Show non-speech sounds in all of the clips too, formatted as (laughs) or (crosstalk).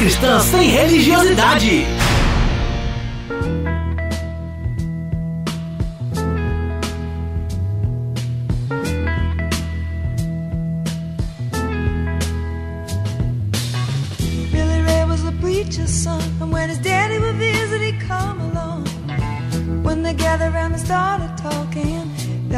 cristã sem religiosidade. Billy a son, and when his daddy would visit, he'd come along. When they gathered around talking,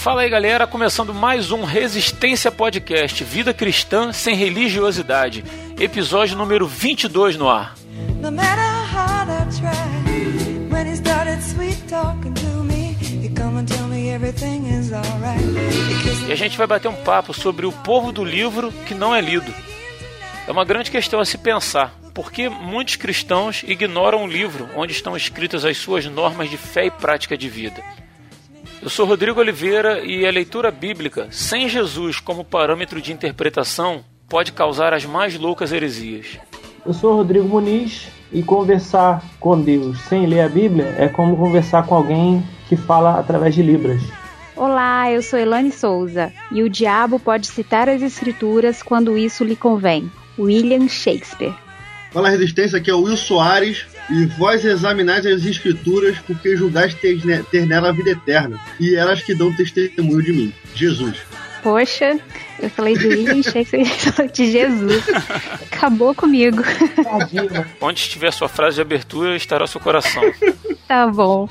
Fala aí galera, começando mais um Resistência Podcast, Vida Cristã sem Religiosidade, episódio número 22 no ar. No matter how hard I tried, when he started sweet talking to me, he come and tell me everything is alright. He kissed E a gente vai bater um papo sobre o povo do livro que não é lido. É uma grande questão a se pensar, porque muitos cristãos ignoram o livro onde estão escritas as suas normas de fé e prática de vida. Eu sou Rodrigo Oliveira e a leitura bíblica, sem Jesus como parâmetro de interpretação, pode causar as mais loucas heresias. Eu sou Rodrigo Muniz e conversar com Deus sem ler a Bíblia é como conversar com alguém que fala através de Libras. Olá, eu sou Elane Souza e o diabo pode citar as escrituras quando isso lhe convém. William Shakespeare. Fala Resistência, aqui é o Will Soares. E vós examinais as escrituras, porque julgais ter, ne- ter nela a vida eterna. E elas que dão testemunho de mim. Jesus. Poxa, eu falei de William Shakespeare de Jesus. Acabou comigo. Onde estiver sua frase de abertura, estará seu coração. Tá bom.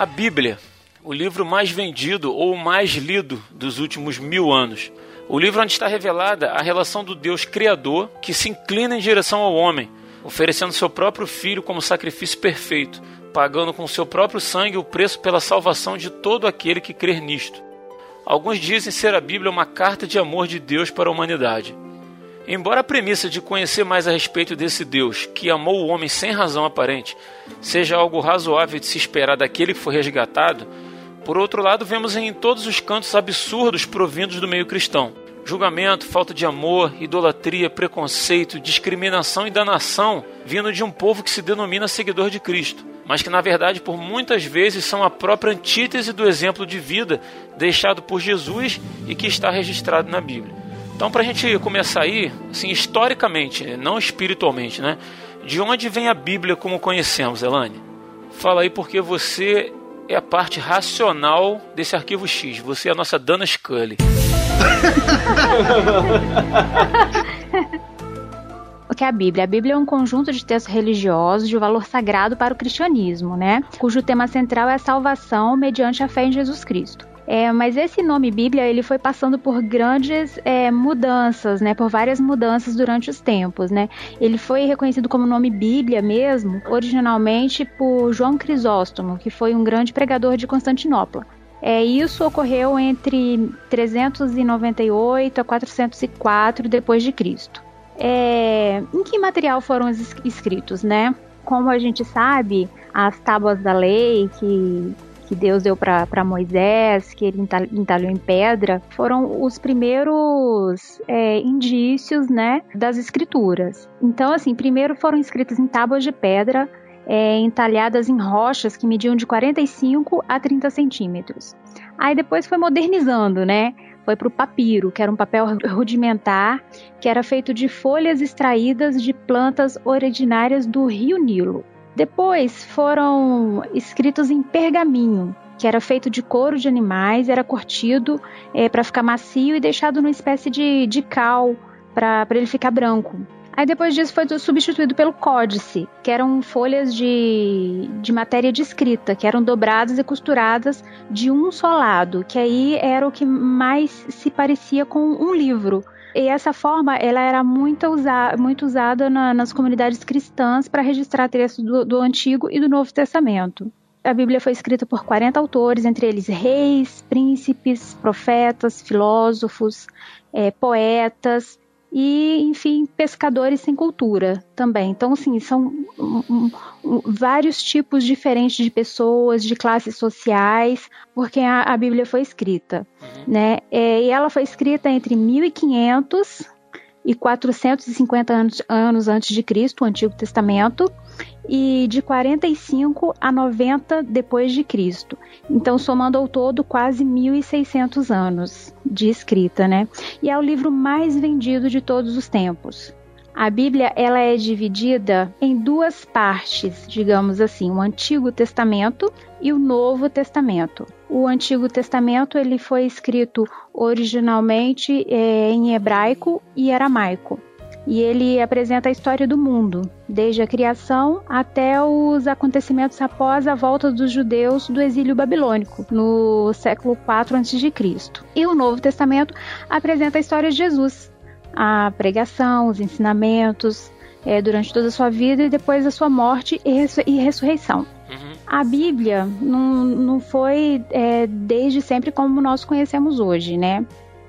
A Bíblia, o livro mais vendido ou mais lido dos últimos mil anos. O livro onde está revelada a relação do Deus Criador que se inclina em direção ao homem, oferecendo seu próprio filho como sacrifício perfeito, pagando com seu próprio sangue o preço pela salvação de todo aquele que crer nisto. Alguns dizem ser a Bíblia uma carta de amor de Deus para a humanidade. Embora a premissa de conhecer mais a respeito desse Deus, que amou o homem sem razão aparente, seja algo razoável de se esperar daquele que foi resgatado, por outro lado, vemos em todos os cantos absurdos provindos do meio cristão: julgamento, falta de amor, idolatria, preconceito, discriminação e danação vindo de um povo que se denomina seguidor de Cristo, mas que na verdade por muitas vezes são a própria antítese do exemplo de vida deixado por Jesus e que está registrado na Bíblia. Então, para a gente começar aí, assim, historicamente, não espiritualmente, né? De onde vem a Bíblia como conhecemos, Elane? Fala aí porque você é a parte racional desse arquivo X. Você é a nossa Dana Scully. (laughs) O que é a Bíblia? A Bíblia é um conjunto de textos religiosos de valor sagrado para o cristianismo, né? Cujo tema central é a salvação mediante a fé em Jesus Cristo. É, mas esse nome Bíblia ele foi passando por grandes é, mudanças, né? Por várias mudanças durante os tempos, né? Ele foi reconhecido como nome Bíblia mesmo, originalmente por João Crisóstomo, que foi um grande pregador de Constantinopla. É, isso ocorreu entre 398 a 404 depois de Cristo. É, em que material foram es- escritos, né? Como a gente sabe, as tábuas da lei que, que Deus deu para Moisés, que ele ental- entalhou em pedra, foram os primeiros é, indícios, né, das escrituras. Então, assim, primeiro foram escritas em tábuas de pedra, é, entalhadas em rochas que mediam de 45 a 30 centímetros. Aí depois foi modernizando, né? Foi para o papiro, que era um papel (laughs) rudimentar, que era feito de folhas extraídas de plantas originárias do rio Nilo. Depois foram escritos em pergaminho, que era feito de couro de animais, era curtido é, para ficar macio e deixado numa espécie de, de cal para ele ficar branco. Aí depois disso foi substituído pelo códice, que eram folhas de, de matéria de escrita, que eram dobradas e costuradas de um só lado, que aí era o que mais se parecia com um livro. E essa forma, ela era muito, usa muito usada na, nas comunidades cristãs para registrar textos do, do Antigo e do Novo Testamento. A Bíblia foi escrita por 40 autores, entre eles reis, príncipes, profetas, filósofos, é, poetas, e, enfim, pescadores sem cultura também. Então, assim, são um, um, vários tipos diferentes de pessoas, de classes sociais, porque a, a Bíblia foi escrita, uhum. né? É, e ela foi escrita entre 1500 e 450 anos, anos antes de Cristo, o Antigo Testamento, e de 45 a 90 depois de Cristo. Então, somando ao todo quase 1600 anos de escrita, né? E é o livro mais vendido de todos os tempos. A Bíblia ela é dividida em duas partes, digamos assim, o Antigo Testamento e o Novo Testamento. O Antigo Testamento ele foi escrito originalmente é, em hebraico e aramaico e ele apresenta a história do mundo, desde a criação até os acontecimentos após a volta dos judeus do exílio babilônico, no século 4 a.C. E o Novo Testamento apresenta a história de Jesus, a pregação, os ensinamentos é, durante toda a sua vida e depois da sua morte e, ressur e ressurreição. Uhum. A Bíblia não, não foi é, desde sempre como nós conhecemos hoje, né?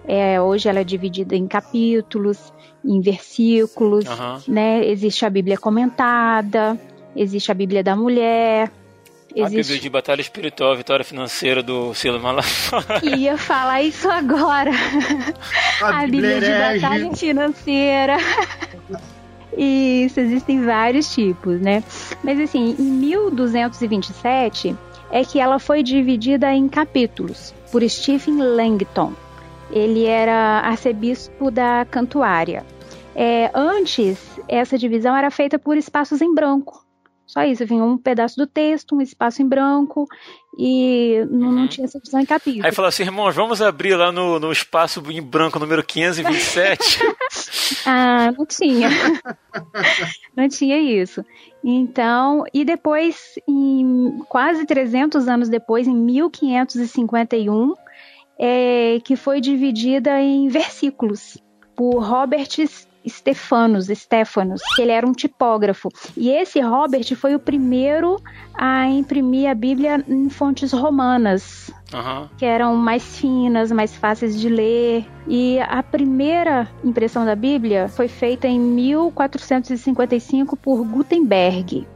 É, hoje ela é dividida em capítulos, em versículos, uhum. né? Existe a Bíblia comentada, existe a Bíblia da mulher. Existe... A Bíblia de Batalha Espiritual, Vitória Financeira do Silo Malafaia. (laughs) Ia falar isso agora. A, a Bíblia, Bíblia de Batalha Financeira. (laughs) Isso, existem vários tipos, né? Mas assim, em 1227 é que ela foi dividida em capítulos por Stephen Langton. Ele era arcebispo da Cantuária. É, antes, essa divisão era feita por espaços em branco. Só isso, vinha um pedaço do texto, um espaço em branco e não, uhum. não tinha essa divisão em capítulos. Aí falou assim, irmãos, vamos abrir lá no, no espaço em branco número 527. (laughs) ah, não tinha. (laughs) não tinha isso. Então, e depois, em quase 300 anos depois, em 1551, é, que foi dividida em versículos por Robert Stefanos, Stefanos, que ele era um tipógrafo. E esse Robert foi o primeiro a imprimir a Bíblia em fontes romanas, uhum. que eram mais finas, mais fáceis de ler. E a primeira impressão da Bíblia foi feita em 1455 por Gutenberg.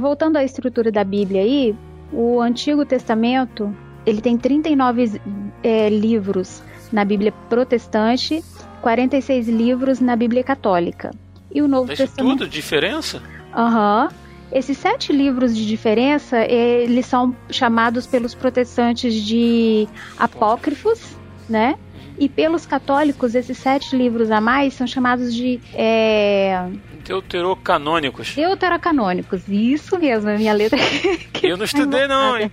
Voltando à estrutura da Bíblia aí, o Antigo Testamento ele tem 39 é, livros na Bíblia protestante, 46 livros na Bíblia católica. E o Novo Mas Testamento. tudo diferença? Aham. Uhum. Esses sete livros de diferença, eles são chamados pelos protestantes de apócrifos, né? E pelos católicos, esses sete livros a mais são chamados de. É... Deuterocanônicos. Deuterocanônicos, isso mesmo, a minha letra. (laughs) Eu não estudei, não, hein?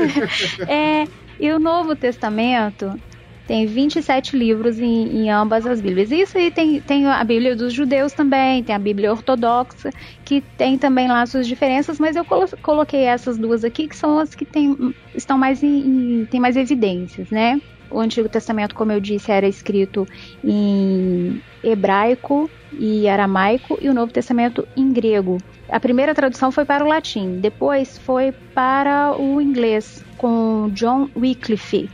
(laughs) é, e o Novo Testamento tem 27 livros em, em, ambas as Bíblias. Isso aí tem, tem a Bíblia dos judeus também, tem a Bíblia ortodoxa, que tem também lá suas diferenças, mas eu coloquei essas duas aqui, que são as que tem, estão mais em, em, tem mais evidências, né? O Antigo Testamento, como eu disse, era escrito em hebraico e aramaico, e o Novo Testamento em grego. A primeira tradução foi para o latim, depois foi para o inglês, com John Wycliffe,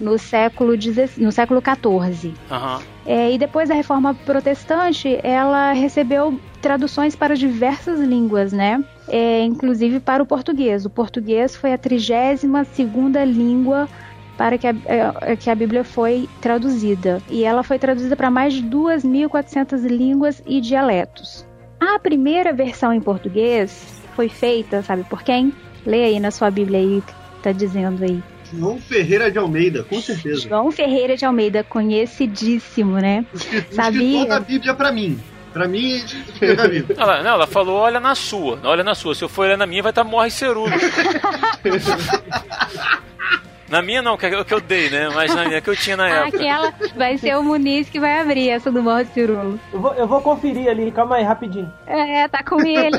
no século, no século XIV. Uhum. É, e depois da Reforma Protestante, ela recebeu traduções para diversas línguas, né? É, inclusive para o português. O português foi a 32 segunda língua para que a, é, que a Bíblia foi traduzida. E ela foi traduzida para mais de 2.400 línguas e dialetos. A primeira versão em português foi feita, sabe por quem? Leia aí na sua Bíblia aí, que tá dizendo aí. João Ferreira de Almeida, com certeza. João Ferreira de Almeida, conhecidíssimo, né? Sabia? toda a Bíblia para mim. Pra mim, ela, não, ela falou, olha na sua, olha na sua. Se eu for olhar na minha, vai estar tá morre cerudo. (laughs) Na minha não, que é o que eu dei, né? Mas na minha que eu tinha na época. Aquela vai ser o Muniz que vai abrir essa do Morro de Cirulo. Eu vou, eu vou conferir ali, calma aí, rapidinho. É, tá com ele.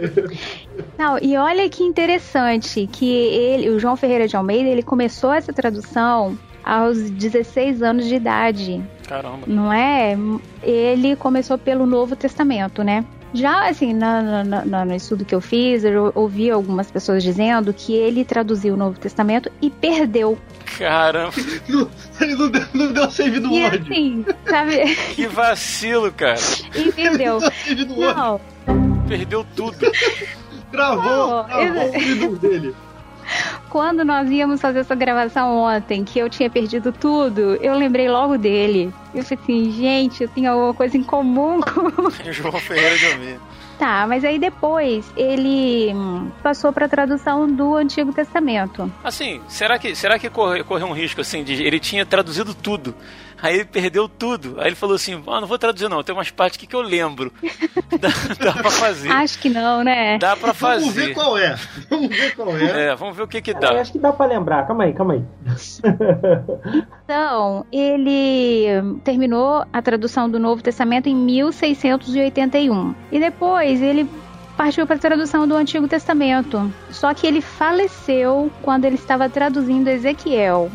(laughs) Não, e olha que interessante que ele, o João Ferreira de Almeida, ele começou essa tradução aos 16 anos de idade. Caramba. Não é? Ele começou pelo Novo Testamento, né? Já, assim, na, na, na, no estudo que eu fiz, eu ouvi algumas pessoas dizendo que ele traduziu o Novo Testamento e perdeu. Caramba. Não, ele não deu, não deu save no E Word. assim, sabe? Que vacilo, cara. E perdeu. Não deu no. Não, Perdeu tudo. Travou, travou eu- o dele. Quando nós íamos fazer essa gravação ontem, que eu tinha perdido tudo, eu lembrei logo dele. Eu falei assim, gente, eu tenho alguma coisa em comum (laughs) com (laughs) João Ferreira de Almeida. Tá, mas aí depois ele hum, passou para tradução do Antigo Testamento. Assim, será que, será que corre- correu um risco assim de ele tinha traduzido tudo? Aí ele perdeu tudo. Aí ele falou assim: ah, não vou traduzir não, tem umas partes aqui que eu lembro. (laughs) Dá, dá pra fazer. Acho que não, né? Dá pra Vamos ver fazer. qual é. Vamos ver qual é. É, vamos ver o que que Eu dá. acho que dá pra lembrar, calma aí, calma aí. (laughs) Então, ele terminou a tradução do Novo Testamento em 1681. E depois ele partiu para a tradução do Antigo Testamento. Só que ele faleceu quando ele estava traduzindo Ezequiel.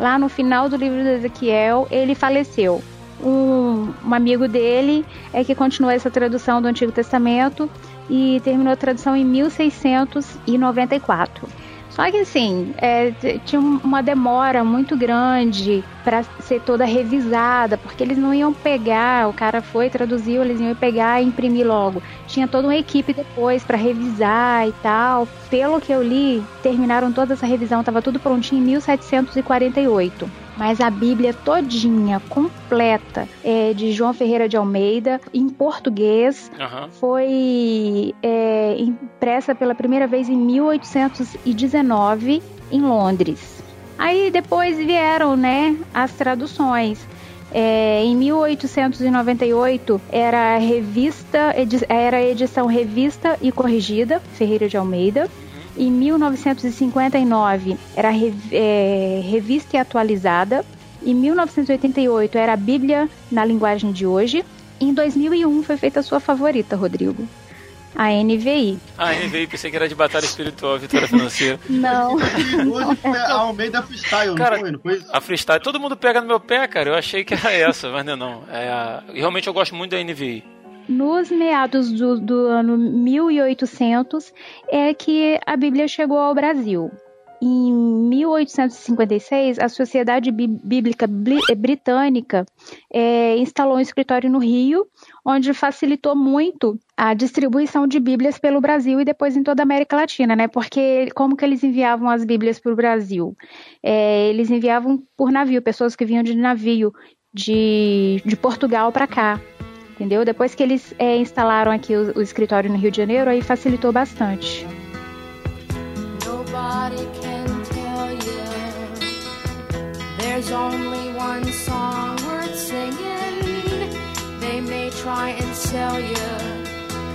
Lá no final do livro de Ezequiel, ele faleceu. Um, um amigo dele é que continuou essa tradução do Antigo Testamento e terminou a tradução em 1694. Só que assim, é, tinha um- uma demora muito grande para ser toda revisada, porque eles não iam pegar, o cara foi, traduziu, eles iam pegar e imprimir logo. Tinha toda uma equipe depois para revisar e tal. Pelo que eu li, terminaram toda essa revisão, estava tudo prontinho em 1748. Mas a Bíblia todinha, completa, é de João Ferreira de Almeida, em português, Aham. foi é, impressa pela primeira vez em 1819 em Londres. Aí depois vieram, né, as traduções. É, em 1898 era revista, era edição revista e corrigida Ferreira de Almeida. Em 1959 era a rev- é, revista e atualizada. Em 1988 era a Bíblia na linguagem de hoje. Em 2001 foi feita a sua favorita, Rodrigo. A NVI. Ah, NVI, pensei que era de batalha espiritual, vitória financeira. (laughs) Não. Hoje foi a Almeida Freestyle, Cara, não foi? Não foi? A freestyle, todo mundo pega no meu pé, cara. Eu achei que era essa, mas não é não. É a... Realmente eu gosto muito da NVI. Nos meados do, do ano 1800 é que a Bíblia chegou ao Brasil. Em 1856, a Sociedade Bí- Bíblica Bli- eh, Britânica eh, instalou um escritório no Rio, onde facilitou muito a distribuição de Bíblias pelo Brasil e depois em toda a América Latina, né? Porque como que eles enviavam as Bíblias para o Brasil? Eh, eles enviavam por navio, pessoas que vinham de navio de, de Portugal para cá entendeu? Depois que eles é, instalaram aqui o, o escritório no Rio de Janeiro, aí facilitou bastante. Try and sell you,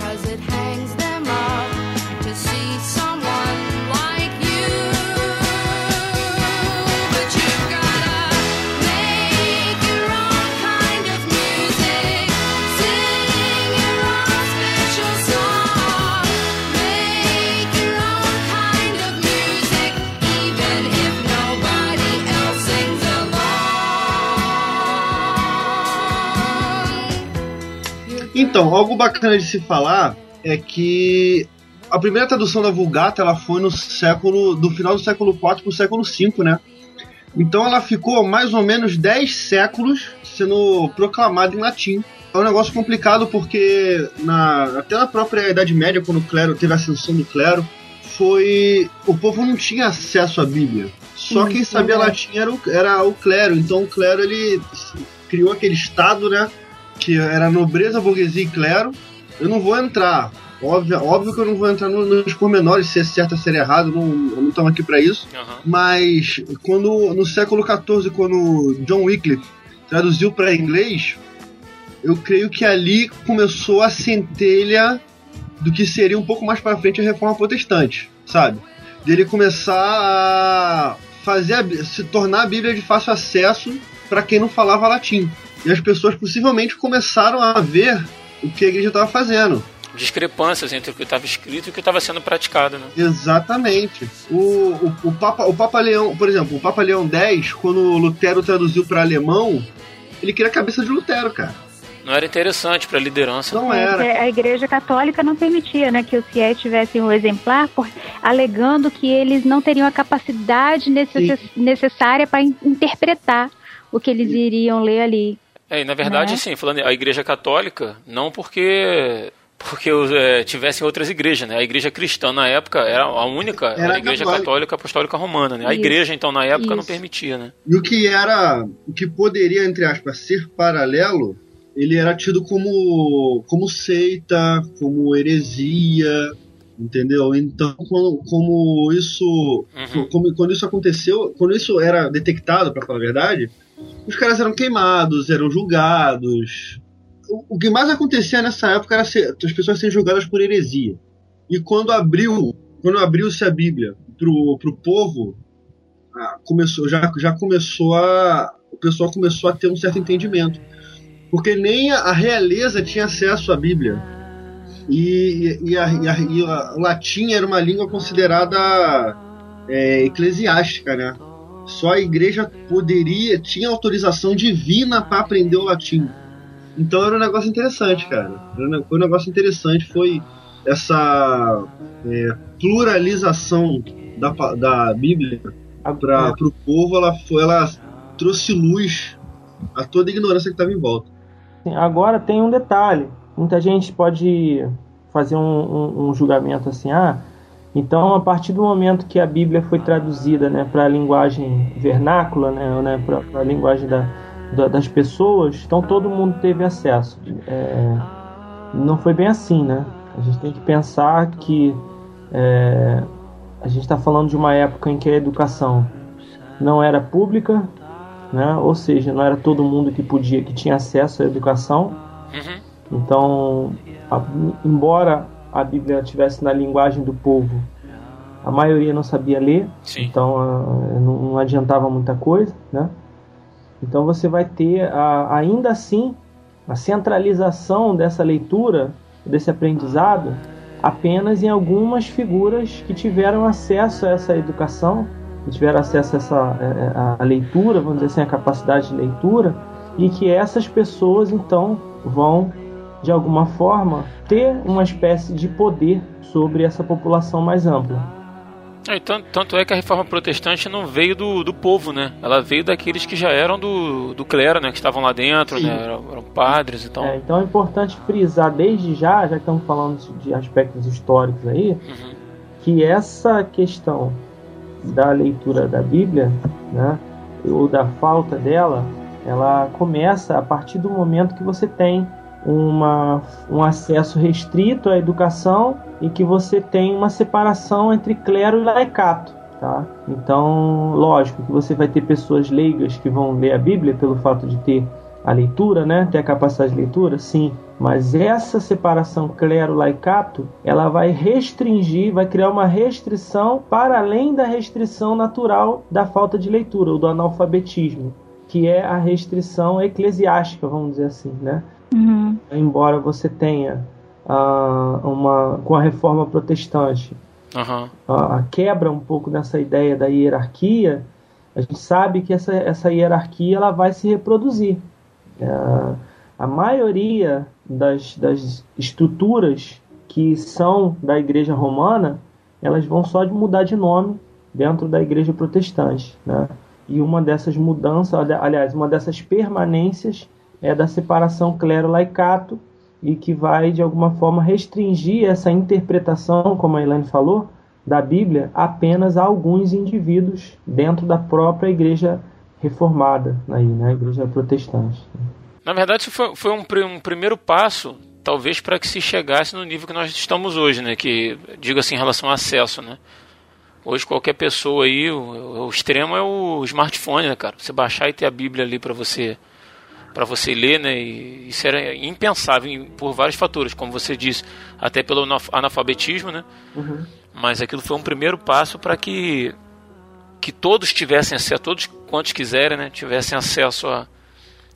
cause it hangs them up Então, algo bacana de se falar é que a primeira tradução da Vulgata ela foi no século do final do século IV para o século V, né? Então ela ficou mais ou menos 10 séculos sendo proclamada em latim. É um negócio complicado porque na, até na própria Idade Média, quando o clero teve a ascensão do clero, foi o povo não tinha acesso à Bíblia. Só Sim, quem sabia é. latim era o, era o clero. Então o clero ele criou aquele estado, né? Que era nobreza, burguesia e clero. Eu não vou entrar. Óbvio, óbvio que eu não vou entrar no- nos pormenores, se é certo ou se é errado, não, não estamos aqui para isso. Aham. Mas quando no século XIV, quando John Wycliffe traduziu para inglês, eu creio que ali começou a centelha do que seria um pouco mais para frente a reforma protestante, sabe? dele começar a fazer a se tornar a Bíblia de fácil acesso para quem não falava latim. E as pessoas possivelmente começaram a ver o que a igreja estava fazendo. Discrepâncias entre o que estava escrito e o que estava sendo praticado, né? Exatamente. O, o, o, Papa, o Papa Leão, por exemplo, o Papa Leão X, quando Lutero traduziu para alemão, ele queria a cabeça de Lutero, cara. Não era interessante para a liderança. Não É, era. porque a Igreja Católica não permitia né, que os fiéis tivessem o exemplar, por- alegando que eles não teriam a capacidade necess- necessária para interpretar o que eles iriam ler ali. É, e na verdade, Né? sim, falando a Igreja Católica, não porque porque é, tivessem outras igrejas, né? A Igreja Cristã na época era a única, era, Era a Igreja católica. Católica Apostólica Romana, né? A Isso. Igreja então na época não Isso. permitia, né? E o que era, o que poderia, entre aspas, ser paralelo, ele era tido como, como seita, como heresia, entendeu? Então, quando, como isso, Uhum. como, quando isso aconteceu, quando isso era detectado, para falar a verdade, os caras eram queimados, eram julgados. O, o que mais acontecia nessa época era ser, as pessoas serem julgadas por heresia. E quando abriu, quando abriu-se a Bíblia pro, pro povo, ah, começou, já, já começou a. O pessoal começou a ter um certo entendimento. Porque nem a, realeza tinha acesso à Bíblia. E, e, a, e, a, e a- o latim era uma língua considerada é, eclesiástica, né? Só a igreja poderia, tinha autorização divina para aprender o latim. Então era um negócio interessante, cara. Foi um negócio interessante, foi essa é, pluralização da, da Bíblia para o povo, ela, foi, ela trouxe luz a toda a ignorância que estava em volta. Agora tem um detalhe. Muita gente pode fazer um, um- um julgamento assim, ah, então a partir do momento que a Bíblia foi traduzida né, para a linguagem vernácula, né, né, para a linguagem da, da- das pessoas, então todo mundo teve acesso. É, não foi bem assim, né? A gente tem que pensar que é, a gente está falando de uma época em que a educação não era pública, né? Ou seja, não era todo mundo que podia, que tinha acesso à educação. Uhum. Então, a- embora a Bíblia estivesse na linguagem do povo, a maioria não sabia ler, Sim. então ah, não, não adiantava muita coisa, né? Então você vai ter ainda assim a centralização dessa leitura, desse aprendizado, apenas em algumas figuras que tiveram acesso a essa educação, que tiveram acesso a essa a, a leitura, vamos dizer assim, a capacidade de leitura, e que essas pessoas então vão de alguma forma ter uma espécie de poder sobre essa população mais ampla. É, e tanto, tanto é que a reforma protestante não veio do, do povo, né? Ela veio daqueles que já eram do, do clero, né? Que estavam lá dentro, Sim. né? Eram, eram padres, então. É, então é importante frisar desde já, já que estamos falando de aspectos históricos aí, Uhum. que essa questão da leitura da Bíblia, né, ou da falta dela, ela começa a partir do momento que você tem uma, um acesso restrito à educação e que você tem uma separação entre clero e laicato. Tá? Então, lógico que você vai ter pessoas leigas que vão ler a Bíblia pelo fato de ter a leitura, né? Ter a capacidade de leitura, sim. Mas essa separação clero-laicato, ela vai restringir, vai criar uma restrição para além da restrição natural da falta de leitura, ou do analfabetismo, que é a restrição eclesiástica, vamos dizer assim, né? Uhum. Embora você tenha ah, uma com a reforma protestante a, a quebra um pouco dessa ideia da hierarquia, a gente sabe que essa, essa hierarquia ela vai se reproduzir. É, a maioria das, das estruturas que são da Igreja Romana, elas vão só de mudar de nome dentro da Igreja Protestante. Né? E uma dessas mudanças, ali- aliás, uma dessas permanências é da separação clero-laicato, e que vai, de alguma forma, restringir essa interpretação, como a Elaine falou, da Bíblia apenas a alguns indivíduos dentro da própria igreja reformada, aí, né? a igreja protestante. Na verdade, isso foi, foi um, um primeiro passo, talvez, para que se chegasse no nível que nós estamos hoje, né? Que, diga assim, em relação ao acesso, né? Hoje, qualquer pessoa aí, o, o extremo é o smartphone, né, cara? Você baixar e ter a Bíblia ali para você para você ler, né? E isso era impensável por vários fatores, como você disse, até pelo analfabetismo, né? Mas aquilo foi um primeiro passo para que que todos tivessem acesso, todos quantos quiserem, né, tivessem acesso à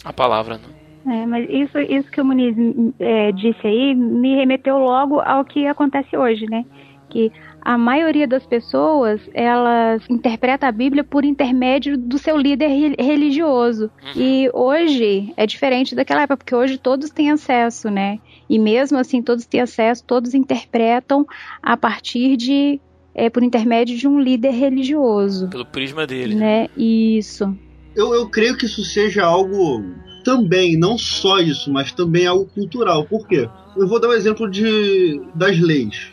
à palavra. Né? É, mas isso, isso que o Muniz é, disse aí me remeteu logo ao que acontece hoje, né? Que a maioria das pessoas elas interpreta a Bíblia por intermédio do seu líder re- religioso. E hoje é diferente daquela época, porque hoje todos têm acesso, né? E mesmo assim todos têm acesso, todos interpretam a partir de é, por intermédio de um líder religioso, Pelo prisma dele. né? Isso. Eu, eu creio que isso seja algo também, não só isso, mas também algo cultural. Por quê? Eu vou dar um exemplo de, das leis.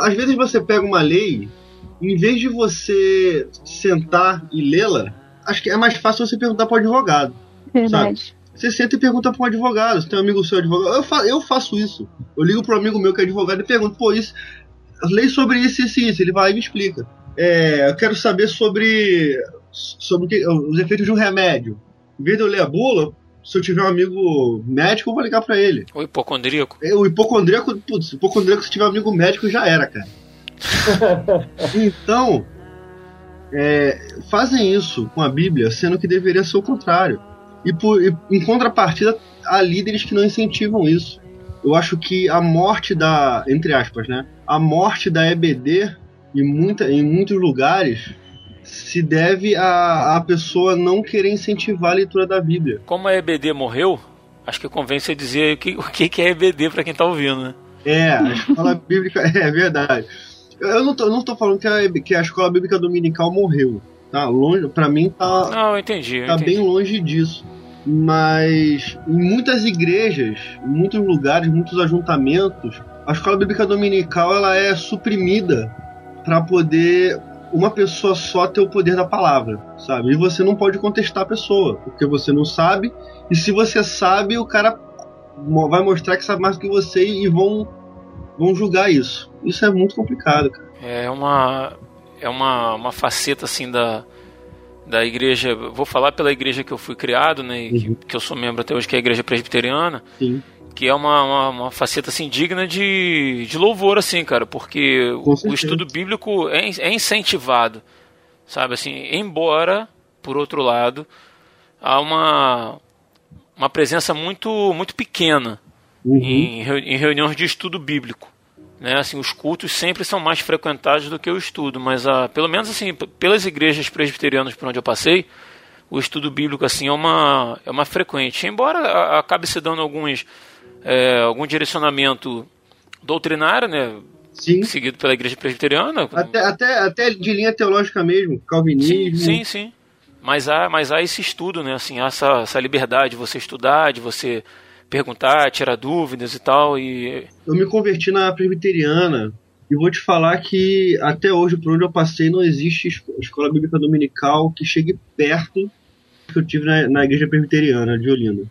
Às vezes você pega uma lei, em vez de você sentar e lê-la, acho que é mais fácil você perguntar para o advogado. Verdade. Você senta e pergunta para um advogado. Você tem um amigo seu advogado. Eu, fa eu faço isso. Eu ligo para um amigo meu que é advogado e pergunto, pô, isso, lei sobre isso, isso e isso. Ele vai e me explica. É, eu quero saber sobre, sobre que- os efeitos de um remédio. Em vez de eu ler a bula, se eu tiver um amigo médico, eu vou ligar para ele. O hipocondríaco. É, O hipocondríaco, putz, o hipocondríaco, se tiver um amigo médico, já era, cara. (laughs) então, é, fazem isso com a Bíblia, sendo que deveria ser o contrário. E, por- e em contrapartida, há líderes que não incentivam isso. Eu acho que a morte da, entre aspas, né? A morte da EBD em, muita, em muitos lugares se deve a, a pessoa não querer incentivar a leitura da Bíblia. Como a EBD morreu, acho que convém você dizer o que, o que é EBD para quem tá ouvindo, né? É, a escola bíblica. (laughs) É verdade. Eu não tô, eu não tô falando que a, que a escola bíblica dominical morreu. Tá longe. Pra mim tá, Não, entendi. Tá entendi. bem longe disso. Mas em muitas igrejas, em muitos lugares, muitos ajuntamentos, a escola bíblica dominical ela é suprimida para poder uma pessoa só ter o poder da palavra, sabe? E você não pode contestar a pessoa, porque você não sabe. E se você sabe, o cara vai mostrar que sabe mais do que você e vão vão julgar isso. Isso é muito complicado, cara. É uma é uma, uma faceta assim da da igreja, vou falar pela igreja que eu fui criado, né, e que, que eu sou membro até hoje, que é a igreja presbiteriana, Sim. Que é uma, uma, uma faceta assim digna de, de louvor assim, cara, porque o, estudo bíblico é, é incentivado, sabe assim, embora por outro lado há uma uma presença muito muito pequena Uhum. em, em reuniões de estudo bíblico. Né? Assim, os cultos sempre são mais frequentados do que o estudo, mas a, pelo menos assim, pelas igrejas presbiterianas por onde eu passei, o estudo bíblico assim é uma, é uma frequente. Embora acabe se dando alguns, é, algum direcionamento doutrinário, né? Sim. seguido pela igreja presbiteriana. Até, até, até de linha teológica mesmo, Sim, calvinismo. sim, sim. Mas há, mas há esse estudo, né? Assim, há essa, essa liberdade de você estudar, de você perguntar, tirar dúvidas e tal. E Eu me converti na presbiteriana e vou te falar que até hoje, por onde eu passei, não existe es- escola bíblica dominical que chegue perto do que eu tive na, na igreja presbiteriana de Olinda.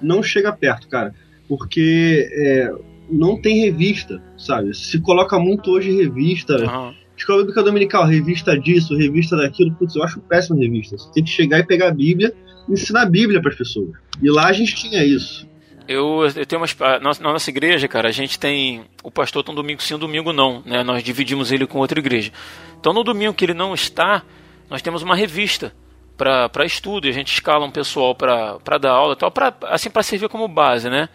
Não chega perto, cara, porque é, não tem revista, sabe? Se coloca muito hoje revista. aham. Escola Bíblica Dominical, revista disso, revista daquilo, putz, eu acho péssima revista. Você tem que chegar e pegar a Bíblia e ensinar a Bíblia para as pessoas. E lá a gente tinha isso. Eu, eu tenho umas. Na nossa, na nossa igreja, cara, a gente tem. O pastor tem um domingo sim, um domingo não, né? Nós dividimos ele com outra igreja. Então, no domingo que ele não está, nós temos uma revista para estudo. E a gente escala um pessoal para dar aula e tal, pra, assim, para servir como base, né?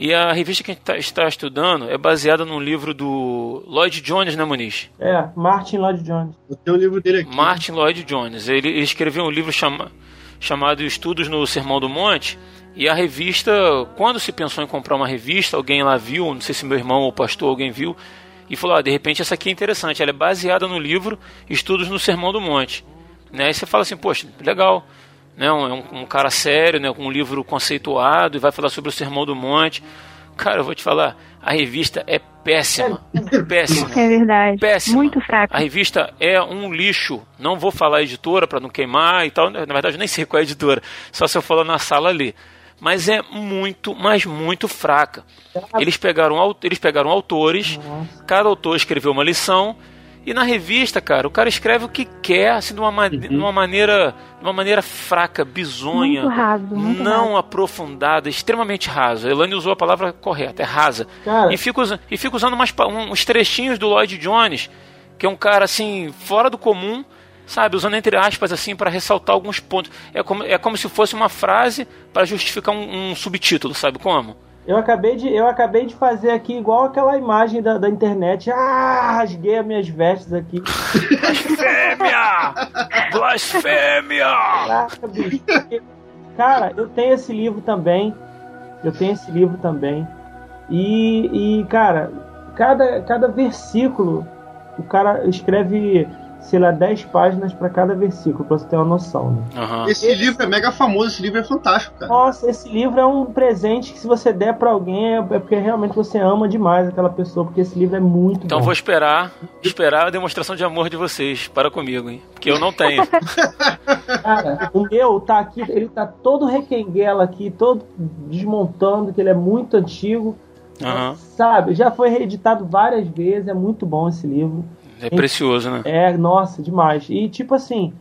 E a revista que a gente tá- está estudando é baseada num livro do Lloyd Jones, né, Muniz? É, Martin Lloyd Jones. Eu tenho um livro dele aqui. Martin Lloyd Jones. Ele, ele escreveu um livro chama, chamado Estudos no Sermão do Monte. E a revista, quando se pensou em comprar uma revista, alguém lá viu, não sei se meu irmão ou pastor, alguém viu, e falou: ah, de repente essa aqui é interessante. Ela é baseada no livro Estudos no Sermão do Monte. Né? Aí você fala assim: poxa, legal. Né? Um, é um, um cara sério, né? com um livro conceituado, e vai falar sobre o Sermão do Monte. Cara, eu vou te falar: a revista é péssima. Péssima. É verdade. Péssima. Muito fraco. A revista é um lixo. Não vou falar editora para não queimar e tal. Na verdade, eu nem sei qual é a editora. Só se eu falar na sala ali. Mas é muito, mas muito fraca. Eles pegaram, eles pegaram autores, cada autor escreveu uma lição. E na revista, cara, o cara escreve o que quer, assim, de uma, ma- de uma maneira, de uma maneira fraca, bizonha, Muito raso, muito não aprofundada, extremamente raso. A Elane usou a palavra correta, é rasa. Cara, E fica, usa- e fica usando umas, uns trechinhos do Lloyd Jones que é um cara assim, fora do comum, sabe, usando entre aspas assim para ressaltar alguns pontos. É como, é como se fosse uma frase para justificar um, um subtítulo, sabe como? Eu acabei de, eu acabei de fazer aqui igual aquela imagem da, da internet. Ah, rasguei as minhas vestes aqui. Blasfêmia! Blasfêmia! Caraca, bicho. Cara, eu tenho esse livro também. Eu tenho esse livro também. E, e cara, cada, cada versículo, o cara escreve, sei lá, 10 páginas para cada versículo, pra você ter uma noção, né? Aham. Esse livro é mega famoso, esse livro é fantástico, cara. Nossa, esse livro é um presente que se você der pra alguém é porque realmente você ama demais aquela pessoa, porque esse livro é muito Então bom. vou esperar, esperar a demonstração de amor de vocês para comigo, hein? Porque eu não tenho. (laughs) Cara, o meu tá aqui, ele tá todo requenguela aqui, todo desmontando, que ele é muito antigo. Aham. Sabe, já foi reeditado várias vezes, é muito bom esse livro. É precioso, né? É, nossa, demais. E tipo assim,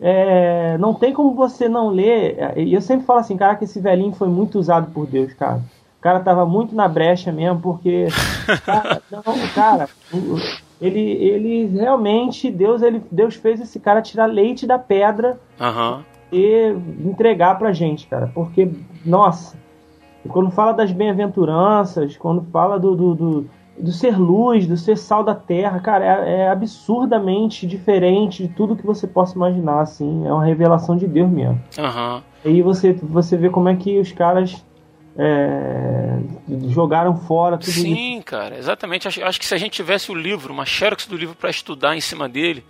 é, não tem como você não ler. E eu sempre falo assim, cara, que esse velhinho foi muito usado por Deus, cara. O cara tava muito na brecha mesmo, porque. Cara, (laughs) não, cara, ele, ele realmente, Deus, ele, Deus fez esse cara tirar leite da pedra Aham. e entregar pra gente, cara. Porque, nossa, quando fala das bem-aventuranças, quando fala do, do, do, do ser luz, do ser sal da terra, cara, é, é absurdamente diferente de tudo que você possa imaginar, assim. É uma revelação de Deus mesmo. Aham. Aí você, você vê como é que os caras é, jogaram fora tudo isso. Sim, cara, exatamente. Acho, acho que se a gente tivesse o livro, uma xerox do livro para estudar em cima dele,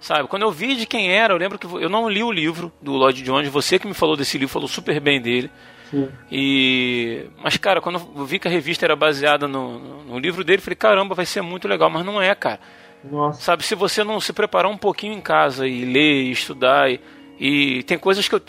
sabe? Quando eu vi de quem era, eu lembro que eu não li o livro do Lloyd Jones, você que me falou desse livro, falou super bem dele. E mas cara, quando eu vi que a revista era baseada no, no- livro dele, falei, caramba, vai ser muito legal, mas não é, cara. Nossa. Sabe, se você não se preparar um pouquinho em casa e ler e estudar e, e tem coisas que eu,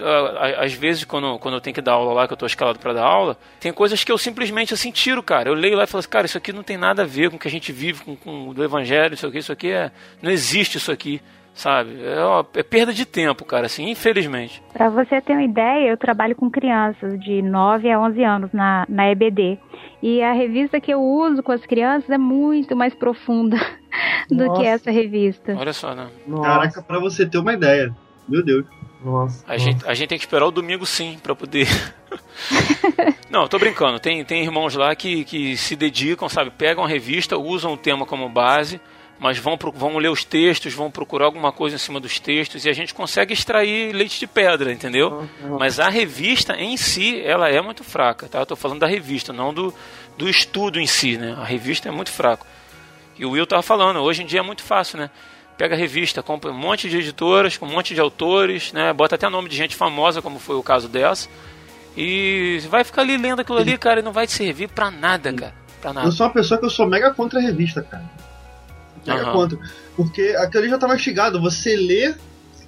às vezes quando, quando eu tenho que dar aula lá, que eu tô escalado para dar aula, tem coisas que eu simplesmente assim tiro, cara. Eu leio lá e falo assim, cara, isso aqui não tem nada a ver com o que a gente vive, com, com o evangelho, isso aqui, isso aqui é, não existe isso aqui, sabe? É, ó, é perda de tempo, cara, assim, infelizmente. Para você ter uma ideia, eu trabalho com crianças de 9 a 11 anos na, na EBD. E a revista que eu uso com as crianças é muito mais profunda (laughs) do Nossa. que essa revista. Olha só, né? Nossa. Caraca, pra você ter uma ideia. Meu Deus. Nossa. A gente, a gente tem que esperar o domingo sim pra poder. (laughs) (laughs) Não, tô brincando. Tem, tem irmãos lá que, que se dedicam, sabe? Pegam a revista, usam o tema como base, mas vão, vão ler os textos, vão procurar alguma coisa em cima dos textos e a gente consegue extrair leite de pedra, entendeu? Mas a revista em si, ela é muito fraca, tá? Eu tô falando da revista, não do, do estudo em si, né? A revista é muito fraco. E o Will tava falando, hoje em dia é muito fácil, né? Pega a revista, compra um monte de editoras, com um monte de autores, né? Bota até nome de gente famosa, como foi o caso dessa. E vai ficar ali lendo aquilo ali, cara, e não vai te servir pra nada, cara. Pra nada. Eu sou uma pessoa que eu sou mega contra a revista, cara. Aham. contra. Porque aquilo já tá mastigado. Você lê,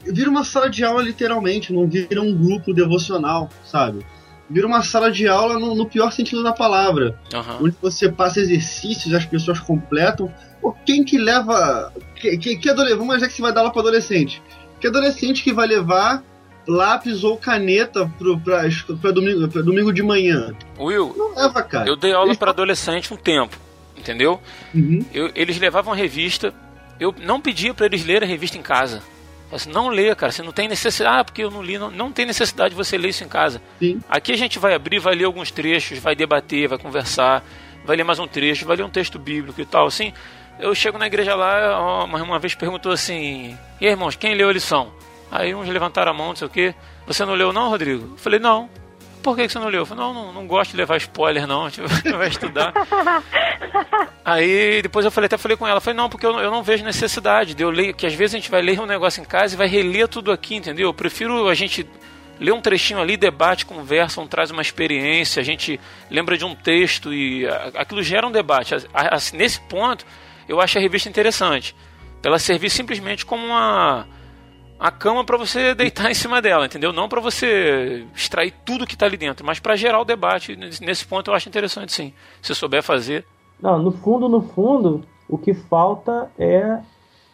vira uma sala de aula literalmente, não vira um grupo devocional, sabe? Vira uma sala de aula no, no pior sentido da palavra. Aham. Onde você passa exercícios, as pessoas completam. Pô, quem que leva. Que, que, que adolescente, vamos dizer que você vai dar aula pra adolescente. Que adolescente que vai levar lápis ou caneta pra, domingo, pra domingo de manhã? Will, Não leva, cara. eu dei aula pra adolescente um tempo, entendeu? Uhum. Eu- eles levavam a revista, eu não pedia pra eles lerem a revista em casa. Assim, não lê, cara, você não tem necessidade. Ah, porque eu não li. Não, não tem necessidade de você ler isso em casa. Sim. Aqui a gente vai abrir, vai ler alguns trechos, vai debater, vai conversar, vai ler mais um trecho, vai ler um texto bíblico e tal. Assim, eu chego na igreja lá, uma, uma vez perguntou assim: E aí, irmãos, quem leu a lição? Aí uns levantaram a mão, não sei o quê. Você não leu, não, Rodrigo? Eu falei: Não. Por que você não leu? Eu falei: Não, não, não gosto de levar spoiler, não. (laughs) A gente vai estudar. Aí depois eu falei, até falei com ela, falei, não, porque eu, eu não vejo necessidade de eu ler, que às vezes a gente vai ler um negócio em casa e vai reler tudo aqui, entendeu? Eu prefiro a gente ler um trechinho ali, debate, conversa, um traz uma experiência, a gente lembra de um texto e aquilo gera um debate. Nesse ponto, eu acho a revista interessante. Ela servir simplesmente como uma a cama para você deitar (laughs) em cima dela, entendeu? Não para você extrair tudo que tá ali dentro, mas para gerar o debate. Nesse ponto eu acho interessante sim. Se souber fazer. Não, no fundo, no fundo, o que falta é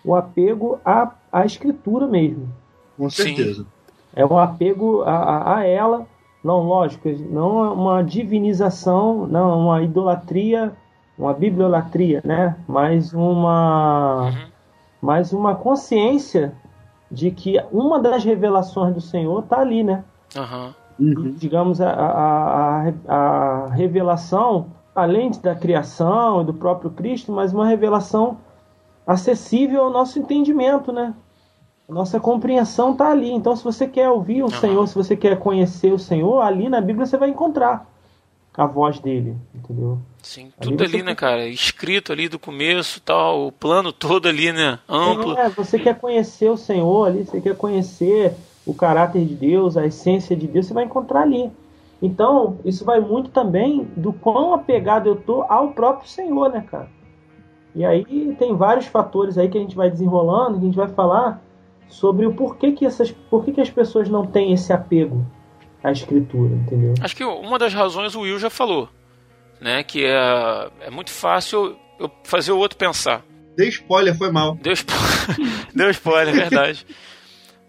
o apego à, à escritura mesmo. Com Sim. certeza. É o apego a, a, a ela. Não, lógico, não é uma divinização, não é uma idolatria, uma bibliolatria, né? Mas uma, mas uma consciência de que uma das revelações do Senhor está ali, né? Uhum. digamos, a, a, a, a revelação, além da criação e do próprio Cristo, mas uma revelação acessível ao nosso entendimento, né? A nossa compreensão está ali. Então, se você quer ouvir o Aham. Senhor, se você quer conhecer o Senhor, ali na Bíblia você vai encontrar a voz dele, entendeu? Sim, Ali tudo ali, né, cara? Escrito ali do começo tal, o plano todo ali, né? Amplo. É, você quer conhecer o Senhor ali, você quer conhecer o caráter de Deus, a essência de Deus, você vai encontrar ali. Então, isso vai muito também do quão apegado eu tô ao próprio Senhor, né, cara? E aí tem vários fatores aí que a gente vai desenrolando, que a gente vai falar sobre o porquê que essas, por que que as pessoas não têm esse apego à escritura, entendeu? Acho que uma das razões o Will já falou, né? Que é, é muito fácil eu fazer o outro pensar. Dei spoiler, foi mal. Deu, spo... (laughs) Deu spoiler, é verdade.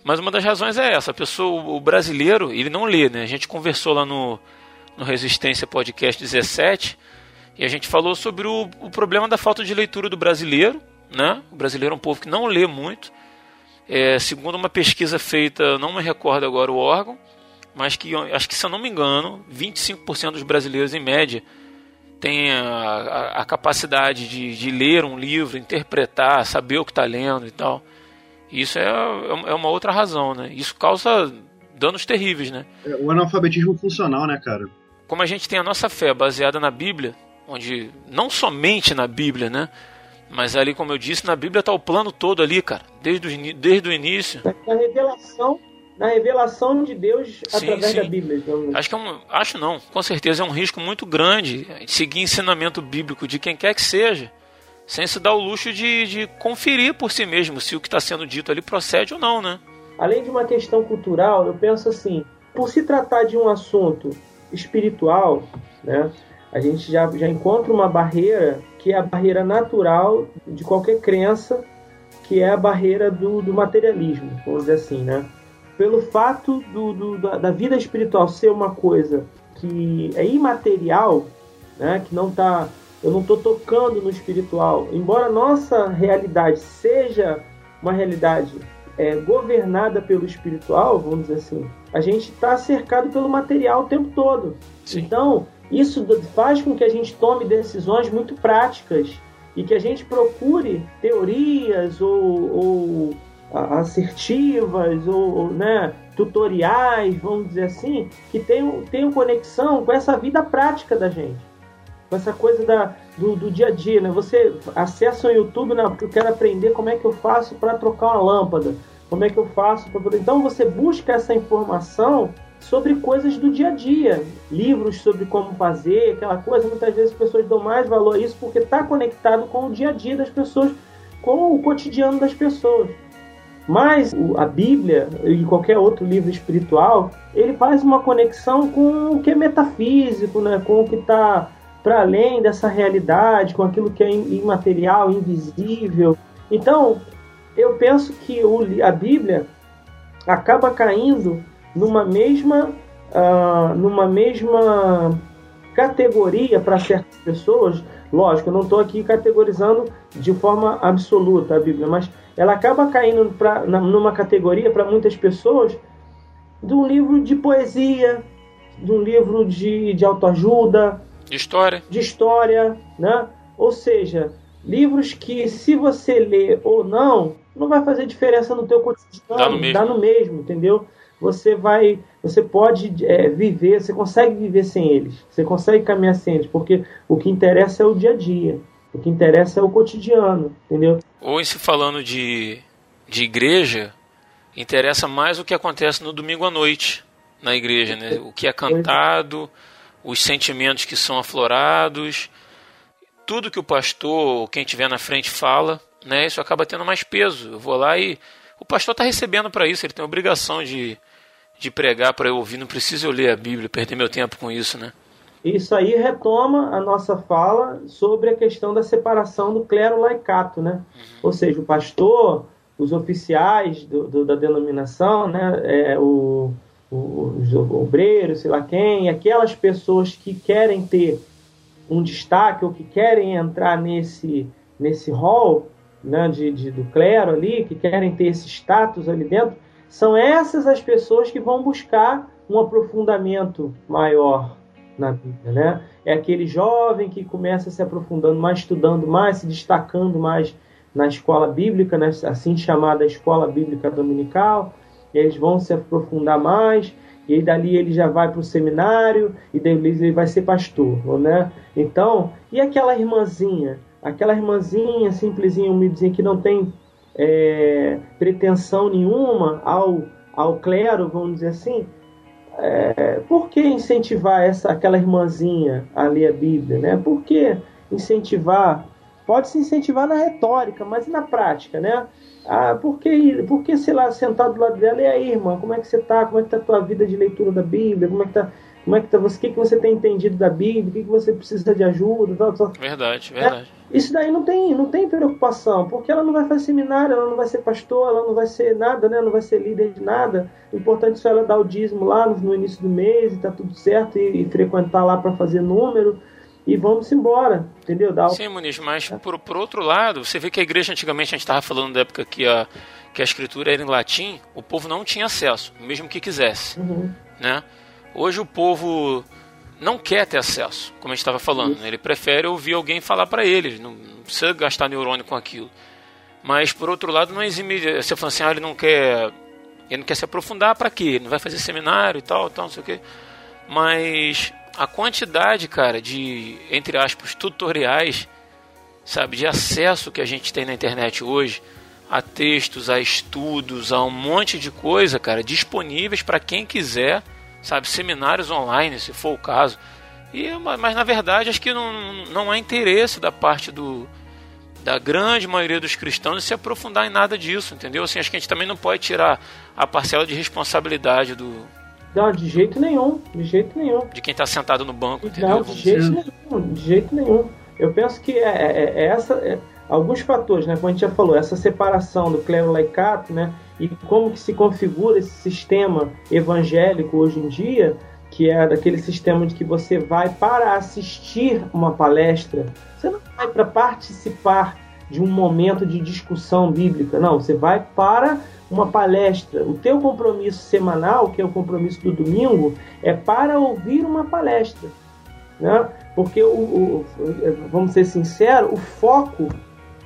Mas uma das razões é essa. A pessoa, o brasileiro, ele não lê, né? A gente conversou lá no, no Resistência Podcast 17 e a gente falou sobre o, o problema da falta de leitura do brasileiro, né? O brasileiro é um povo que não lê muito. É, segundo uma pesquisa feita, não me recordo agora o órgão, mas que acho que se eu não me engano, 25% dos brasileiros em média tem a, a- a capacidade de, de ler um livro, interpretar, saber o que está lendo e tal. Isso é, é uma outra razão, né? Isso causa danos terríveis, né? É, O analfabetismo funcional, né, cara? Como a gente tem a nossa fé baseada na Bíblia, onde não somente na Bíblia, né? Mas ali, como eu disse, na Bíblia está o plano todo ali, cara, desde o, desde o início. Na revelação, na revelação de Deus Sim, através sim. da Bíblia. digamos. Acho que é um, acho não, com certeza é um risco muito grande seguir ensinamento bíblico de quem quer que seja, sem se dar o luxo de, de conferir por si mesmo se o que está sendo dito ali procede ou não, né? Além de uma questão cultural, eu penso assim, por se tratar de um assunto espiritual, né, a gente já, já encontra uma barreira que é a barreira natural de qualquer crença, que é a barreira do, do materialismo, vamos dizer assim, né? Pelo fato do, do- da, da vida espiritual ser uma coisa que é imaterial, né, que não tá, eu não estou tocando no espiritual, embora a nossa realidade seja uma realidade é, governada pelo espiritual, vamos dizer assim, a gente está cercado pelo material o tempo todo. Sim. Então, isso faz com que a gente tome decisões muito práticas e que a gente procure teorias ou, ou assertivas ou, né, tutoriais, vamos dizer assim, que tenham, tenham conexão com essa vida prática da gente. Com essa coisa da, do, do dia a dia, né? Você acessa o YouTube, né? Porque eu quero aprender como é que eu faço para trocar uma lâmpada. Como é que eu faço para poder... Então você busca essa informação sobre coisas do dia a dia, livros sobre como fazer, aquela coisa. Muitas vezes as pessoas dão mais valor a isso porque está conectado com o dia a dia das pessoas, com o cotidiano das pessoas. Mas a Bíblia e qualquer outro livro espiritual, ele faz uma conexão com o que é metafísico, né? com o que está para além dessa realidade, com aquilo que é im- imaterial, invisível. Então, eu penso que a Bíblia acaba caindo numa mesma, ah, numa mesma categoria para certas pessoas. Lógico, eu não estou aqui categorizando de forma absoluta a Bíblia, mas ela acaba caindo pra, na- numa categoria para muitas pessoas de um livro de poesia, de um livro de, de autoajuda, De história. de história, né? Ou seja, livros que se você ler ou não, não vai fazer diferença no teu cotidiano, Dá no mesmo. dá no mesmo, entendeu? Você vai, você pode é, viver, você consegue viver sem eles, você consegue caminhar sem eles, porque o que interessa é o dia a dia, o que interessa é o cotidiano, entendeu? Se falando de, de igreja, interessa mais o que acontece no domingo à noite na igreja, né? O que é cantado, os sentimentos que são aflorados, tudo que o pastor quem estiver na frente fala, né? Isso acaba tendo mais peso. Eu vou lá e o pastor está recebendo para isso, ele tem obrigação de, de pregar para eu ouvir, não preciso eu ler a Bíblia, perder meu tempo com isso, né? Isso aí retoma a nossa fala sobre a questão da separação do clero laicato, né? Ou seja, o pastor, os oficiais do, do- da denominação, né? É, o, o- os obreiros, sei lá quem, aquelas pessoas que querem ter um destaque ou que querem entrar nesse, nesse hall, né, de, de- do clero ali, que querem ter esse status ali dentro, são essas as pessoas que vão buscar um aprofundamento maior na Bíblia, né? É aquele jovem que começa se aprofundando mais, estudando mais, se destacando mais na escola bíblica, né? assim chamada escola bíblica dominical, eles vão se aprofundar mais, e aí dali ele já vai para o seminário, e daí ele vai ser pastor, né? Então, e aquela irmãzinha? Aquela irmãzinha simplesinha, humildezinha, que não tem é, pretensão nenhuma ao, ao clero, vamos dizer assim, é, por que incentivar essa aquela irmãzinha a ler a Bíblia, né? Por que incentivar? Pode se incentivar na retórica, mas e na prática, né? Ah, por que, por que, sei lá, sentar do lado dela e aí, irmã, como é que você tá? Como é que tá a tua vida de leitura da Bíblia? Como é que tá, como é que tá você, o que, que você tem entendido da Bíblia? O que, que você precisa de ajuda? Tal, tal. Verdade, verdade. Isso daí não tem, não tem preocupação, porque ela não vai fazer seminário, ela não vai ser pastor, ela não vai ser nada, né? Não vai ser líder de nada. O importante é só ela dar o dízimo lá no, no início do mês e tá tudo certo e, e frequentar lá para fazer número e vamos embora, entendeu? O- Sim, Muniz, mas por, por outro lado, você vê que a igreja antigamente, a gente estava falando da época que a, que a escritura era em latim, o povo não tinha acesso, mesmo que quisesse. Uhum. né? Hoje o povo não quer ter acesso, como a gente estava falando. né? Ele prefere ouvir alguém falar para ele, não, não precisa gastar neurônio com aquilo. Mas por outro lado, não exime. Você fala assim, ah, ele não quer. Ele não quer se aprofundar para quê? Ele não vai fazer seminário e tal, tal, não sei o quê. Mas a quantidade, cara, de, entre aspas, tutoriais, sabe, de acesso que a gente tem na internet hoje a textos, a estudos, a um monte de coisa, cara, disponíveis para quem quiser, sabe, seminários online, se for o caso. E, ma- mas na verdade acho que não, não há interesse da parte do da grande maioria dos cristãos em se aprofundar em nada disso, entendeu? Assim, acho que a gente também não pode tirar a parcela de responsabilidade do Não, de jeito nenhum, de jeito nenhum. de quem está sentado no banco, entendeu? Não, de jeito nenhum, de jeito nenhum. Eu penso que é, é- é essa, é- alguns fatores, né, como a gente já falou, essa separação do clero laicato, né, e como que se configura esse sistema evangélico hoje em dia, que é daquele sistema de que você vai para assistir uma palestra, você não vai para participar de um momento de discussão bíblica, não, você vai para uma palestra. O teu compromisso semanal, que é o compromisso do domingo, é para ouvir uma palestra né? Porque o, o- vamos ser sinceros, o foco,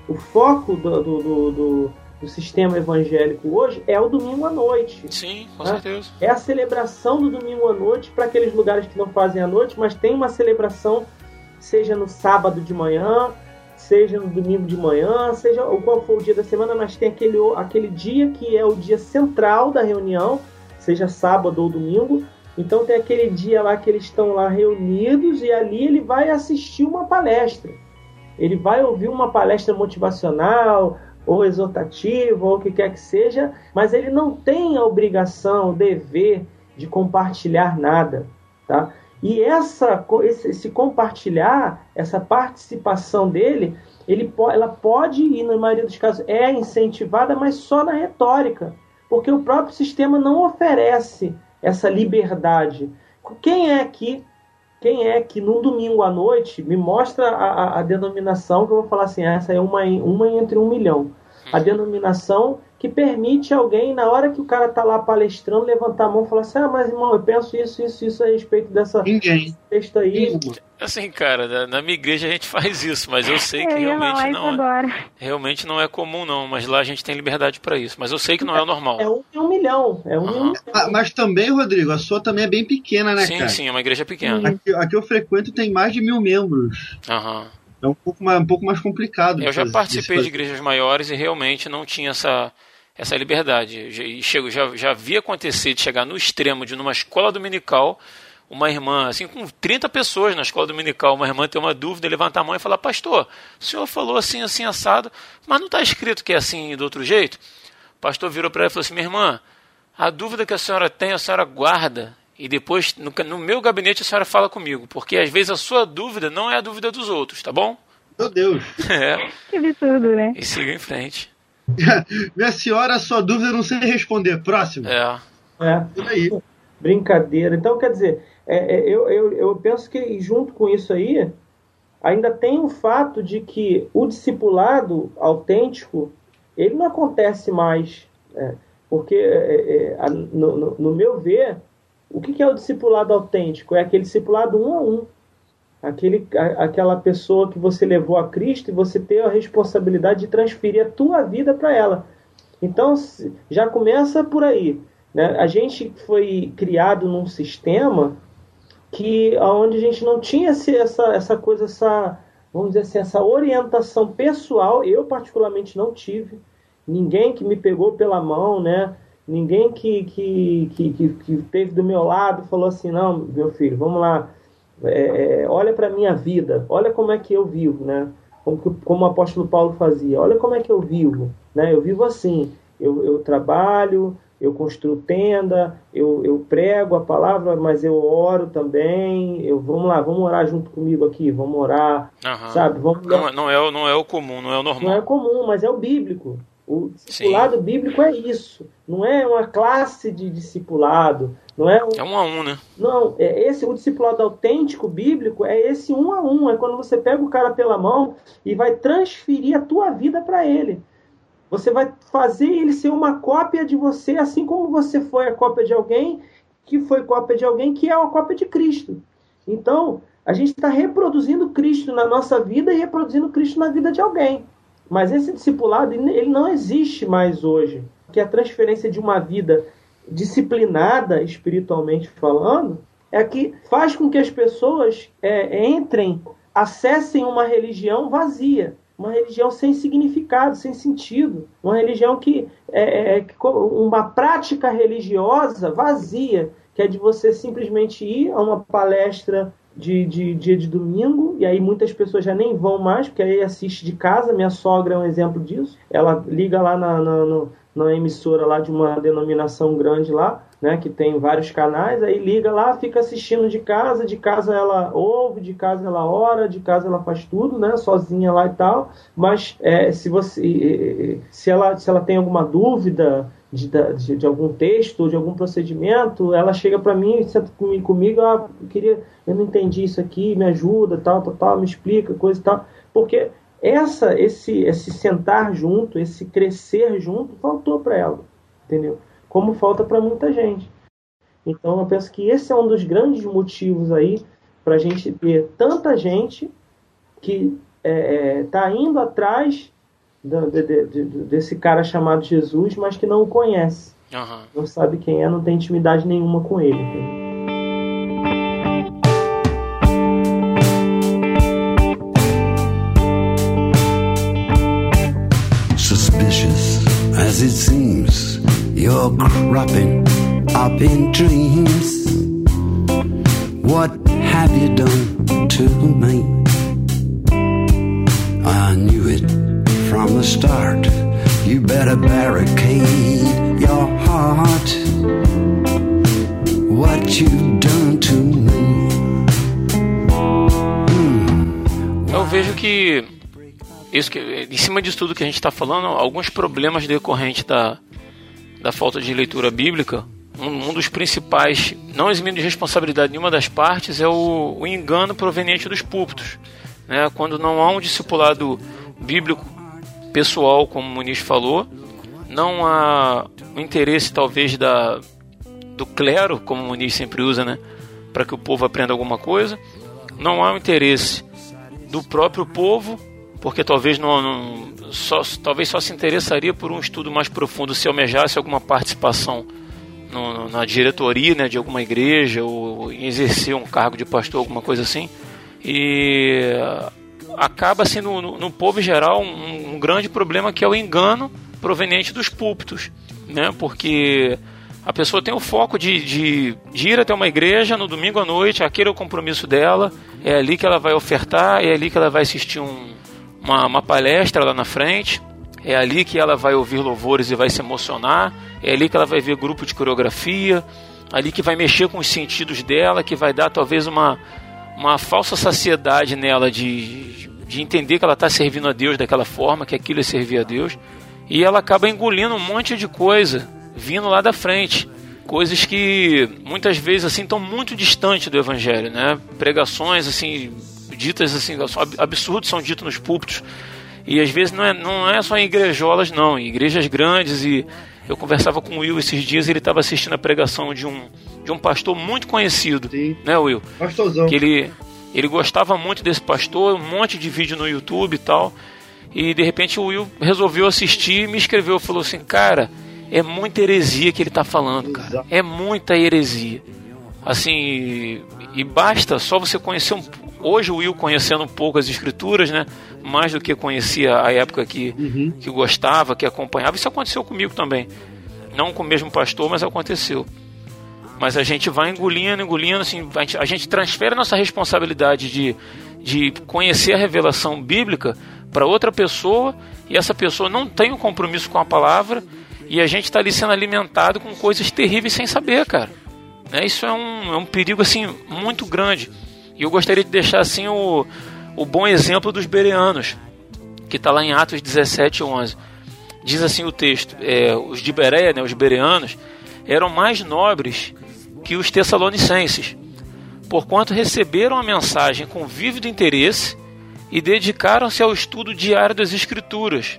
o foco do, do, do- do- do sistema evangélico hoje é o domingo à noite. Sim, com Ah. certeza. É a celebração do domingo à noite para aqueles lugares que não fazem à noite, mas tem uma celebração, seja no sábado de manhã, seja no domingo de manhã, seja o qual for o dia da semana, mas tem aquele, aquele dia que é o dia central da reunião, seja sábado ou domingo. Então tem aquele dia lá que eles estão lá reunidos e ali ele vai assistir uma palestra. Ele vai ouvir uma palestra motivacional ou exortativa ou o que quer que seja, mas ele não tem a obrigação, o dever de compartilhar nada, tá? E essa, esse, compartilhar, essa participação dele, ele, ela pode, e na maioria dos casos é incentivada, mas só na retórica, porque o próprio sistema não oferece essa liberdade. Quem é que quem é que no domingo à noite me mostra a, a- a denominação que eu vou falar assim, essa é uma, uma entre um milhão. A denominação que permite alguém, na hora que o cara tá lá palestrando, levantar a mão e falar assim, ah, mas irmão, eu penso isso, isso, isso a respeito dessa Ninguém. texto aí. Assim, cara, na, minha igreja a gente (laughs) faz isso, mas eu sei que Eu ia realmente isso não é, agora. realmente não é comum não, mas lá a gente tem liberdade para isso, mas eu sei que não é o normal. É um em um milhão. É um um Aham. milhão. Ah, mas também, Rodrigo, a sua também é bem pequena, né, sim, cara? sim, é uma igreja pequena. Aqui, aqui eu frequento tem mais de mil membros. Aham. É um pouco mais, um pouco mais complicado. Eu já participei de igrejas maiores e realmente não tinha essa, essa liberdade. Já- E chego, já, já vi acontecer de chegar no extremo de numa escola dominical, uma irmã, assim, com 30 pessoas na escola dominical, uma irmã ter uma dúvida, levantar a mão e falar, pastor, o senhor falou assim, assim, assado, mas não está escrito que é assim do outro jeito? O pastor virou para ela e falou assim, minha irmã, a dúvida que a senhora tem, a senhora guarda. E depois, no, no meu gabinete, a senhora fala comigo. Porque às vezes a sua dúvida não é a dúvida dos outros, tá bom? Meu Deus. (laughs) É. Que absurdo, né? E siga em frente. (laughs) Minha senhora, a sua dúvida eu não sei responder. Próximo. É. É. Aí. Brincadeira. Então, quer dizer, é, é, eu, eu, eu penso que junto com isso aí, ainda tem o fato de que o discipulado autêntico ele não acontece mais, é, porque é, é, a- no, no- no meu ver, o que, que é o discipulado autêntico? É aquele discipulado um a um, aquele, a- aquela pessoa que você levou a Cristo e você tem a responsabilidade de transferir a tua vida para ela. Então já começa por aí. Né? A gente foi criado num sistema que onde a gente não tinha esse- essa, essa coisa, essa, vamos dizer assim, essa orientação pessoal, eu particularmente não tive. Ninguém que me pegou pela mão, né? Ninguém que, que, que, que, que teve do meu lado falou assim, não, meu filho, vamos lá, é, é, olha para minha vida, olha como é que eu vivo, né? Como, que- como o apóstolo Paulo fazia, olha como é que eu vivo, né? Eu vivo assim, eu, eu trabalho, eu construo tenda, eu, eu prego a palavra, mas eu oro também. Eu, vamos lá, vamos orar junto comigo aqui, vamos orar, Aham. sabe? Vamos Não, é- não, é, o- não é o comum, não é o não é normal. comum, mas é o bíblico. O discipulado bíblico é isso. Não é uma classe de discipulado. Não é um, É um a um, né? não, é esse o discipulado autêntico bíblico é esse um a um, é quando você pega o cara pela mão e vai transferir a tua vida para ele. Você vai fazer ele ser uma cópia de você, assim como você foi a cópia de alguém que foi cópia de alguém que é uma cópia de Cristo. Então, a gente está reproduzindo Cristo na nossa vida e reproduzindo Cristo na vida de alguém. Mas esse discipulado, ele não existe mais hoje. Que a transferência de uma vida disciplinada, espiritualmente falando, é que faz com que as pessoas é, entrem, acessem uma religião vazia, uma religião sem significado, sem sentido, uma religião que é, é, co- uma prática religiosa vazia, que é de você simplesmente ir a uma palestra de, de dia de domingo, e aí muitas pessoas já nem vão mais, porque aí assiste de casa, minha sogra é um exemplo disso, ela liga lá na, na, no- na emissora lá de uma denominação grande lá, né, que tem vários canais, aí liga lá, fica assistindo de casa, de casa ela ouve, de casa ela ora, de casa ela faz tudo, né, sozinha lá e tal, mas é, se você se ela, se ela tem alguma dúvida de, de, de algum texto de algum procedimento, ela chega para mim, senta comigo, ah, eu queria, eu não entendi isso aqui, me ajuda, tal, tal, tal, me explica, coisa e tal, porque essa, esse, esse sentar junto, esse crescer junto, faltou para ela, entendeu? Como falta para muita gente. Então eu penso que esse é um dos grandes motivos aí para a gente ter tanta gente que está indo atrás de- de- de- desse cara chamado Jesus, mas que não o conhece, Aham. não sabe quem é, não tem intimidade nenhuma com ele. Suspicious as it seems, you're cropping up in dreams. What have you done to me? The start. You better barricade your heart. What you've done to me. Eu vejo que isso que em cima disso tudo que a gente está falando, alguns problemas decorrentes da, da falta de leitura bíblica, um, um dos principais, não eximindo de responsabilidade nenhuma das partes, é o, o engano proveniente dos púlpitos. Né? Quando não há um discipulado bíblico pessoal, como o Muniz falou, não há o interesse talvez da, do clero, como o Muniz sempre usa, né? para que o povo aprenda alguma coisa, não há o interesse do próprio povo, porque talvez não, não- só, talvez só se interessaria por um estudo mais profundo se almejasse alguma participação no- na diretoria né, de alguma igreja ou exercer um cargo de pastor, alguma coisa assim. E acaba sendo no, no povo geral um, um grande problema que é o engano proveniente dos púlpitos, né? Porque a pessoa tem o foco de, de, de ir até uma igreja no domingo à noite, aquele é o compromisso dela, é ali que ela vai ofertar, é ali que ela vai assistir um, uma, uma palestra lá na frente, é ali que ela vai ouvir louvores e vai se emocionar, é ali que ela vai ver grupo de coreografia, ali que vai mexer com os sentidos dela, que vai dar talvez uma, uma falsa saciedade nela de, de entender que ela está servindo a Deus daquela forma, que aquilo é servir a Deus, e ela acaba engolindo um monte de coisa vindo lá da frente. Coisas que muitas vezes assim estão muito distantes do evangelho, né? Pregações assim ditas assim, absurdos são ditos nos púlpitos. E às vezes não é, não é só em igrejolas, não, em igrejas grandes. E eu conversava com o Will esses dias, ele estava assistindo a pregação de um, de um pastor muito conhecido, Sim. né, Will? Pastorzão. que ele, ele gostava muito desse pastor, um monte de vídeo no YouTube e tal. E de repente o Will resolveu assistir e me escreveu, falou assim, cara, é muita heresia que ele tá falando, cara. Exato. É muita heresia. Assim, e, e basta só você conhecer um hoje o Will conhecendo um pouco as escrituras, né? Mais do que conhecia a época que Uhum. que gostava, que acompanhava. Isso aconteceu comigo também. Não com o mesmo pastor, mas aconteceu. Mas a gente vai engolindo, engolindo, assim, a gente, a gente transfere nossa responsabilidade de, de conhecer a revelação bíblica para outra pessoa e essa pessoa não tem um compromisso com a palavra e a gente está ali sendo alimentado com coisas terríveis sem saber, cara. Né? Isso é um, é um perigo assim muito grande. E eu gostaria de deixar assim o, o bom exemplo dos bereanos, que está lá em Atos 17, 11. Diz assim o texto: é, os de Bereia, né, os bereanos, eram mais nobres que os tessalonicenses, porquanto receberam a mensagem com vívido interesse e dedicaram-se ao estudo diário das Escrituras,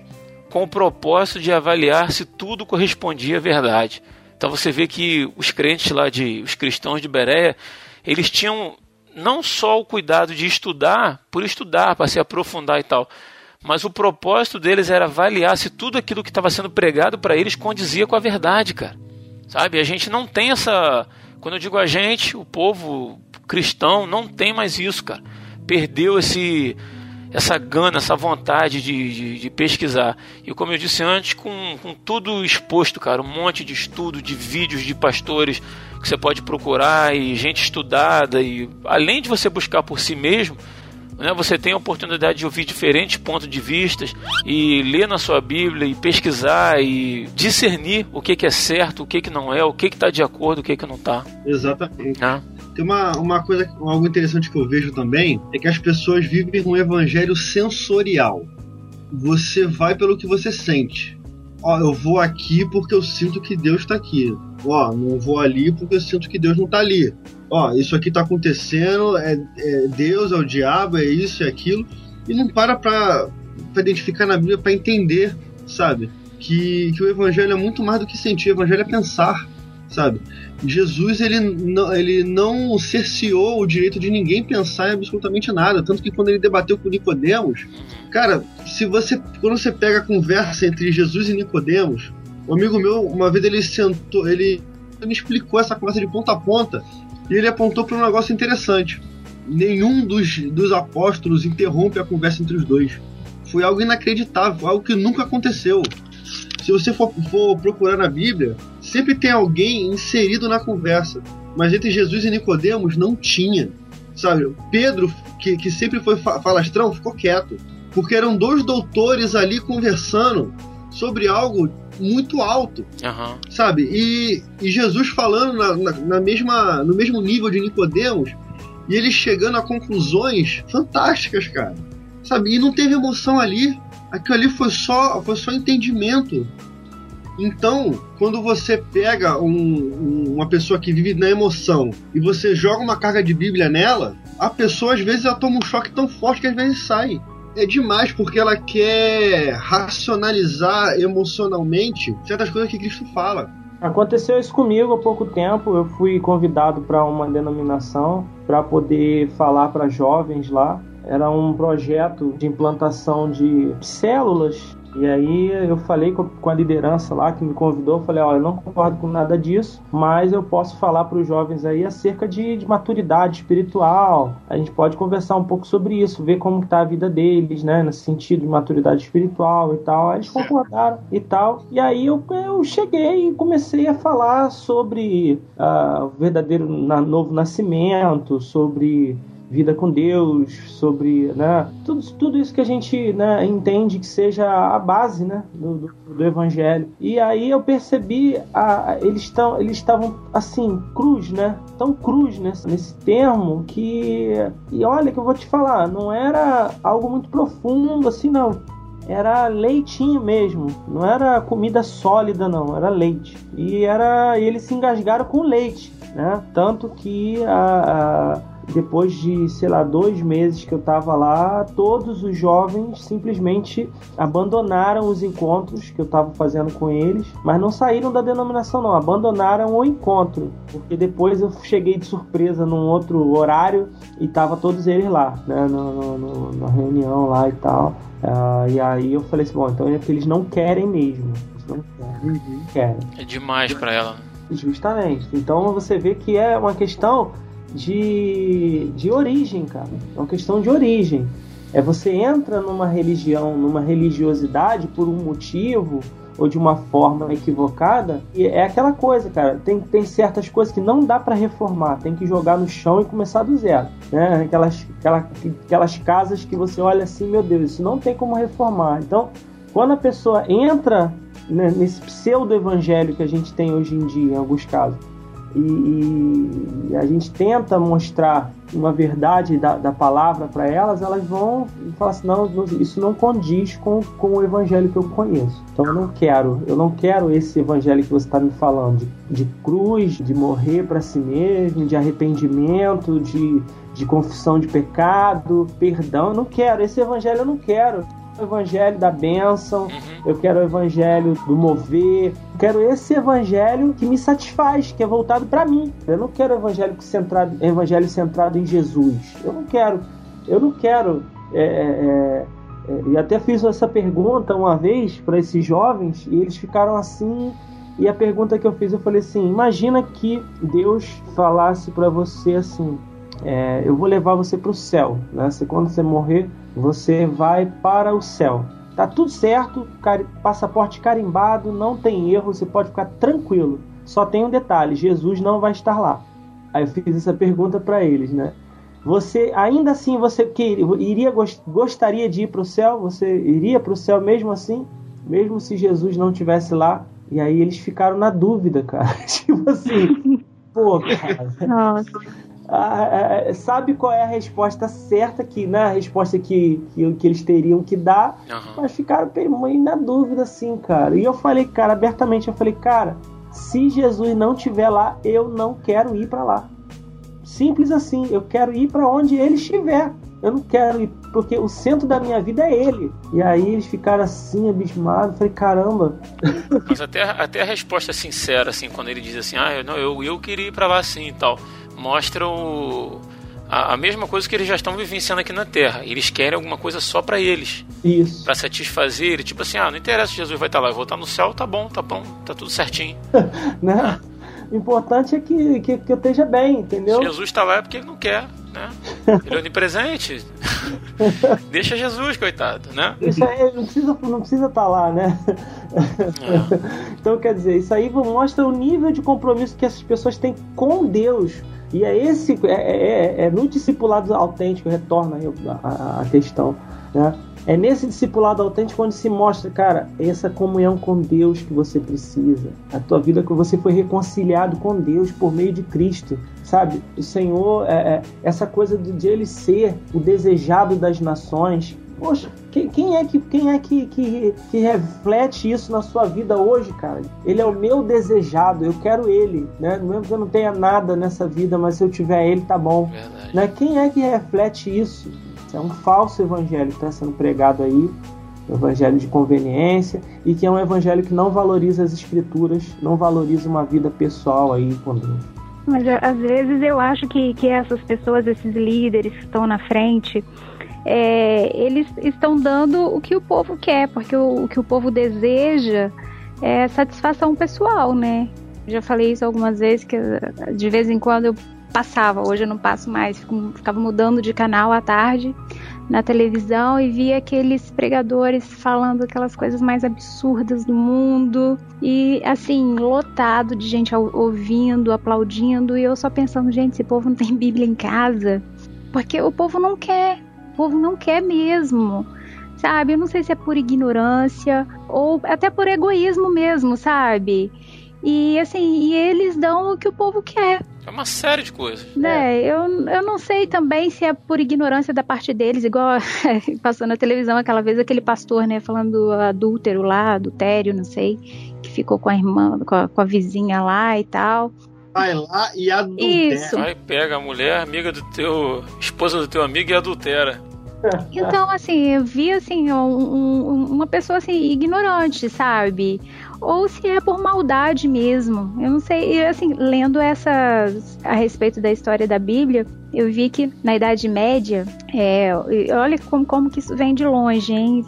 com o propósito de avaliar se tudo correspondia à verdade. Então você vê que os crentes lá de os cristãos de Bereia, eles tinham não só o cuidado de estudar por estudar, para se aprofundar e tal, mas o propósito deles era avaliar se tudo aquilo que estava sendo pregado para eles condizia com a verdade, cara. Sabe? A gente não tem essa. Quando eu digo a gente, o povo cristão não tem mais isso, cara. Perdeu esse essa gana, essa vontade de, de, de pesquisar. E como eu disse antes, com, com tudo exposto, cara, um monte de estudo, de vídeos de pastores que você pode procurar e gente estudada e além de você buscar por si mesmo, né, você tem a oportunidade de ouvir diferentes pontos de vistas e ler na sua Bíblia e pesquisar e discernir o que, que é certo, o que, que não é, o que está de acordo, o que, que não está. Exatamente. Né? Tem uma, uma coisa, algo interessante que eu vejo também, é que as pessoas vivem um evangelho sensorial. Você vai pelo que você sente. Ó, eu vou aqui porque eu sinto que Deus está aqui. Ó, não vou ali porque eu sinto que Deus não está ali. Ó, isso aqui está acontecendo, é, é Deus, é o diabo, é isso, é aquilo. E não para pra identificar na Bíblia, para entender, sabe? Que, que o evangelho é muito mais do que sentir, o evangelho é pensar, sabe? Jesus ele não, ele não cerceou o direito de ninguém pensar em absolutamente nada, tanto que quando ele debateu com Nicodemos, cara, se você quando você pega a conversa entre Jesus e Nicodemos, um amigo meu uma vez ele sentou, ele, ele explicou essa conversa de ponta a ponta e ele apontou para um negócio interessante. Nenhum dos, dos apóstolos interrompe a conversa entre os dois. Foi algo inacreditável, algo que nunca aconteceu. Se você for, for procurar na Bíblia, sempre tem alguém inserido na conversa. Mas entre Jesus e Nicodemos não tinha. Sabe, Pedro, que, que sempre foi fa- falastrão, ficou quieto. Porque eram dois doutores ali conversando sobre algo muito alto, Aham. sabe? E, e Jesus falando na, na, na mesma, no mesmo nível de Nicodemos e ele chegando a conclusões fantásticas, cara. Sabe? E não teve emoção ali. Aquilo ali foi só, foi só entendimento. Então, quando você pega um- um- uma pessoa que vive na emoção e você joga uma carga de Bíblia nela, a pessoa às vezes ela toma um choque tão forte que às vezes sai. É demais porque ela quer racionalizar emocionalmente certas coisas que Cristo fala. Aconteceu isso comigo há pouco tempo. Eu fui convidado para uma denominação para poder falar para jovens lá. Era um projeto de implantação de células. E aí eu falei com a liderança lá que me convidou, falei, olha, eu não concordo com nada disso, mas eu posso falar para os jovens aí acerca de, de maturidade espiritual. A gente pode conversar um pouco sobre isso, ver como está a vida deles, né, nesse sentido de maturidade espiritual e tal. Aí eles concordaram e tal. E aí eu, eu cheguei e comecei a falar sobre ah, o verdadeiro novo nascimento, sobre vida com Deus, sobre né, tudo, tudo isso que a gente né, entende que seja a base né, do, do, do evangelho. E aí eu percebi, a, eles estão eles estavam assim, cruz, né? Tão cruz nesse, nesse termo que. E olha que eu vou te falar, não era algo muito profundo assim, não. Era leitinho mesmo, não era comida sólida, não, era leite. E era e eles se engasgaram com leite, né? Tanto que a depois de, sei lá, dois meses que eu tava lá, todos os jovens simplesmente abandonaram os encontros que eu tava fazendo com eles, mas não saíram da denominação, não, abandonaram o encontro, porque depois eu cheguei de surpresa num outro horário e tava todos eles lá, né, no, no- no- na reunião lá e tal. Ah, e aí eu falei assim, bom, então é que eles não querem mesmo. Eles não querem. querem. É demais pra ela. Justamente. Então você vê que é uma questão de, de origem, cara. É uma questão de origem. É você entra numa religião, numa religiosidade por um motivo ou de uma forma equivocada, e é aquela coisa, cara. Tem, tem certas coisas que não dá para reformar, tem que jogar no chão e começar do zero. Né? Aquelas, aquela, aquelas casas que você olha assim, meu Deus, isso não tem como reformar. Então, quando a pessoa entra né, nesse pseudo-evangelho que a gente tem hoje em dia, em alguns casos, e, e a gente tenta mostrar uma verdade da, da palavra para elas, elas vão falar assim, não, isso não condiz com, com o evangelho que eu conheço. Então eu não quero, eu não quero esse evangelho que você está me falando, de, de cruz, de morrer para si mesmo, de arrependimento, de, de confissão de pecado, perdão, eu não quero, esse evangelho eu não quero o evangelho da bênção, eu quero o evangelho do mover, eu quero esse evangelho que me satisfaz, que é voltado para mim. Eu não quero evangelho centrado, evangelho centrado em Jesus. Eu não quero, eu não quero. é, é, é, e até fiz essa pergunta uma vez para esses jovens e eles ficaram assim. E a pergunta que eu fiz, eu falei assim: imagina que Deus falasse para você assim: é, eu vou levar você para o céu, né? Você, quando você morrer, você vai para o céu. Tá tudo certo, passaporte carimbado, não tem erro, você pode ficar tranquilo. Só tem um detalhe: Jesus não vai estar lá. Aí eu fiz essa pergunta para eles, né? Você ainda assim você que iria gos- gostaria de ir para o céu? Você iria para o céu mesmo assim, mesmo se Jesus não tivesse lá? E aí eles ficaram na dúvida, cara. (laughs) tipo assim, pô, cara. Nossa. Ah, ah, sabe qual é a resposta certa que, né, a resposta que, que, que eles teriam que dar, Aham. mas ficaram meio na dúvida assim, cara. E eu falei, cara, abertamente, eu falei, cara, se Jesus não estiver lá, eu não quero ir pra lá. Simples assim, eu quero ir pra onde ele estiver. Eu não quero ir, porque o centro da minha vida é ele. E aí eles ficaram assim, abismados. Falei, caramba, Mas até, até a resposta sincera, assim, quando ele diz assim, ah, eu, não, eu, eu queria ir pra lá assim e tal, mostra o, a, a mesma coisa que eles já estão vivenciando aqui na Terra. Eles querem alguma coisa só pra eles, isso. Pra satisfazer. Tipo assim, ah, não interessa se Jesus vai estar lá, eu vou estar no céu, tá bom, tá bom, tá tudo certinho. (laughs) Né? O importante é que, que, que eu esteja bem, entendeu? Se Jesus tá lá é porque ele não quer, né? Ele é onipresente. (laughs) Deixa Jesus, coitado, né? Isso aí não precisa não precisa estar lá, né? (laughs) então quer dizer, isso aí mostra o nível de compromisso que essas pessoas têm com Deus. E é esse é, é, é no discipulado autêntico retorna a, a, a questão, né? É nesse discipulado autêntico onde se mostra, cara, essa comunhão com Deus que você precisa. A tua vida que você foi reconciliado com Deus por meio de Cristo, sabe? O Senhor, é, é, essa coisa de, de ele ser o desejado das nações. Poxa, quem, quem é, que, quem é que, que, que reflete isso na sua vida hoje, cara? Ele é o meu desejado, eu quero ele, né? Mesmo que eu não tenha nada nessa vida, mas se eu tiver ele, tá bom. Verdade. Né? Quem é que reflete isso? É um falso evangelho que está sendo pregado aí, um evangelho de conveniência, e que é um evangelho que não valoriza as escrituras, não valoriza uma vida pessoal aí com Deus. Mas às vezes eu acho que, que essas pessoas, esses líderes que estão na frente, é, eles estão dando o que o povo quer, porque o, o que o povo deseja é satisfação pessoal, né? Já falei isso algumas vezes, que de vez em quando eu passava, hoje eu não passo mais, ficava mudando de canal à tarde na televisão e via aqueles pregadores falando aquelas coisas mais absurdas do mundo e assim, lotado de gente ouvindo, aplaudindo e eu só pensando, gente, esse povo não tem Bíblia em casa. Porque o povo não quer, povo não quer mesmo. Sabe? Eu não sei se é por ignorância ou até por egoísmo mesmo, sabe? E assim, e eles dão o que o povo quer. É uma série de coisas. Né, eu, eu não sei também se é por ignorância da parte deles, igual (laughs) passou na televisão aquela vez aquele pastor, né, falando do adúltero lá, adultério, não sei, que ficou com a irmã, com a, com a vizinha lá e tal. Vai lá e adultera. Isso. Vai, pega a mulher, amiga do teu. esposa do teu amigo e adultera. Então, assim, eu vi assim, um- um- uma pessoa assim, ignorante, sabe? Ou se é por maldade mesmo. Eu não sei. E assim, lendo essas a respeito da história da Bíblia, eu vi que na Idade Média, é, olha como, como que isso vem de longe, hein?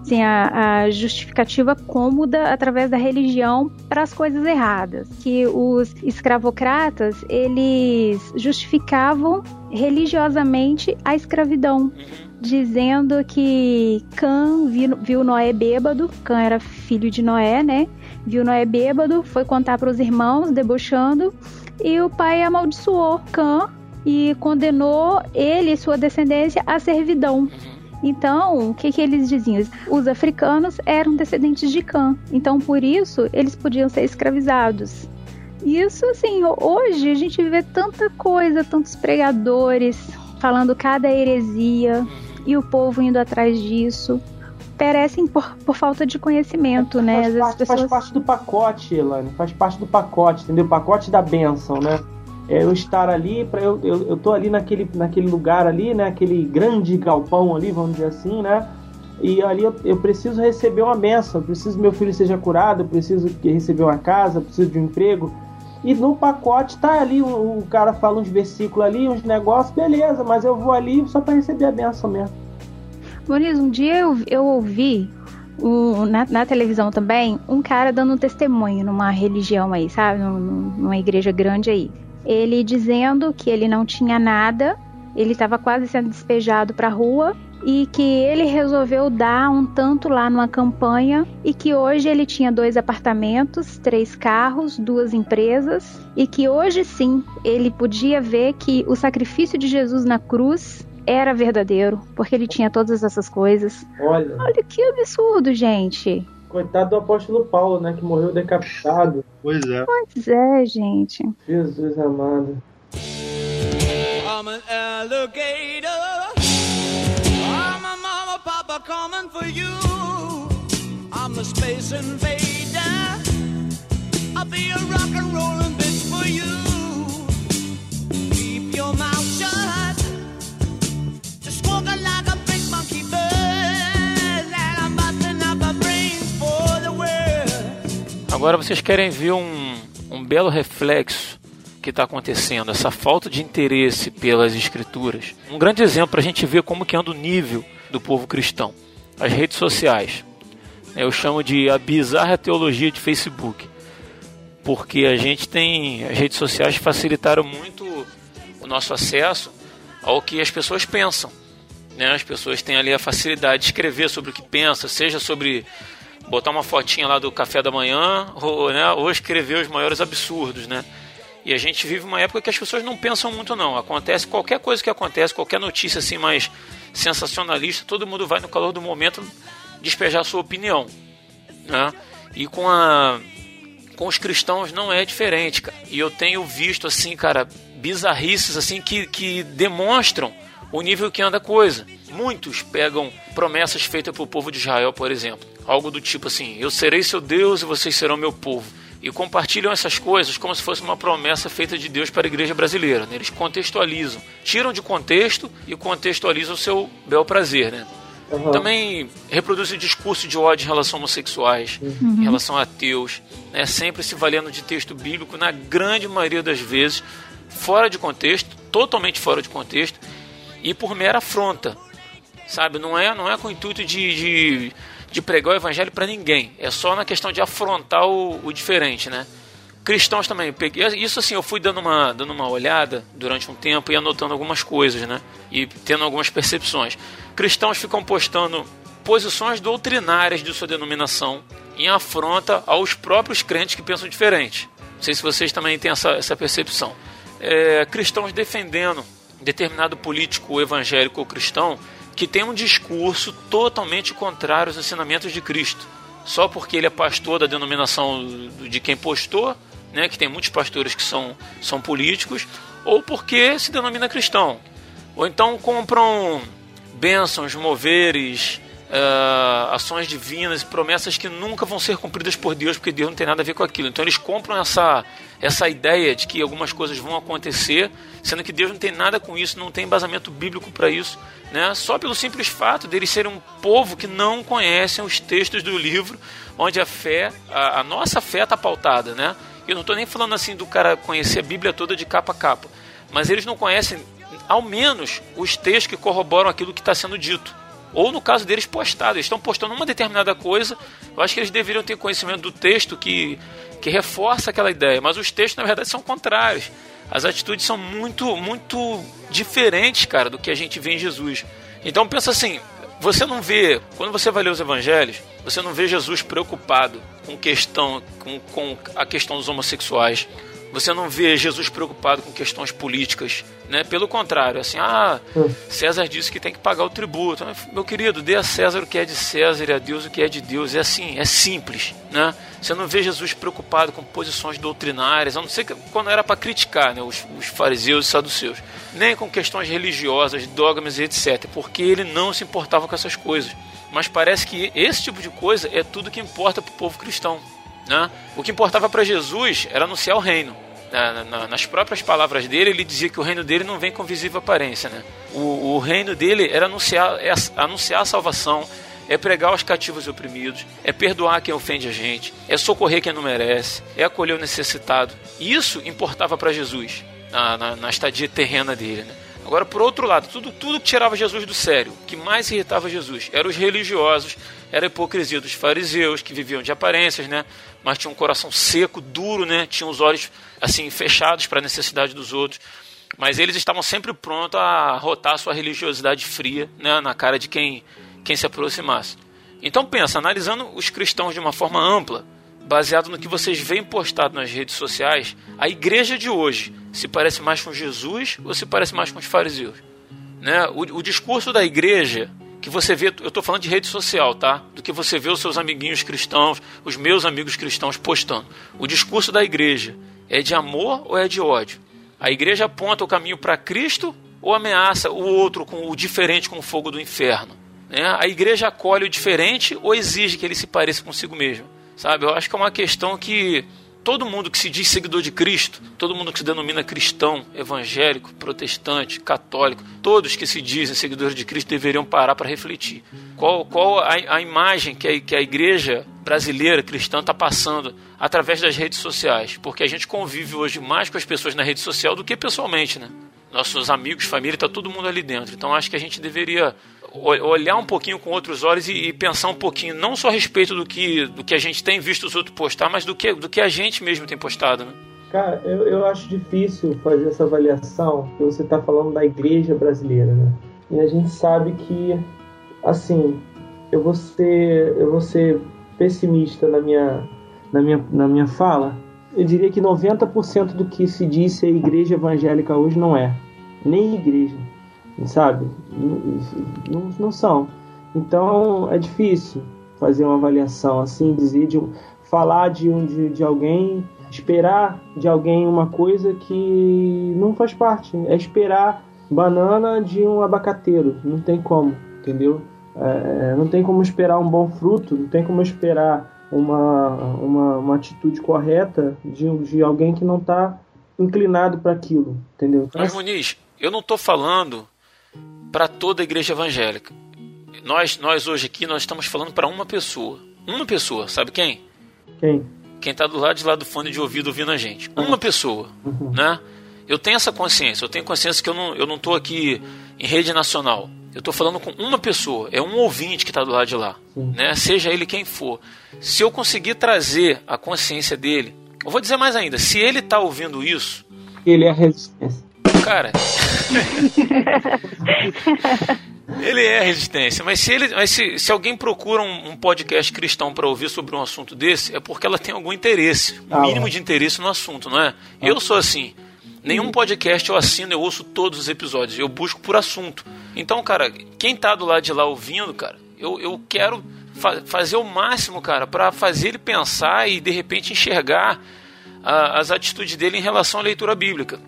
Assim, a, a justificativa cômoda através da religião para as coisas erradas. Que os escravocratas, eles justificavam religiosamente a escravidão dizendo que Cã viu, viu Noé bêbado, Cã era filho de Noé, né? Viu Noé bêbado, foi contar para os irmãos, debochando, e o pai amaldiçoou Cã e condenou ele e sua descendência à servidão. Então, o que, que eles diziam? Os africanos eram descendentes de Cã, então por isso eles podiam ser escravizados. Isso, assim, hoje a gente vê tanta coisa, tantos pregadores falando cada heresia e o povo indo atrás disso. Perecem por, por falta de conhecimento, né? Faz Às vezes parte, as pessoas. faz parte do pacote, Elane. Faz parte do pacote, entendeu? O pacote da bênção, né? É eu estar ali, para eu, eu, eu tô ali naquele, naquele lugar ali, né? Aquele grande galpão ali, vamos dizer assim, né? E ali eu, eu preciso receber uma bênção, eu preciso que meu filho seja curado, eu preciso que receber uma casa, eu preciso de um emprego. E no pacote tá ali, o, o cara fala uns versículos ali, uns negócios, beleza, mas eu vou ali só para receber a bênção mesmo. Moniz, um dia eu, eu ouvi um- na, na televisão também um cara dando um testemunho numa religião aí, sabe? Num- num- Numa igreja grande aí. Ele dizendo que ele não tinha nada, ele estava quase sendo despejado pra rua e que ele resolveu dar um tanto lá numa campanha e que hoje ele tinha dois apartamentos, três carros, duas empresas e que hoje sim ele podia ver que o sacrifício de Jesus na cruz era verdadeiro, porque ele tinha todas essas coisas. Olha, Olha que absurdo, gente. coitado do apóstolo Paulo, né? Que morreu decapitado. Pois é. Pois é, gente. Jesus amado. I'm an alligator. Coming for you. I'm a space invader. I'll be a rock and rollin' bitch for you. Keep your mouth shut. Just like a big monkey bird. And I'm busting up a brains for the world. Agora vocês querem ver um, um belo reflexo que está acontecendo, essa falta de interesse pelas escrituras. Um grande exemplo para a gente ver como que anda o nível do povo cristão. As redes sociais. Eu chamo de a bizarra teologia de Facebook. Porque a gente tem. As redes sociais facilitaram muito o nosso acesso ao que as pessoas pensam. Né? As pessoas têm ali a facilidade de escrever sobre o que pensa, seja sobre botar uma fotinha lá do café da manhã ou, né, ou escrever os maiores absurdos, né? E a gente vive uma época que as pessoas não pensam muito não. Acontece qualquer coisa que acontece, qualquer notícia assim mais sensacionalista, todo mundo vai no calor do momento despejar sua opinião, né? E com a com os cristãos não é diferente, cara. E eu tenho visto assim, cara, bizarrices assim que, que demonstram o nível que anda a coisa. Muitos pegam promessas feitas para o povo de Israel, por exemplo. Algo do tipo assim: Eu serei seu Deus e vocês serão meu povo. E compartilham essas coisas como se fosse uma promessa feita de Deus para a igreja brasileira. né? Eles contextualizam, tiram de contexto e contextualizam o seu bel prazer. Né? Aham. Também reproduzem discurso de ódio em relação a homossexuais, em relação a ateus, né? sempre se valendo de texto bíblico, na grande maioria das vezes, fora de contexto, totalmente fora de contexto, e por mera afronta. Sabe? Não é, não é com o intuito de, de, de pregar o evangelho para ninguém. É só na questão de afrontar o, o diferente, né? Cristãos também. Peguei, isso assim, eu fui dando uma, dando uma olhada durante um tempo e anotando algumas coisas, né? E tendo algumas percepções. Cristãos ficam postando posições doutrinárias de sua denominação em afronta aos próprios crentes que pensam diferente. Não sei se vocês também têm essa, essa percepção. É, cristãos defendendo determinado político evangélico ou cristão que tem um discurso totalmente contrário aos ensinamentos de Cristo. Só porque ele é pastor da denominação de quem postou, né, que tem muitos pastores que são, são políticos, ou porque se denomina cristão. Ou então compram bênçãos, moveres, ah, ações divinas promessas que nunca vão ser cumpridas por Deus, porque Deus não tem nada a ver com aquilo. Então eles compram essa, essa ideia de que algumas coisas vão acontecer, sendo que Deus não tem nada com isso, não tem embasamento bíblico para isso, né? só pelo simples fato deles serem um povo que não conhecem os textos do livro onde a fé, a, a nossa fé está pautada. Né? Eu não estou nem falando assim do cara conhecer a Bíblia toda de capa a capa, mas eles não conhecem, ao menos, os textos que corroboram aquilo que está sendo dito ou no caso deles postado, eles estão postando uma determinada coisa, eu acho que eles deveriam ter conhecimento do texto que, que reforça aquela ideia, mas os textos na verdade são contrários. As atitudes são muito, muito diferentes, cara, do que a gente vê em Jesus. Então pensa assim, você não vê, quando você vai ler os evangelhos, você não vê Jesus preocupado com questão com, com a questão dos homossexuais. Você não vê Jesus preocupado com questões políticas, né? Pelo contrário, assim, ah, César disse que tem que pagar o tributo. Meu querido, dê a César o que é de César e a Deus o que é de Deus. É assim, é simples, né? Você não vê Jesus preocupado com posições doutrinárias, a não ser quando era para criticar, né, os, os fariseus e saduceus, nem com questões religiosas, dogmas e etc, porque ele não se importava com essas coisas. Mas parece que esse tipo de coisa é tudo que importa para o povo cristão. Né? O que importava para Jesus era anunciar o reino. Na- na- nas próprias palavras dele, ele dizia que o reino dele não vem com visível aparência. Né? O, o reino dele era anunciar, é anunciar a salvação, é pregar aos cativos e oprimidos, é perdoar quem ofende a gente, é socorrer quem não merece, é acolher o necessitado. Isso importava para Jesus na, na, na estadia terrena dele. Né? Agora, por outro lado, tudo, tudo que tirava Jesus do sério, que mais irritava Jesus, eram os religiosos, era a hipocrisia dos fariseus, que viviam de aparências, né? Mas tinham um coração seco, duro, né? tinham os olhos assim fechados para a necessidade dos outros. Mas eles estavam sempre prontos a rotar sua religiosidade fria né? na cara de quem, quem se aproximasse. Então pensa, analisando os cristãos de uma forma ampla, baseado no que vocês veem postado nas redes sociais, a igreja de hoje se parece mais com Jesus ou se parece mais com os fariseus? Né? O, o discurso da igreja que você vê, eu estou falando de rede social, tá? Do que você vê os seus amiguinhos cristãos, os meus amigos cristãos postando. O discurso da igreja é de amor ou é de ódio? A igreja aponta o caminho para Cristo ou ameaça o outro com o diferente com o fogo do inferno? Né? A igreja acolhe o diferente ou exige que ele se pareça consigo mesmo? Sabe? Eu acho que é uma questão que todo mundo que se diz seguidor de Cristo, todo mundo que se denomina cristão, evangélico, protestante, católico, todos que se dizem seguidores de Cristo deveriam parar para refletir. Qual, qual a, a imagem que a, que a igreja brasileira cristã está passando através das redes sociais? Porque a gente convive hoje mais com as pessoas na rede social do que pessoalmente, né? Nossos amigos, família, está todo mundo ali dentro. Então acho que a gente deveria olhar um pouquinho com outros olhos e, pensar um pouquinho, não só a respeito do que, do que a gente tem visto os outros postar, mas do que, do que a gente mesmo tem postado, né? Cara, eu, eu acho difícil fazer essa avaliação, porque você está falando da igreja brasileira, né? E a gente sabe que, assim, eu vou ser, eu vou ser pessimista na minha, na minha, na minha fala. Eu diria que 90% do que se diz ser igreja evangélica hoje não é. Nem igreja, sabe? Não, não, são. Então é difícil fazer uma avaliação assim, dizer de falar de, um, de, de alguém, esperar de alguém uma coisa que não faz parte. É esperar banana de um abacateiro. Não tem como, entendeu? É, não tem como esperar um bom fruto, não tem como esperar uma, uma, uma atitude correta de, de alguém que não está inclinado para aquilo, entendeu? Então, Mas Muniz, eu não estou falando para toda a igreja evangélica. Nós, nós hoje aqui nós estamos falando para uma pessoa. Uma pessoa, sabe quem? quem? Quem está do lado de lá do fone de ouvido ouvindo a gente. Uma pessoa, né? Eu tenho essa consciência. Eu tenho consciência que eu não, eu não aqui em rede nacional. Eu estou falando com uma pessoa. É um ouvinte que está do lado de lá, né? Seja ele quem for. Se eu conseguir trazer a consciência dele, eu vou dizer mais ainda. Se ele está ouvindo isso, Ele é a resistência. Cara. (laughs) ele é resistência, mas se, ele, mas se, se alguém procura um, um podcast cristão para ouvir sobre um assunto desse, é porque ela tem algum interesse, um Ah, mínimo ó. de interesse no assunto, não é? Eu sou assim. Nenhum podcast eu assino, eu ouço todos os episódios, eu busco por assunto. Então, cara, quem tá do lado de lá ouvindo, cara, eu, eu quero fa- fazer o máximo, cara, para fazer ele pensar e de repente enxergar ah, as atitudes dele em relação à leitura bíblica.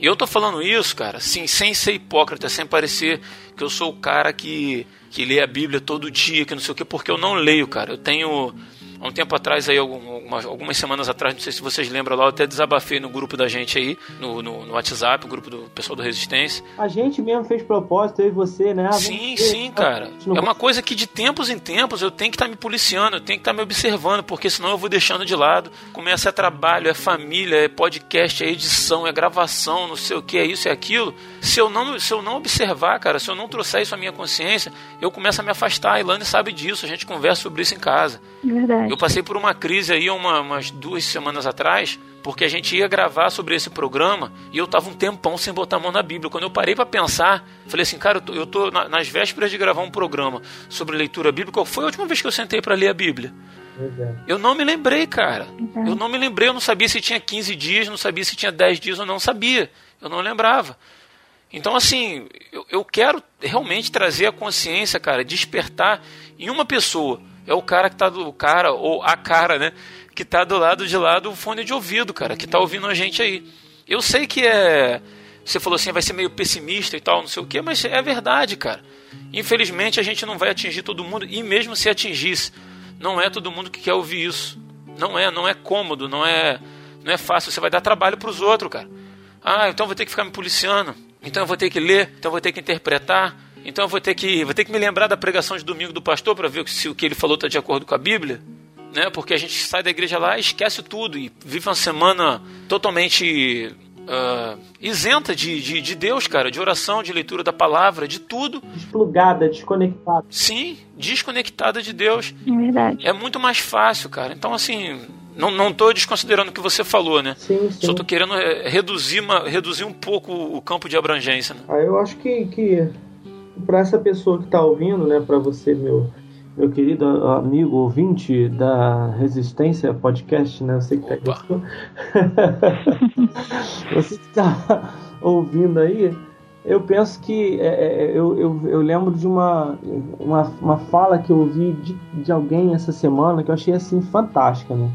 E eu tô falando isso, cara, sim, sem ser hipócrita, sem parecer que eu sou o cara que, que lê a Bíblia todo dia, que não sei o quê, porque eu não leio, cara. Eu tenho. Há um tempo atrás, aí, algumas, algumas semanas atrás, não sei se vocês lembram lá, eu até desabafei no grupo da gente aí, no, no, no WhatsApp, o grupo do pessoal do Resistência. A gente mesmo fez propósito, eu e você, né? Ah, vamos Sim, ver, sim, tá? cara. A É uma coisa que de tempos em tempos eu tenho que estar me policiando, eu tenho que estar me observando, porque senão eu vou deixando de lado. Começa é trabalho, é família, é podcast, é edição, é gravação, não sei o que, é isso e aquilo. Se eu não, se eu não observar, cara, se eu não trouxer isso à minha consciência, eu começo a me afastar. A Ilane sabe disso, a gente conversa sobre isso em casa. Verdade. Eu passei por uma crise aí uma- umas duas semanas atrás, porque a gente ia gravar sobre esse programa e eu tava um tempão sem botar a mão na Bíblia. Quando eu parei para pensar, falei assim, cara, eu tô, eu tô na- nas vésperas de gravar um programa sobre leitura bíblica. Foi a última vez que eu sentei para ler a Bíblia? É. Eu não me lembrei, cara. Eu não me lembrei, eu não sabia se tinha 15 dias, não sabia se tinha 10 dias, eu não sabia. Eu não lembrava. Então, assim, eu, eu quero realmente trazer a consciência, cara, despertar em uma pessoa. É o cara que tá do cara, ou a cara, né? Que tá do lado de lá do fone de ouvido, cara, que tá ouvindo a gente aí. Eu sei que é. Você falou assim, vai ser meio pessimista e tal, não sei o quê, mas é verdade, cara. Infelizmente a gente não vai atingir todo mundo, e mesmo se atingisse, não é todo mundo que quer ouvir isso. Não é, não é cômodo, não é, não é fácil. Você vai dar trabalho pros outros, cara. Ah, então vou ter que ficar me policiando. Então eu vou ter que ler, então eu vou ter que interpretar. Então eu vou ter que, vou ter que me lembrar da pregação de domingo do pastor para ver se o que ele falou está de acordo com a Bíblia, né? Porque a gente sai da igreja lá e esquece tudo e vive uma semana totalmente ah, isenta de, de, de Deus, cara, de oração, de leitura da palavra, de tudo. Desplugada, desconectada. Sim, desconectada de Deus. É verdade. É muito mais fácil, cara. Então, assim, não, não tô desconsiderando o que você falou, né? Sim, sim. Só tô querendo é, reduzir, uma, reduzir um pouco o campo de abrangência, né? Ah, eu acho que, que para essa pessoa que tá ouvindo, né, para você, meu meu querido amigo ouvinte da Resistência Podcast, né, eu sei que tá Opa. (laughs) você que tá ouvindo aí, eu penso que é, é, eu, eu, eu lembro de uma, uma, uma fala que eu ouvi de, de alguém essa semana que eu achei assim fantástica, né?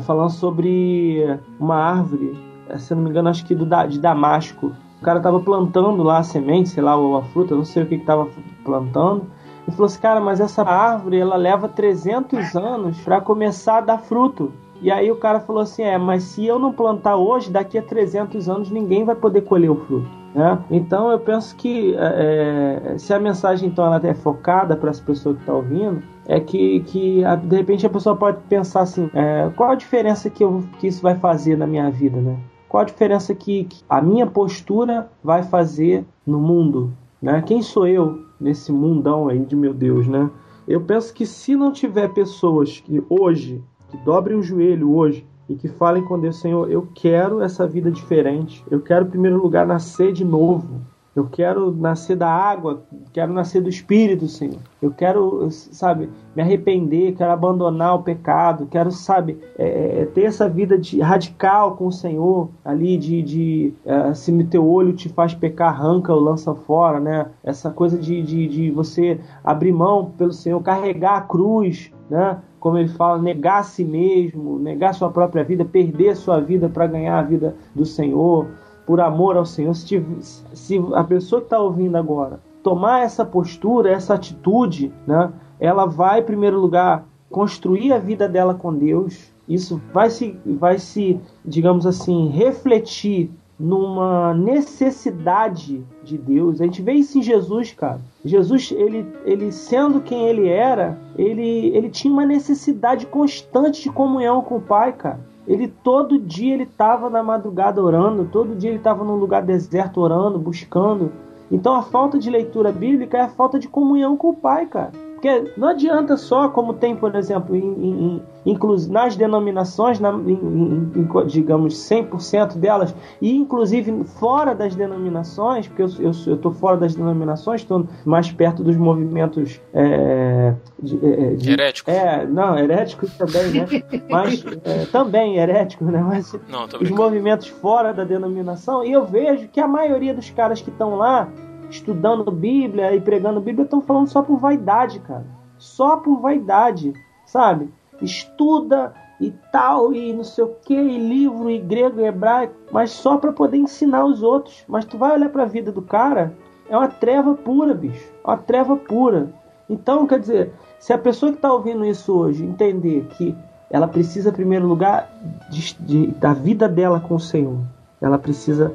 Falando sobre uma árvore, se não me engano, acho que do, de Damasco. O cara tava plantando lá a semente, sei lá, ou a fruta, não sei o que que tava plantando. E falou assim, cara, mas essa árvore, ela leva 300 anos para começar a dar fruto. E aí o cara falou assim, é, mas se eu não plantar hoje, daqui a 300 anos ninguém vai poder colher o fruto. Né? Então eu penso que é, se a mensagem então ela é focada para essa pessoa que está ouvindo, é que, que a- de repente a pessoa pode pensar assim, é, qual a diferença que, eu, que isso vai fazer na minha vida, né? Qual a diferença que, a minha postura vai fazer no mundo, né? Quem sou eu nesse mundão aí de meu Deus, né? Eu penso que se não tiver pessoas que hoje, que dobrem o joelho hoje e que falem com Deus, Senhor, eu quero essa vida diferente. Eu quero, em primeiro lugar, nascer de novo. Eu quero nascer da água, quero nascer do Espírito, Senhor. Eu quero, sabe, me arrepender, quero abandonar o pecado, quero, sabe, é, é, ter essa vida de, radical com o Senhor, ali de, de é, se no teu olho te faz pecar, arranca ou lança fora, né? Essa coisa de, de, de você abrir mão pelo Senhor, carregar a cruz, né? Como ele fala, negar a si mesmo, negar sua própria vida, perder sua vida para ganhar a vida do Senhor por amor ao Senhor, se, tiv- se a pessoa que está ouvindo agora tomar essa postura, essa atitude, né, ela vai, em primeiro lugar, construir a vida dela com Deus. Isso vai se, vai se, digamos assim, refletir numa necessidade de Deus. A gente vê isso em Jesus, cara. Jesus, ele, ele sendo quem ele era, ele, ele tinha uma necessidade constante de comunhão com o Pai, cara. Ele todo dia ele estava na madrugada orando, todo dia ele estava num lugar deserto orando, buscando. Então a falta de leitura bíblica é a falta de comunhão com o Pai, cara. Porque não adianta só, como tem, por exemplo, em, em, em- nas denominações, na, em, em- digamos, 100% delas, e inclusive fora das denominações, porque eu, tô fora das denominações, estou mais perto dos movimentos é, de, é, de- Heréticos. é, não, heréticos também, né? (laughs) Mas é, também heréticos, né? Mas Não, os movimentos fora da denominação, e eu vejo que a maioria dos caras que estão lá estudando Bíblia e pregando Bíblia estão falando só por vaidade, cara. Só por vaidade, sabe? Estuda, e tal, e não sei o que, e livro, e grego, e hebraico, mas só para poder ensinar os outros. Mas tu vai olhar para a vida do cara, é uma treva pura, bicho. É uma treva pura. Então, quer dizer, se a pessoa que está ouvindo isso hoje entender que ela precisa, em primeiro lugar, de, de, da vida dela com o Senhor, ela precisa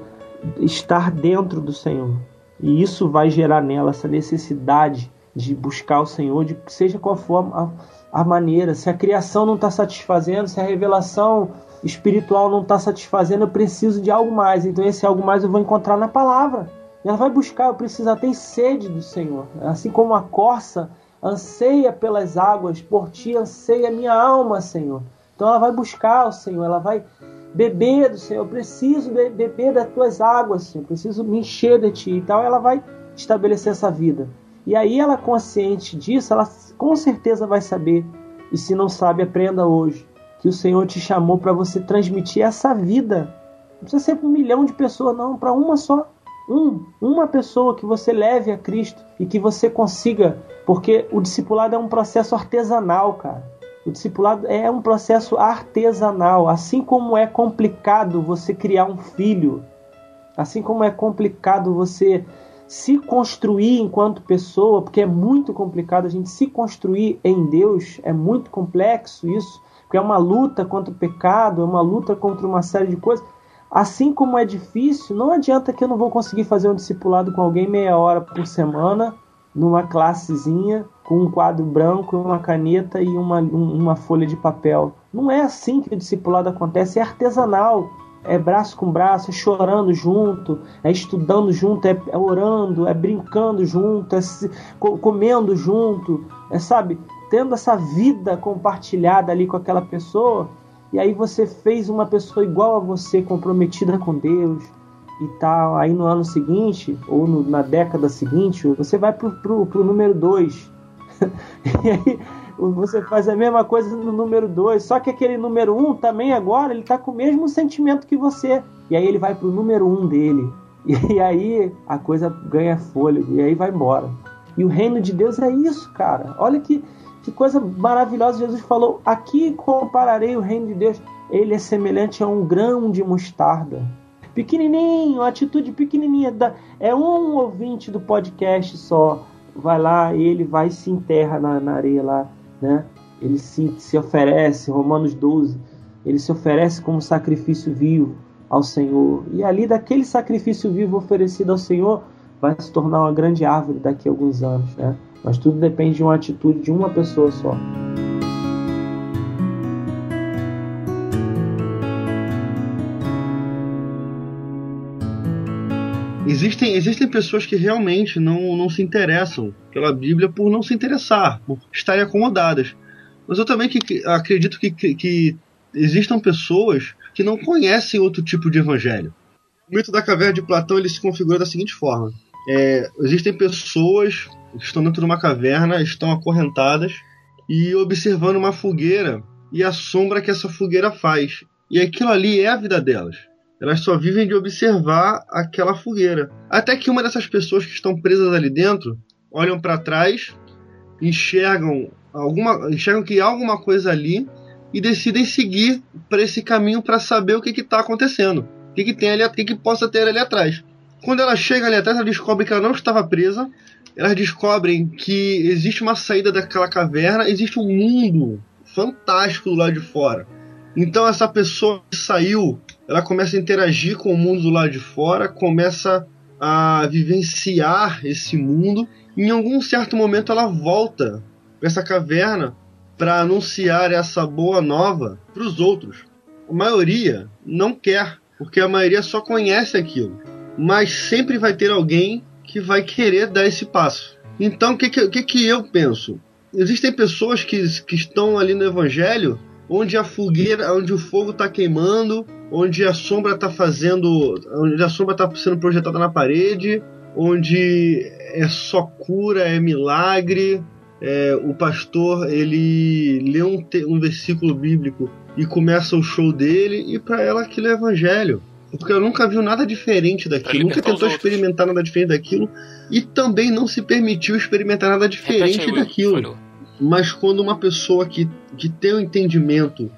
estar dentro do Senhor. E isso vai gerar nela essa necessidade de buscar o Senhor, de seja qual for a, a maneira. Se a criação não está satisfazendo, se a revelação espiritual não está satisfazendo, eu preciso de algo mais. Então, esse algo mais eu vou encontrar na palavra. E ela vai buscar, eu preciso, ela tem sede do Senhor. Assim como a corça anseia pelas águas, por ti anseia minha alma, Senhor. Então ela vai buscar o Senhor, ela vai beber do Senhor. Eu preciso be beber das tuas águas, Senhor. Eu preciso me encher de ti. Então ela vai estabelecer essa vida. E aí ela consciente disso, ela com certeza vai saber. E se não sabe, aprenda hoje que o Senhor te chamou para você transmitir essa vida. Não precisa ser para um milhão de pessoas, não, para uma só. Um, uma pessoa que você leve a Cristo e que você consiga, porque o discipulado é um processo artesanal, cara. O discipulado é um processo artesanal, assim como é complicado você criar um filho, assim como é complicado você se construir enquanto pessoa, porque é muito complicado a gente se construir em Deus, é muito complexo isso, porque é uma luta contra o pecado, é uma luta contra uma série de coisas. Assim como é difícil, não adianta que eu não vou conseguir fazer um discipulado com alguém meia hora por semana, numa classezinha, com um quadro branco, uma caneta e uma, um- uma folha de papel. Não é assim que o discipulado acontece, é artesanal. É braço com braço, é chorando junto, é estudando junto, é, é orando, é brincando junto, é se- co- comendo junto, é sabe, tendo essa vida compartilhada ali com aquela pessoa e aí você fez uma pessoa igual a você, comprometida com Deus e tal. Aí no ano seguinte, ou no- na década seguinte, você vai pro, pro, pro número 2. (laughs) e aí você faz a mesma coisa no número 2. Só que aquele número 1 um, também agora, ele tá com o mesmo sentimento que você. E aí ele vai pro número 1 um dele. (laughs) E aí a coisa ganha fôlego. E aí vai embora. E o reino de Deus é isso, cara. Olha que, que coisa maravilhosa. Jesus falou: Aqui compararei o reino de Deus. Ele é semelhante a um grão de mostarda. Pequenininho, atitude pequenininha. Da, é um ouvinte do podcast só. Vai lá, ele vai se enterra na, na areia lá, né? Ele se, se oferece, Romanos 12, ele se oferece como sacrifício vivo ao Senhor. E ali, daquele sacrifício vivo oferecido ao Senhor, vai se tornar uma grande árvore daqui a alguns anos, né? Mas tudo depende de uma atitude de uma pessoa só. Existem, existem pessoas que realmente não, não se interessam pela Bíblia por não se interessar, por estarem acomodadas. Mas eu também que, que acredito que, que, que existam pessoas que não conhecem outro tipo de evangelho. O mito da caverna de Platão ele se configura da seguinte forma: É, existem pessoas que estão dentro de uma caverna, estão acorrentadas e observando uma fogueira e a sombra que essa fogueira faz. E aquilo ali é a vida delas. Elas só vivem de observar aquela fogueira. Até que uma dessas pessoas que estão presas ali dentro olham para trás, enxergam alguma, enxergam que há alguma coisa ali e decidem seguir para esse caminho para saber o que está acontecendo, o que, que tem ali, o que, que possa ter ali atrás. Quando ela chega ali atrás, ela descobre que ela não estava presa. Elas descobrem que existe uma saída daquela caverna, existe um mundo fantástico do lado de fora. Então essa pessoa que saiu, ela começa a interagir com o mundo do lado de fora, começa a vivenciar esse mundo. Em algum certo momento ela volta para essa caverna para anunciar essa boa nova para os outros. A maioria não quer, porque a maioria só conhece aquilo. Mas sempre vai ter alguém que vai querer dar esse passo. Então o que, que, que, que eu penso? Existem pessoas que, que estão ali no Evangelho onde a fogueira, onde o fogo está queimando, onde a sombra está fazendo, onde a sombra está sendo projetada na parede, onde é só cura, é milagre. É, o pastor ele lê um, te- um versículo bíblico e começa o show dele e para ela aquilo é evangelho. Porque ela nunca viu nada diferente daquilo, nunca tentou experimentar nada diferente daquilo e também não se permitiu experimentar nada diferente Repete aí, Will. daquilo. Mas quando uma pessoa que, que tem o entendimento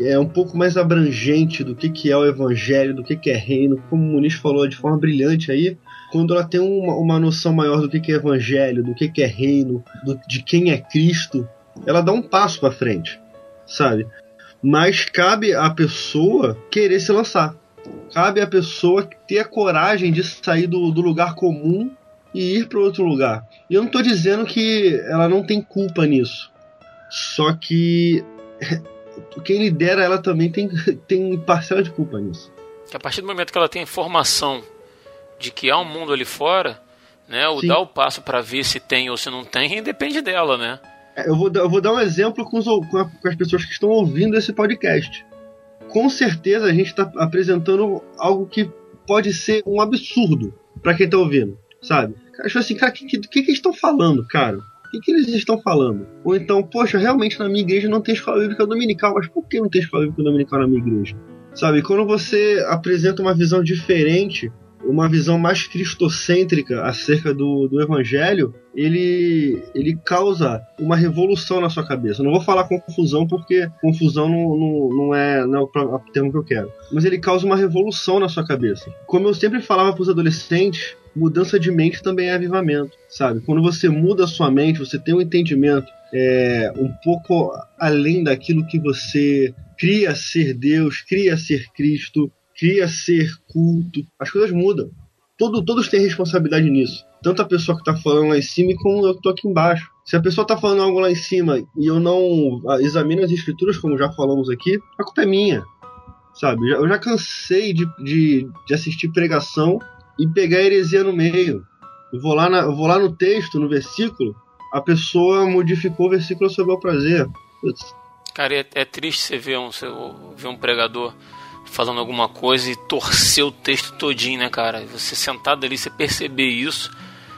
é um pouco mais abrangente do que, que é o evangelho, do que, que é reino, como o Muniz falou de forma brilhante aí, quando ela tem uma, uma noção maior do que, que é evangelho, do que, que é reino, do- de quem é Cristo, ela dá um passo para frente, sabe? Mas cabe à pessoa querer se lançar. Cabe à pessoa ter a coragem de sair do, do lugar comum e ir para outro lugar. E eu não estou dizendo que ela não tem culpa nisso. Só que quem lidera ela também tem, (laughs) tem parcela de culpa nisso. Que a partir do momento que ela tem informação de que há um mundo ali fora, né, o Sim. dar o passo para ver se tem ou se não tem, depende dela, né? É, Eu vou, dar- eu vou dar um exemplo com, os com as pessoas que estão ouvindo esse podcast. Com certeza a gente está apresentando algo que pode ser um absurdo para quem está ouvindo, sabe? Cara, tipo assim, cara, o que, que, que que eles estão falando, cara? O que, que eles estão falando? Ou então, poxa, realmente na minha igreja não tem escola bíblica dominical, mas por que não tem escola bíblica dominical na minha igreja? Sabe, quando você apresenta uma visão diferente, uma visão mais cristocêntrica acerca do, do evangelho, ele, ele causa uma revolução na sua cabeça. Não vou falar confusão porque confusão não, não, não é, não é o termo que eu quero. Mas ele causa uma revolução na sua cabeça. Como eu sempre falava para os adolescentes, mudança de mente também é avivamento, sabe? Quando você muda a sua mente, você tem um entendimento é, um pouco além daquilo que você cria ser Deus, cria ser Cristo, cria ser culto, as coisas mudam. Todo, todos têm responsabilidade nisso. Tanto a pessoa que está falando lá em cima como eu que tô aqui embaixo. Se a pessoa está falando algo lá em cima e eu não ah, examino as escrituras, como já falamos aqui, a culpa é minha. Sabe? Eu já, eu já cansei de, de, de assistir pregação e pegar heresia no meio. Eu vou lá, na- eu vou lá no texto, no versículo, a pessoa modificou o versículo seu bel prazer. Putz, Cara, é, é triste você ver um, você ver um pregador falando alguma coisa e torcer o texto todinho, né, cara? Você sentado ali, você perceber isso,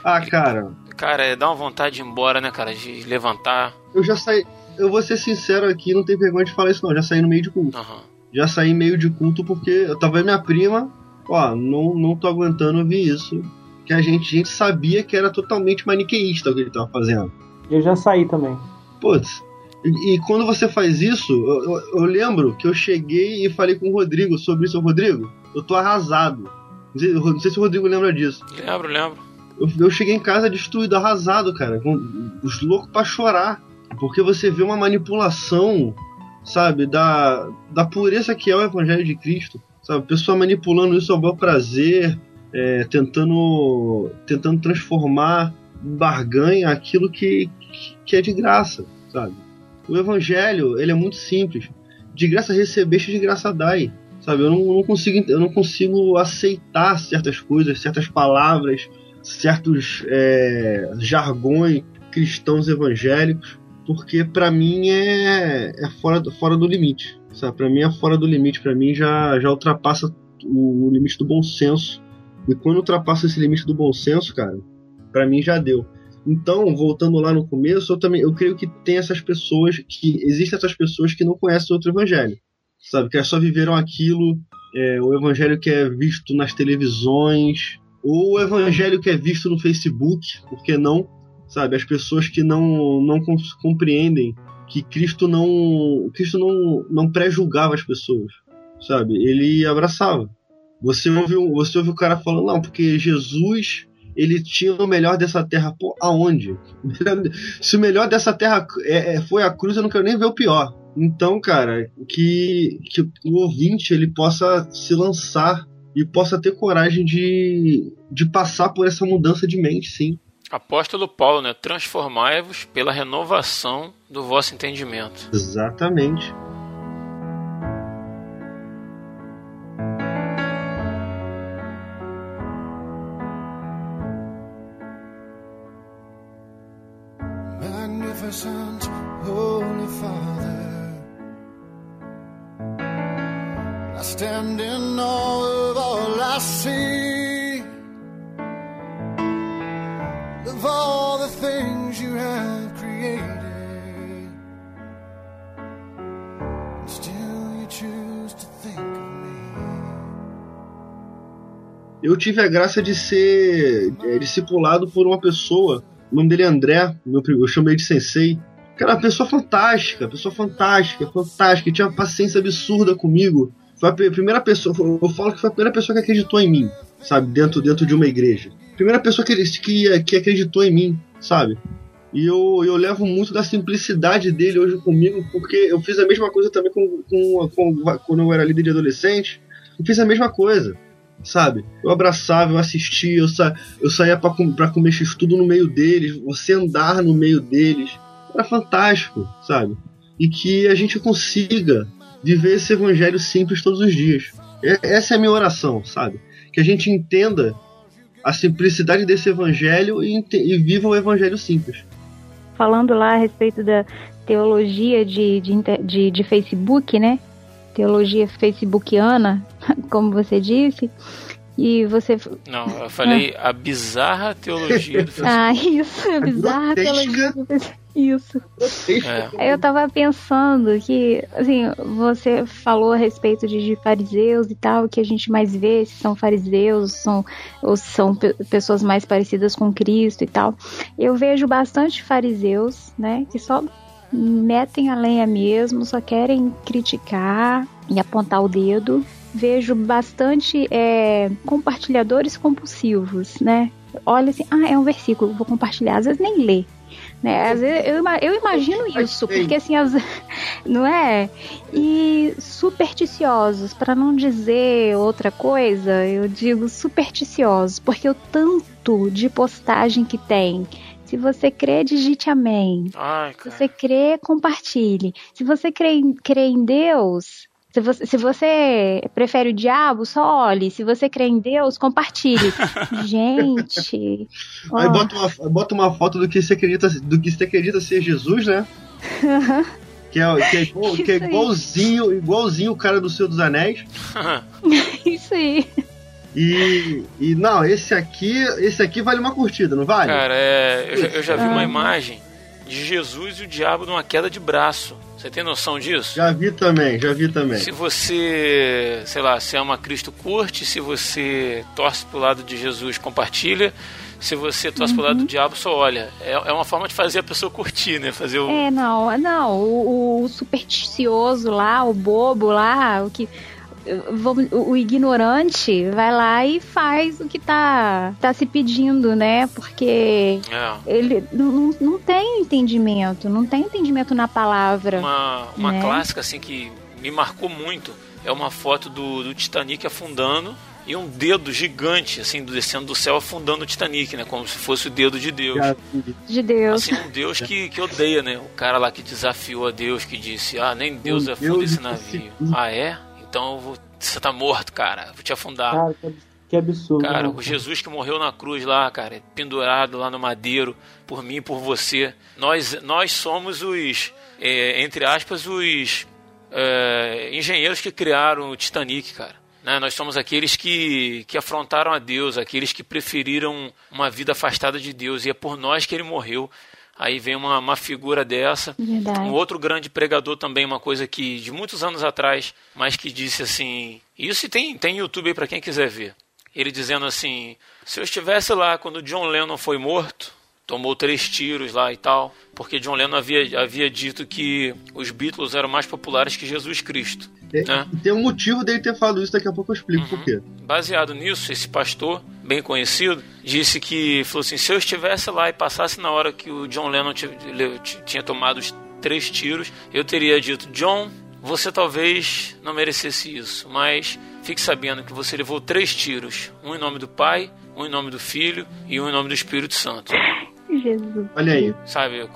Ah, cara, cara, é, dá uma vontade de ir embora, né, cara? De levantar. eu já saí. Eu vou ser sincero aqui, não tenho vergonha de falar isso, não. Eu já saí no meio de culto. Aham. Já saí meio de culto porque eu tava vendo minha prima, ó, não, não tô aguentando ouvir isso. Que a gente, a gente sabia que era totalmente maniqueísta o que ele tava fazendo. Eu já saí também. Putz. E, e quando você faz isso, eu, eu- eu lembro que eu cheguei e falei com o Rodrigo sobre isso. Rodrigo, eu tô arrasado. Não sei, não sei se o Rodrigo lembra disso. Lembro, lembro. Eu, eu cheguei em casa destruído, arrasado, cara. Com os loucos pra chorar. Porque você vê uma manipulação, sabe, da, da pureza que é o Evangelho de Cristo. Sabe, pessoa manipulando isso ao bel prazer, é, tentando, tentando transformar barganha aquilo que, que é de graça, sabe? O Evangelho, ele é muito simples. De graça recebeste, de graça dai. Sabe, eu não, não consigo, eu não consigo aceitar certas coisas, certas palavras, certos é, jargões cristãos evangélicos, porque pra mim é, é fora, fora do limite. Sabe? Para mim é fora do limite, pra mim já, já ultrapassa o, limite do bom senso. E quando ultrapassa esse limite do bom senso, cara, pra mim já deu. Então, voltando lá no começo, eu também eu creio que tem essas pessoas que existem essas pessoas que não conhecem outro evangelho, sabe? Que só viveram aquilo, é, o evangelho que é visto nas televisões, ou o evangelho que é visto no Facebook, por que não? Sabe, as pessoas que não não com- compreendem que Cristo não Cristo não não pré-julgava as pessoas, sabe? Ele abraçava. Você ouve, o- você ouve o cara falando, não, porque Jesus ele tinha o melhor dessa terra. Pô, aonde? (laughs) Se o melhor dessa terra é, é- foi a cruz, eu não quero nem ver o pior. Então, cara, que, que o ouvinte ele possa se lançar e possa ter coragem de, de passar por essa mudança de mente, sim. Apóstolo Paulo, né? Transformai-vos pela renovação do vosso entendimento. Exatamente. Tive a graça de ser é, discipulado por uma pessoa, o nome dele é André, meu, eu chamo ele de Sensei. Cara, uma pessoa fantástica, pessoa fantástica, fantástica, tinha uma paciência absurda comigo. Foi a primeira pessoa, eu falo que foi a primeira pessoa que acreditou em mim, sabe, dentro, dentro de uma igreja. Primeira pessoa que, que, que acreditou em mim, sabe? E eu, eu levo muito da simplicidade dele hoje comigo, porque eu fiz a mesma coisa também com, com, com- quando eu era líder de adolescente. Eu fiz a mesma coisa, sabe? Eu abraçava, eu assistia, eu, sa, eu saía pra, com- pra comer x-tudo no meio deles, você andar no meio deles. Era fantástico, sabe? E que a gente consiga viver esse evangelho simples todos os dias. Essa é a minha oração, sabe? Que a gente entenda a simplicidade desse evangelho e, e viva o evangelho simples. falando lá a respeito da teologia de, de, de, de Facebook, né? Teologia facebookiana, (laughs) como você disse. E você. Não, eu falei a bizarra teologia do Facebook. Ah, isso, é bizarra grotesca. teologia do Facebook. Isso. É. Eu tava pensando que, assim, você falou a respeito de, de fariseus e tal, que a gente mais vê se são fariseus são, ou se são pe- pessoas mais parecidas com Cristo e tal. Eu vejo bastante fariseus, né, que só metem a lenha mesmo, só querem criticar e apontar o dedo. Vejo bastante é, compartilhadores compulsivos, né? Olha assim, ah, é um versículo, vou compartilhar, às vezes nem lê. Né? Às vezes eu, eu imagino isso, porque assim, as, (laughs) não é? E supersticiosos, para não dizer outra coisa, eu digo supersticiosos, porque o tanto de postagem que tem. Se você crê, digite amém. Ai, Se você crê, compartilhe. Se você crê em, crê em Deus, se você, se você prefere o diabo, só olhe. Se você crê em Deus, compartilhe. (laughs) Gente. Aí ó. bota uma, bota uma foto do que você acredita, do que você acredita ser Jesus, né? (laughs) Que é, que é, igual- que é aí. igualzinho, igualzinho o cara do Senhor dos Anéis. (laughs) Isso aí. E, e não, esse aqui, esse aqui vale uma curtida, não vale? Cara, é, eu, já, eu já vi uma Ah. imagem de Jesus e o diabo numa queda de braço. Você tem noção disso? Já vi também, já vi também. Se você, sei lá, se ama Cristo, curte. Se você torce pro lado de Jesus, compartilha. Se você torce pro Uhum. lado do diabo, só olha. É, é uma forma de fazer a pessoa curtir, né? Fazer o. É, não, não. O, o supersticioso lá, o bobo lá, o que. Vamos- O, ignorante vai lá e faz o que tá, tá se pedindo, né? Porque É. ele não, não, tem entendimento, não tem entendimento na palavra. Uma, uma Né? clássica assim que me marcou muito é uma foto do, do Titanic afundando e um dedo gigante assim descendo do céu afundando o Titanic, né? Como se fosse o dedo de Deus. De Deus. Assim, um Deus que, que odeia, né? O cara lá que desafiou a Deus, que disse: Ah, nem Deus afunda esse navio. Ah, é? Então vou... você tá morto, cara. Vou te afundar. Cara, que, ab- que absurdo. Cara, né, o Jesus que morreu na cruz lá, cara, pendurado lá no madeiro, por mim e por você. Nós, nós somos os, é, entre aspas, os é, engenheiros que criaram o Titanic, cara. Né? Nós somos aqueles que, que afrontaram a Deus, aqueles que preferiram uma vida afastada de Deus. E é por nós que ele morreu. Aí vem uma, uma figura dessa. Verdade. Um outro grande pregador também, uma coisa que de muitos anos atrás, mas que disse assim. Isso tem, tem YouTube aí pra quem quiser ver. Ele dizendo assim: se eu estivesse lá quando John Lennon foi morto, tomou três tiros lá e tal, porque John Lennon havia, havia dito que os Beatles eram mais populares que Jesus Cristo. É, Né? e Tem um motivo dele ter falado isso, daqui a pouco eu explico Uhum. por quê. Baseado nisso, esse pastor, bem conhecido, disse que, falou assim, se eu estivesse lá e passasse na hora que o John Lennon ti- le- ti- tinha tomado os três tiros, eu teria dito, John, você talvez não merecesse isso, mas fique sabendo que você levou três tiros, um em nome do Pai, um em nome do Filho e um em nome do Espírito Santo. Jesus. Olha aí. Sabe,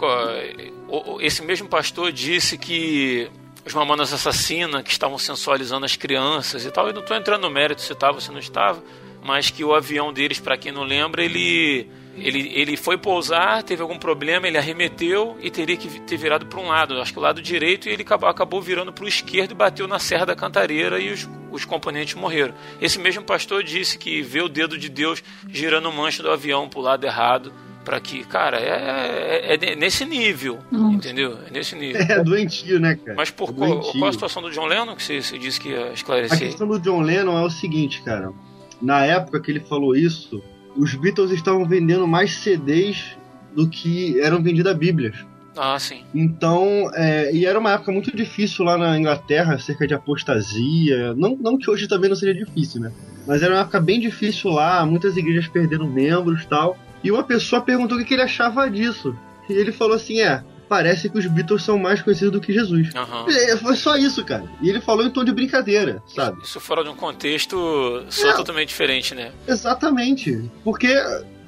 esse mesmo pastor disse que os mamonas assassinas que estavam sensualizando as crianças e tal, eu não estou entrando no mérito se estava ou se não estava, mas que o avião deles, para quem não lembra, ele, ele, ele foi pousar, teve algum problema, ele arremeteu e teria que ter virado para um lado, acho que o lado direito, e ele acabou, acabou virando para o esquerdo e bateu na Serra da Cantareira e os, os componentes morreram. Esse mesmo pastor disse que vê o dedo de Deus girando o manche do avião para o lado errado, para que, cara, é, é- é nesse nível, Nossa. entendeu? É nesse nível. É doentio, né, cara? Mas por É qual, qual a situação do John Lennon que você, você disse que ia A esclarecer? questão do John Lennon é o seguinte, cara. Na época que ele falou isso, os Beatles estavam vendendo mais CDs do que eram vendidas Bíblias. Ah, sim. Então, é, e era uma época muito difícil lá na Inglaterra, cerca de apostasia. Não, não que hoje também não seja difícil, né? Mas era uma época bem difícil lá, muitas igrejas perderam membros e tal. E uma pessoa perguntou o que ele achava disso. E ele falou assim: é, parece que os Beatles são mais conhecidos do que Jesus. Aham. É, Foi só isso, cara. E ele falou em tom de brincadeira, sabe? Isso fora de um contexto só Não. totalmente diferente, né? Exatamente. Porque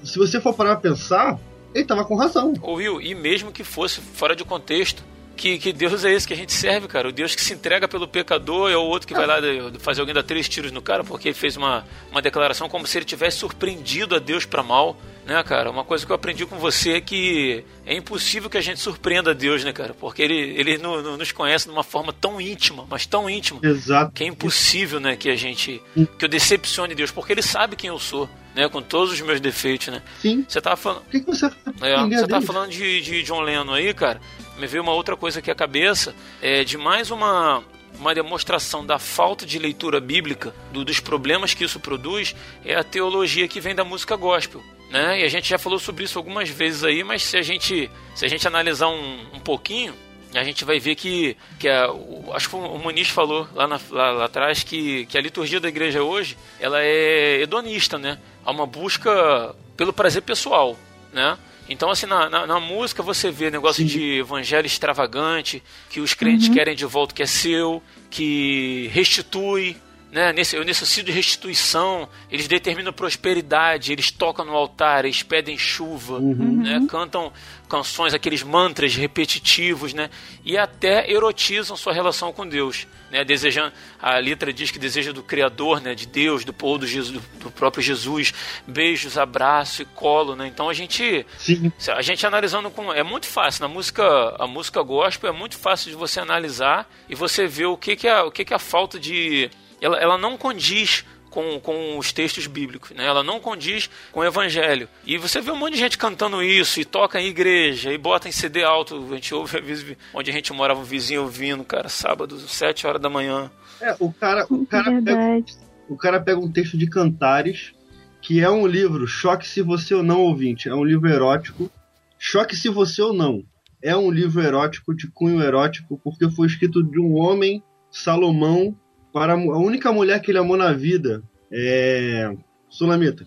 se você for parar pra pensar, ele tava com razão. Ô Will, e mesmo que fosse fora de contexto, que, que Deus é esse que a gente serve, cara? O Deus que se entrega pelo pecador é o outro que vai lá fazer alguém dar três tiros no cara porque ele fez uma, uma declaração como se ele tivesse surpreendido a Deus pra mal, né, cara? Uma coisa que eu aprendi com você é que é impossível que a gente surpreenda a Deus, né, cara? Porque ele, ele no- no- nos conhece de uma forma tão íntima, mas tão íntima, Exato. que é impossível, né, que a gente. que eu decepcione Deus, porque ele sabe quem eu sou, né, com todos os meus defeitos, né? Sim. Você tava falando. Por que, que você É, você dele? falando de, de John Lennon aí, cara. Me veio uma outra coisa aqui à cabeça. É de mais uma, uma demonstração da falta de leitura bíblica, do- dos problemas que isso produz, é a teologia que vem da música gospel. Né? E a gente já falou sobre isso algumas vezes aí, mas se a gente, se a gente analisar um, um pouquinho, a gente vai ver que, que a, o- acho que o Muniz falou lá, na- lá, lá atrás que, que a liturgia da igreja hoje ela é hedonista, né? Há uma busca pelo prazer pessoal, né? Então, assim, na, na, na música você vê negócio de evangelho extravagante, que os crentes querem de volta o que é seu, que restitui, né? Nesse, eu necessito de restituição, eles determinam prosperidade, eles tocam no altar, eles pedem chuva, né? Cantam canções, aqueles mantras repetitivos, né? E até erotizam sua relação com Deus, né? Desejando, a letra diz que deseja do Criador, né? De Deus, do povo do, Jesus, do próprio Jesus, beijos, abraço e colo, né? Então a gente Sim. a gente analisando com é muito fácil na música a música gospel é muito fácil de você analisar e você ver o que que é o que que é a falta de ela, ela não condiz com, com os textos bíblicos, né? Ela não condiz com o evangelho. E você vê um monte de gente cantando isso, e toca em igreja, e bota em CD alto. A gente ouve, às vezes, onde a gente morava, um vizinho ouvindo, cara, sábado, 7 horas da manhã. É, o cara, o cara, pega, o cara pega um texto de Cantares, que é um livro, choque se você ou não ouvinte, é um livro erótico. Choque se você ou não. É um livro erótico, de cunho erótico, porque foi escrito de um homem, Salomão, para a única mulher que ele amou na vida, é. Sulamita.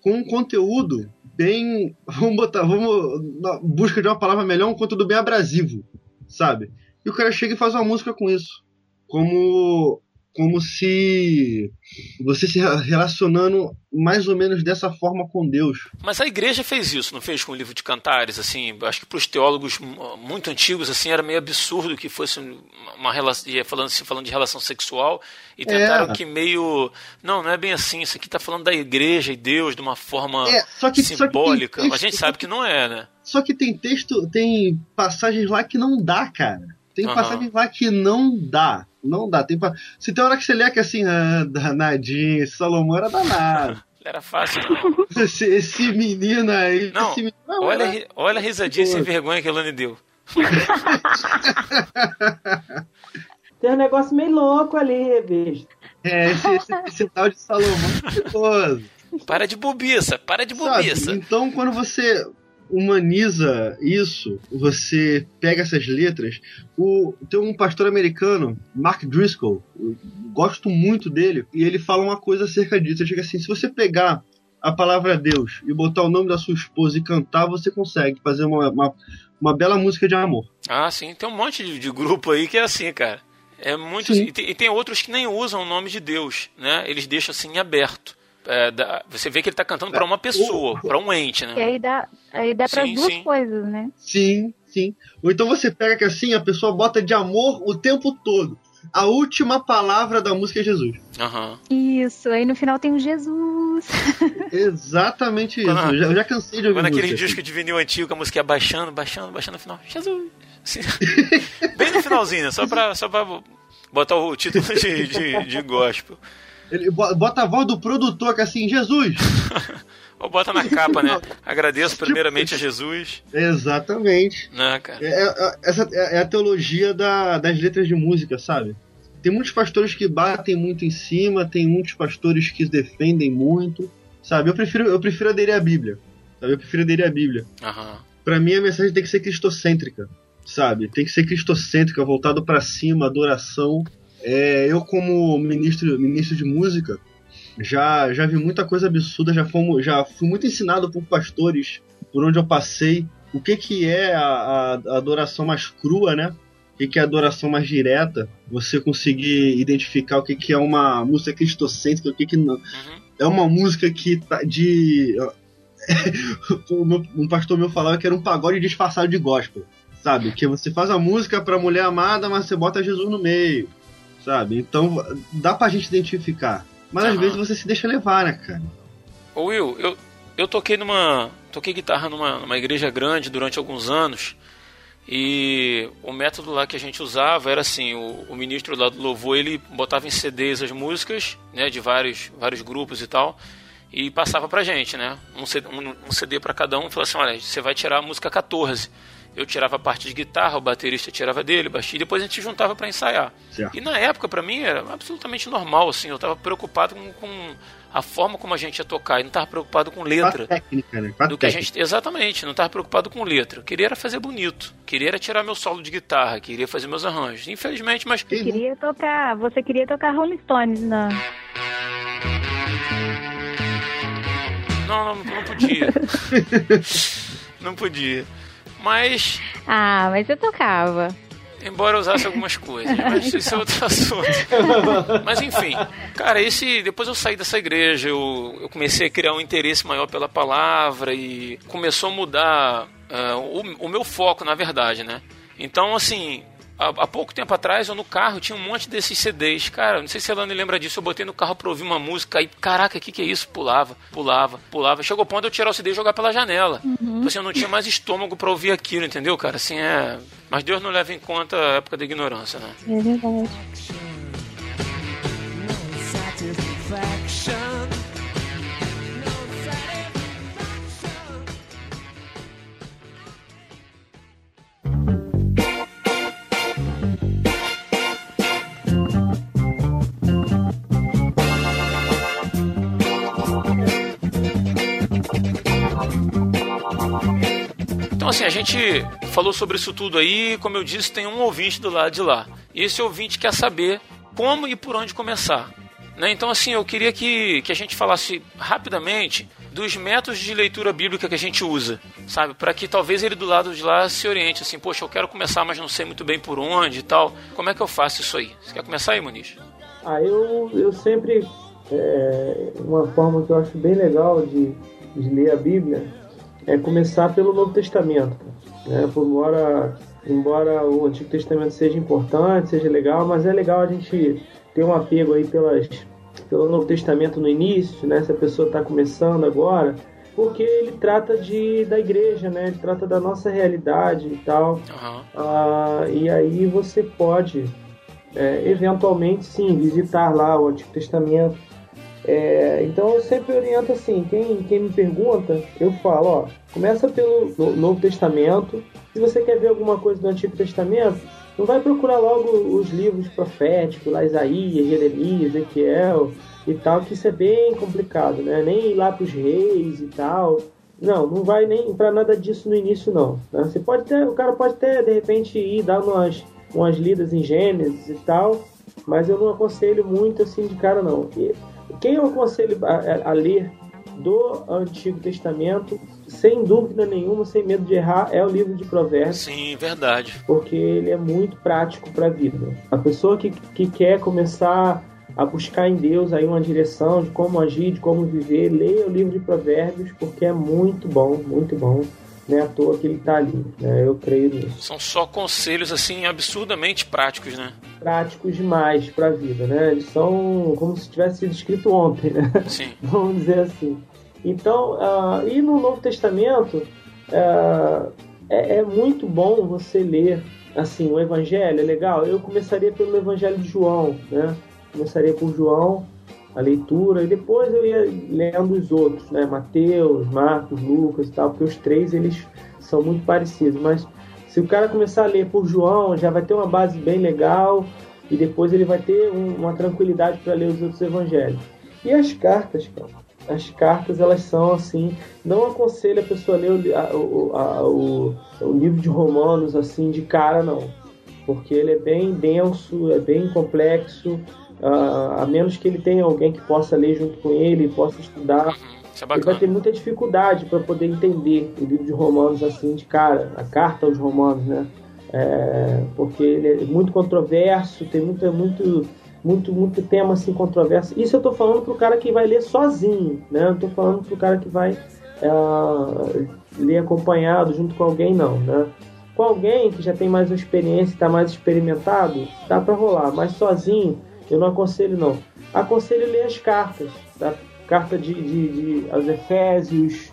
Com um conteúdo bem. (laughs) Vamos botar. Vamos. Na busca de uma palavra melhor, um conteúdo bem abrasivo, sabe? E o cara chega e faz uma música com isso como como se você se relacionando mais ou menos dessa forma com Deus. Mas a igreja fez isso, não fez com o livro de cantares, assim, acho que para os teólogos muito antigos, assim, era meio absurdo que fosse uma relação, ia falando, se falando de relação sexual, e tentaram É. que meio, não, não é bem assim, isso aqui tá falando da igreja e Deus de uma forma É, só que- só que simbólica, mas a gente sabe que não é, né? Só que tem texto, tem passagens lá que não dá, cara. Tem Aham. passagens lá que não dá. Não dá. Tem pa... Se tem hora que você lê que assim, ah, danadinho, esse Salomão era danado. (laughs) Era fácil, não. esse, esse menino aí. Não, esse menino, não, olha, a era- olha a risadinha sem vergonha que a Elane deu. (laughs) Tem um negócio meio louco ali, bicho. É, esse, esse, esse tal de Salomão é perigoso. Para de bobiça, para de Sabe? bobiça. Então, quando você humaniza isso, você pega essas letras. O, tem um pastor americano, Mark Driscoll, gosto muito dele, e ele fala uma coisa acerca disso. Ele chega assim: se você pegar a palavra Deus e botar o nome da sua esposa e cantar, você consegue fazer uma, uma, uma bela música de amor. Ah, sim, tem um monte de, de grupo aí que é assim, cara. É muito. Sim. E tem, e tem outros que nem usam o nome de Deus, né? Eles deixam assim em aberto. É, dá- você vê que ele tá cantando pra uma pessoa, pra um ente, E né? aí dá, aí dá para duas sim. coisas, né? Sim, sim. Ou então você pega que assim, a pessoa bota de amor o tempo todo. A última palavra da música é Jesus. Aham. Isso, aí no final tem o Jesus. (laughs) Exatamente isso. Quando- Eu já, eu já cansei de ouvir Quando aquele música assim. disco de vinil antigo, a música ia baixando, baixando, baixando no final. Jesus! Assim, (laughs) bem no finalzinho, né? Só pra, só pra botar o título de, de, de gospel. Ele bo- bota a voz do produtor que é assim, Jesus. (laughs) Ou bota na capa, né? (laughs) Agradeço primeiramente a Jesus, Exatamente. né, cara? É, é- essa é a teologia da- das letras de música, sabe? Tem muitos pastores que batem muito em cima, tem muitos pastores que defendem muito, sabe? Eu prefiro, eu prefiro aderir à Bíblia. Sabe? Eu prefiro aderir à Bíblia. Aham. Pra mim a mensagem tem que ser cristocêntrica, sabe? Tem que ser cristocêntrica, voltado pra cima, adoração. É, eu como ministro, ministro de música, já, já vi muita coisa absurda, já, fomos, já fui muito ensinado por pastores por onde eu passei o que, que é a, a- a adoração mais crua, né? O que, que é a adoração mais direta, você conseguir identificar o que, que é uma música cristocêntrica, o que, que não. É uma música que tá de. (laughs) Um pastor meu falava que era um pagode disfarçado de gospel, sabe? Que você faz a música pra mulher amada, mas você bota Jesus no meio, sabe? Então dá pra gente identificar. Mas às vezes você se deixa levar, né, cara? Ô Will, eu, eu toquei numa. toquei guitarra numa, numa igreja grande durante alguns anos. E o método lá que a gente usava era assim, o, o ministro lá do louvor, ele botava em CDs as músicas, né, de vários, vários grupos e tal, e passava pra gente, né, um CD, um, um CD para cada um, e falava assim, olha, você vai tirar a música 14. Eu tirava a parte de guitarra, o baterista tirava dele, baixista, e depois a gente juntava para ensaiar. Certo. E na época, pra mim, era absolutamente normal, assim, eu tava preocupado com, com a forma como a gente ia tocar, e não tava preocupado com Com a letra. técnica, né? Com a Do que a técnica. gente, exatamente, não tava preocupado com letra. Eu queria era fazer bonito. Queria era tirar meu solo de guitarra, queria fazer meus arranjos. Infelizmente, mas nunca? Queria tocar, você queria tocar Rolling Stones na. não, não, não podia. (laughs) não podia. Mas, Ah, mas eu tocava. embora eu usasse algumas coisas, (laughs) mas isso é outro assunto. (laughs) Mas enfim, cara, esse depois eu saí dessa igreja, eu, eu comecei a criar um interesse maior pela palavra e começou a mudar ah, o, o meu foco, na verdade, né? Então, assim, há, pouco tempo atrás, eu no carro tinha um monte desses CDs. Cara, não sei se a Elane lembra disso. Eu botei no carro pra ouvir uma música e, caraca, o que, que é isso? Pulava, pulava, pulava. Chegou o ponto de eu tirar o CD e jogar pela janela. Tipo Assim, eu não tinha mais estômago pra ouvir aquilo, entendeu, cara? Assim, é. Mas Deus não leva em conta a época da ignorância, né? É verdade. Assim, a gente falou sobre isso tudo aí. Como eu disse, tem um ouvinte do lado de lá. E esse ouvinte quer saber como e por onde começar. Né? Então, assim, eu queria que, que a gente falasse rapidamente dos métodos de leitura bíblica que a gente usa, sabe? Para que talvez ele do lado de lá se oriente, assim, poxa, eu quero começar, mas não sei muito bem por onde e tal. Como é que eu faço isso aí? Você quer começar aí, Muniz? Ah, eu, eu sempre. é, uma forma que eu acho bem legal de, de ler a Bíblia é começar pelo Novo Testamento. Né? Embora, embora o Antigo Testamento seja importante, seja legal, mas é legal a gente ter um apego aí pelas, pelo Novo Testamento no início, né? se a pessoa está começando agora, porque ele trata de, da igreja, né? ele trata da nossa realidade e tal. Aham. Ah, e aí você pode, é, eventualmente, sim, visitar lá o Antigo Testamento. É, então eu sempre oriento assim, quem, quem me pergunta, eu falo, ó, começa pelo No- Novo Testamento. Se você quer ver alguma coisa do Antigo Testamento, não vai procurar logo os livros proféticos, lá Isaías, Jeremias, Ezequiel e tal, que isso é bem complicado, né? Nem ir lá os reis e tal. Não, não vai nem para nada disso no início não. né? Você pode ter, o cara pode até de repente ir dar umas, umas lidas em Gênesis e tal, mas eu não aconselho muito assim de cara não. E quem eu aconselho a, a- ler do Antigo Testamento, sem dúvida nenhuma, sem medo de errar, é o livro de Provérbios Sim, verdade. porque ele é muito prático para a vida. A pessoa que, que quer começar a buscar em Deus aí uma direção de como agir, de como viver, leia o livro de Provérbios, porque é muito bom, muito bom. Não é à toa que ele está ali, né? eu creio nisso. São só conselhos, assim, absurdamente práticos, né? Práticos demais para a vida, né? Eles são como se tivesse sido escrito ontem, né? Sim. (laughs) vamos dizer assim. Então, ah, e no Novo Testamento, ah, é, é muito bom você ler assim o Evangelho, é legal. Eu começaria pelo Evangelho de João, né? Começaria por João, a leitura, e depois eu ia lendo os outros, né? Mateus, Marcos, Lucas e tal, porque os três eles são muito parecidos. Mas se o cara começar a ler por João, já vai ter uma base bem legal e depois ele vai ter um- uma tranquilidade para ler os outros evangelhos. E as cartas, cara? as cartas elas são assim. Não aconselho a pessoa a ler o, o, a- o- o livro de Romanos assim de cara, não. Porque ele é bem denso, é bem complexo. A menos que ele tenha alguém que possa ler junto com ele, possa estudar. Isso é Ele vai ter muita dificuldade para poder entender o livro de Romanos assim de cara, a carta aos Romanos, né? É, porque ele é muito controverso, tem muito, muito, muito, muito tema assim controverso. Isso eu tô falando pro cara que vai ler sozinho, né? Não tô falando pro cara que vai é, ler acompanhado junto com alguém, não, né? Com alguém que já tem mais experiência, está mais experimentado, dá para rolar, mas sozinho eu não aconselho não. Aconselho ler as cartas, tá? Carta de, de, de aos Efésios,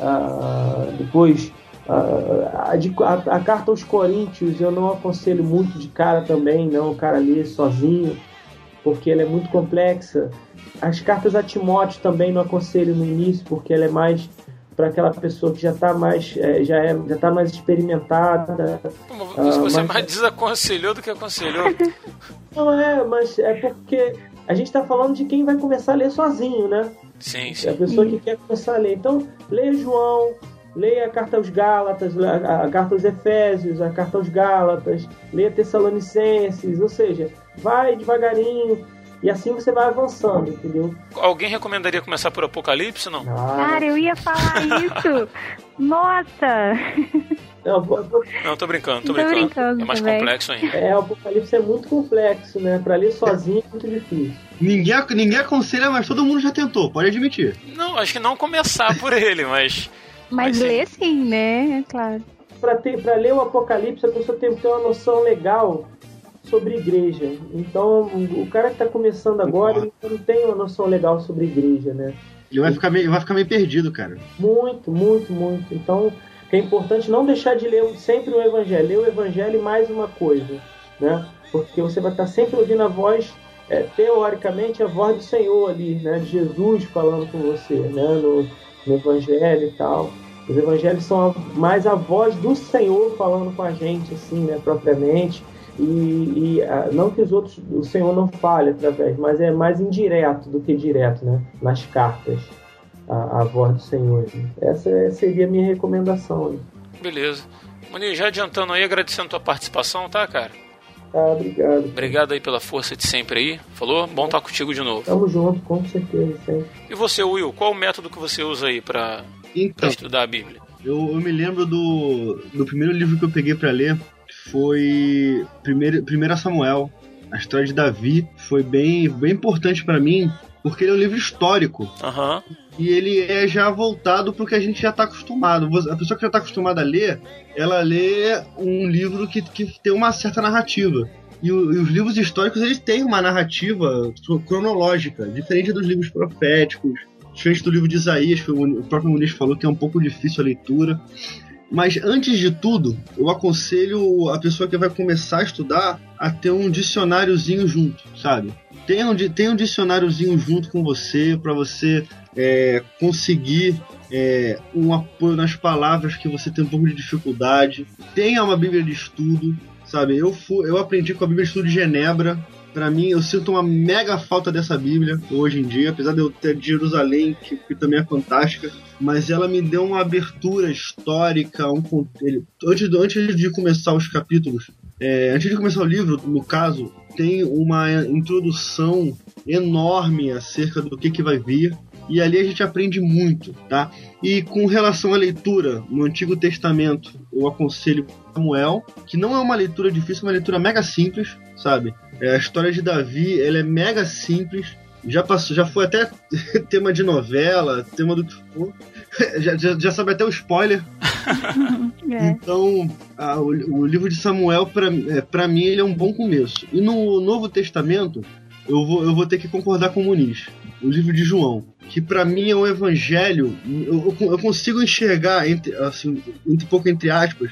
ah, depois ah, a, a- carta aos Coríntios eu não aconselho muito de cara também, não o cara ler sozinho, porque ela é muito complexa. As cartas a Timóteo também não aconselho no início, porque ela é mais para aquela pessoa que já está mais eh, já é já tá mais experimentada. Ah, Você mais desaconselhou do que aconselhou. (laughs) Não é, mas é porque a gente está falando de quem vai começar a ler sozinho, né? Sim, É a sim. pessoa que quer começar a ler. Então, leia João, leia a carta aos Gálatas, a, a carta aos Efésios, a carta aos Gálatas, leia Tessalonicenses, ou seja, vai devagarinho e assim você vai avançando, entendeu? Alguém recomendaria começar por Apocalipse, não? Cara, eu ia falar (laughs) isso. Nossa! Não, tô brincando, tô Tô brincando. brincando É mais também. complexo ainda. é, o Apocalipse é muito complexo, né? Para ler sozinho é muito difícil. Ninguém, ninguém aconselha, mas todo mundo já tentou, pode admitir. Não, acho que não começar por ele, mas. (laughs) Mas Mas sim. lê sim, né? É claro. Para ter para ler o Apocalipse, a pessoa tem que ter uma noção legal sobre igreja. Então, o cara que está começando agora, ele não tem uma noção legal sobre igreja, né? Ele vai ficar meio, vai ficar meio perdido, cara. Muito, muito, muito. Então, é importante não deixar de ler sempre o Evangelho. Ler o Evangelho e mais uma coisa, né? Porque você vai estar sempre ouvindo a voz, é, teoricamente, a voz do Senhor ali, né? De Jesus falando com você, né? No, no Evangelho e tal. Os Evangelhos são mais a voz do Senhor falando com a gente, assim, né? Propriamente. E, e, ah, não que os outros, o Senhor não fale através, mas é mais indireto do que direto, né? Nas cartas a, a voz do Senhor. Essa seria a minha recomendação. né? Beleza. Maninho, já adiantando aí, agradecendo a tua participação, tá, cara? Tá, obrigado. Obrigado aí pela força de sempre aí. Falou? Bom estar contigo de novo. Tamo junto, com certeza, sempre. E você, Will, qual o método que você usa aí pra, pra Então, estudar a Bíblia? eu, eu me lembro do, do primeiro livro que eu peguei pra ler, foi primeiro, Primeira Samuel, a história de Davi. Foi bem, bem importante pra mim, porque ele é um livro histórico. Aham. E ele é já voltado pro que a gente já tá acostumado. A pessoa que já tá acostumada a ler, ela lê um livro que, que tem uma certa narrativa. E, o- e os livros históricos, eles têm uma narrativa cronológica, diferente dos livros proféticos, diferente do livro de Isaías, que o o próprio Muniz falou que é um pouco difícil a leitura. Mas antes de tudo, eu aconselho a pessoa que vai começar a estudar a ter um dicionáriozinho junto, sabe? Tenha um, tenha um dicionáriozinho junto com você para você é, conseguir é, um apoio nas palavras que você tem um pouco de dificuldade. Tenha uma Bíblia de estudo, sabe? Eu, fu- eu aprendi com a Bíblia de Estudo de Genebra. Pra mim, eu sinto uma mega falta dessa Bíblia hoje em dia, apesar de eu ter de Jerusalém, que, que também é fantástica. Mas ela me deu uma abertura histórica, um, antes, antes de começar os capítulos, é, antes de começar o livro, no caso, tem uma introdução enorme acerca do que, que vai vir. E ali a gente aprende muito, tá? E com relação à leitura, no Antigo Testamento, eu aconselho Samuel, que não é uma leitura difícil, é uma leitura mega simples, sabe? É, a história de Davi, ela é mega simples. Já passou, já foi até (laughs) tema de novela, tema do que for. (laughs) já, já, já sabe até o spoiler. (laughs) É. Então, a- o, o livro de Samuel, pra é, pra mim, ele é um bom começo. E no Novo Testamento, eu vou, eu vou ter que concordar com o Muniz. O livro de João, que pra mim é um evangelho, eu, eu- eu consigo enxergar, entre, assim, um pouco entre aspas,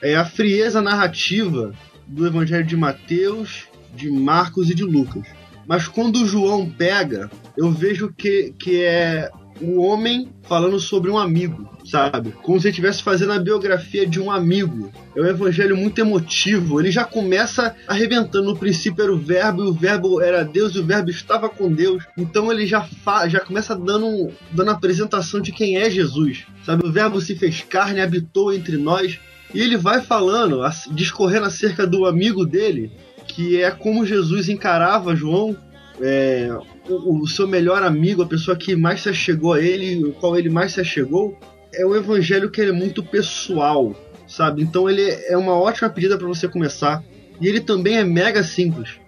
é a frieza narrativa do evangelho de Mateus, de Marcos e de Lucas. Mas quando o João pega, eu vejo que, que é o homem falando sobre um amigo, sabe? Como se ele estivesse fazendo a biografia de um amigo. É um evangelho muito emotivo. Ele já começa arrebentando. No princípio era o verbo, e o verbo era Deus, e o verbo estava com Deus. Então ele já, já começa dando, dando a apresentação de quem é Jesus. Sabe? O verbo se fez carne, habitou entre nós. E ele vai falando, discorrendo acerca do amigo dele, que é como Jesus encarava João, é, o, o seu melhor amigo, a pessoa que mais se achegou a ele, o qual ele mais se achegou. É um evangelho que é muito pessoal, sabe? Então ele é uma ótima pedida para você começar. E ele também é mega simples.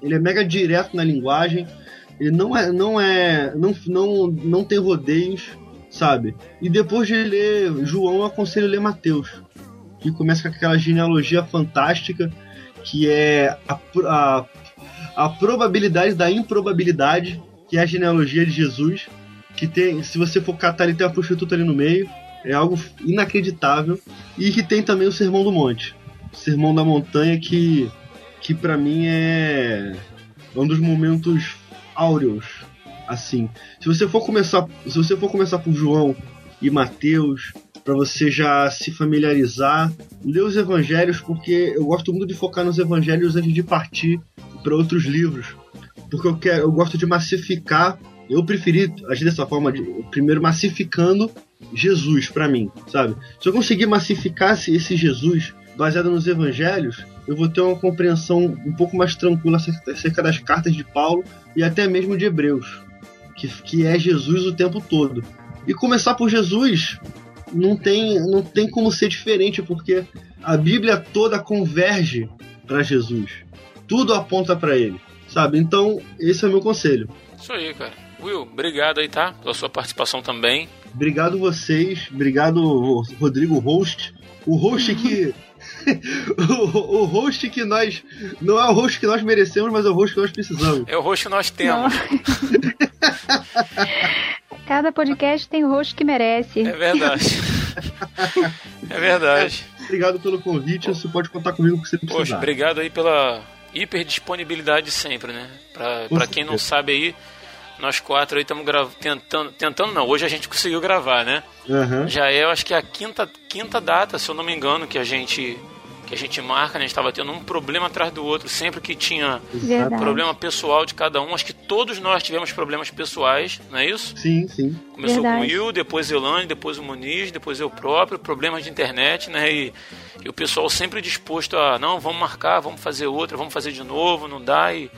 Ele é mega direto na linguagem. Ele não é, não é, não, não, não tem rodeios, sabe? E depois de ler João, eu aconselho ler Mateus, que começa com aquela genealogia fantástica que é a, a, a probabilidade da improbabilidade, que é a genealogia de Jesus, que tem, se você for catar, ele tem uma prostituta ali no meio, é algo inacreditável, e que tem também o Sermão do Monte, o Sermão da Montanha, que, que para mim é um dos momentos áureos, assim. Se você for começar, se você for começar por João e Mateus, para você já se familiarizar, lê os evangelhos, porque eu gosto muito de focar nos evangelhos antes de partir para outros livros, porque eu quero, eu gosto de massificar. Eu preferi agir dessa forma, de, primeiro massificando Jesus para mim, sabe? Se eu conseguir massificar esse, Jesus baseado nos evangelhos, eu vou ter uma compreensão um pouco mais tranquila acerca das cartas de Paulo e até mesmo de Hebreus, que, que é Jesus o tempo todo. E começar por Jesus não tem, não tem como ser diferente, porque a Bíblia toda converge para Jesus. Tudo aponta para ele, sabe? Então, esse é o meu conselho. Isso aí, cara. Will, obrigado aí, tá? Pela sua participação também. Obrigado vocês, obrigado Rodrigo host, o host que (laughs) o, o host que nós não é o host que nós merecemos, mas é o host que nós precisamos. É o rosto que nós temos. (laughs) Cada podcast tem o rosto que merece. É verdade. (laughs) é verdade. Obrigado pelo convite, você pode contar comigo que você precisar. Poxa, obrigado aí pela hiperdisponibilidade sempre, né? Pra, pra quem não sabe aí, nós quatro aí estamos tentando, tentando não, hoje a gente conseguiu gravar, né? Aham. Já é, eu acho que a quinta, quinta data, se eu não me engano, que a gente que a gente marca, né? A gente estava tendo um problema atrás do outro, sempre que tinha Verdade. problema pessoal de cada um. Acho que todos nós tivemos problemas pessoais, não é isso? Sim, sim. Começou Verdade. com o Will, depois Elane, depois o Muniz, depois eu próprio, problemas de internet, né? E, e o pessoal sempre disposto a, não, vamos marcar, vamos fazer outra, vamos fazer de novo, não dá. E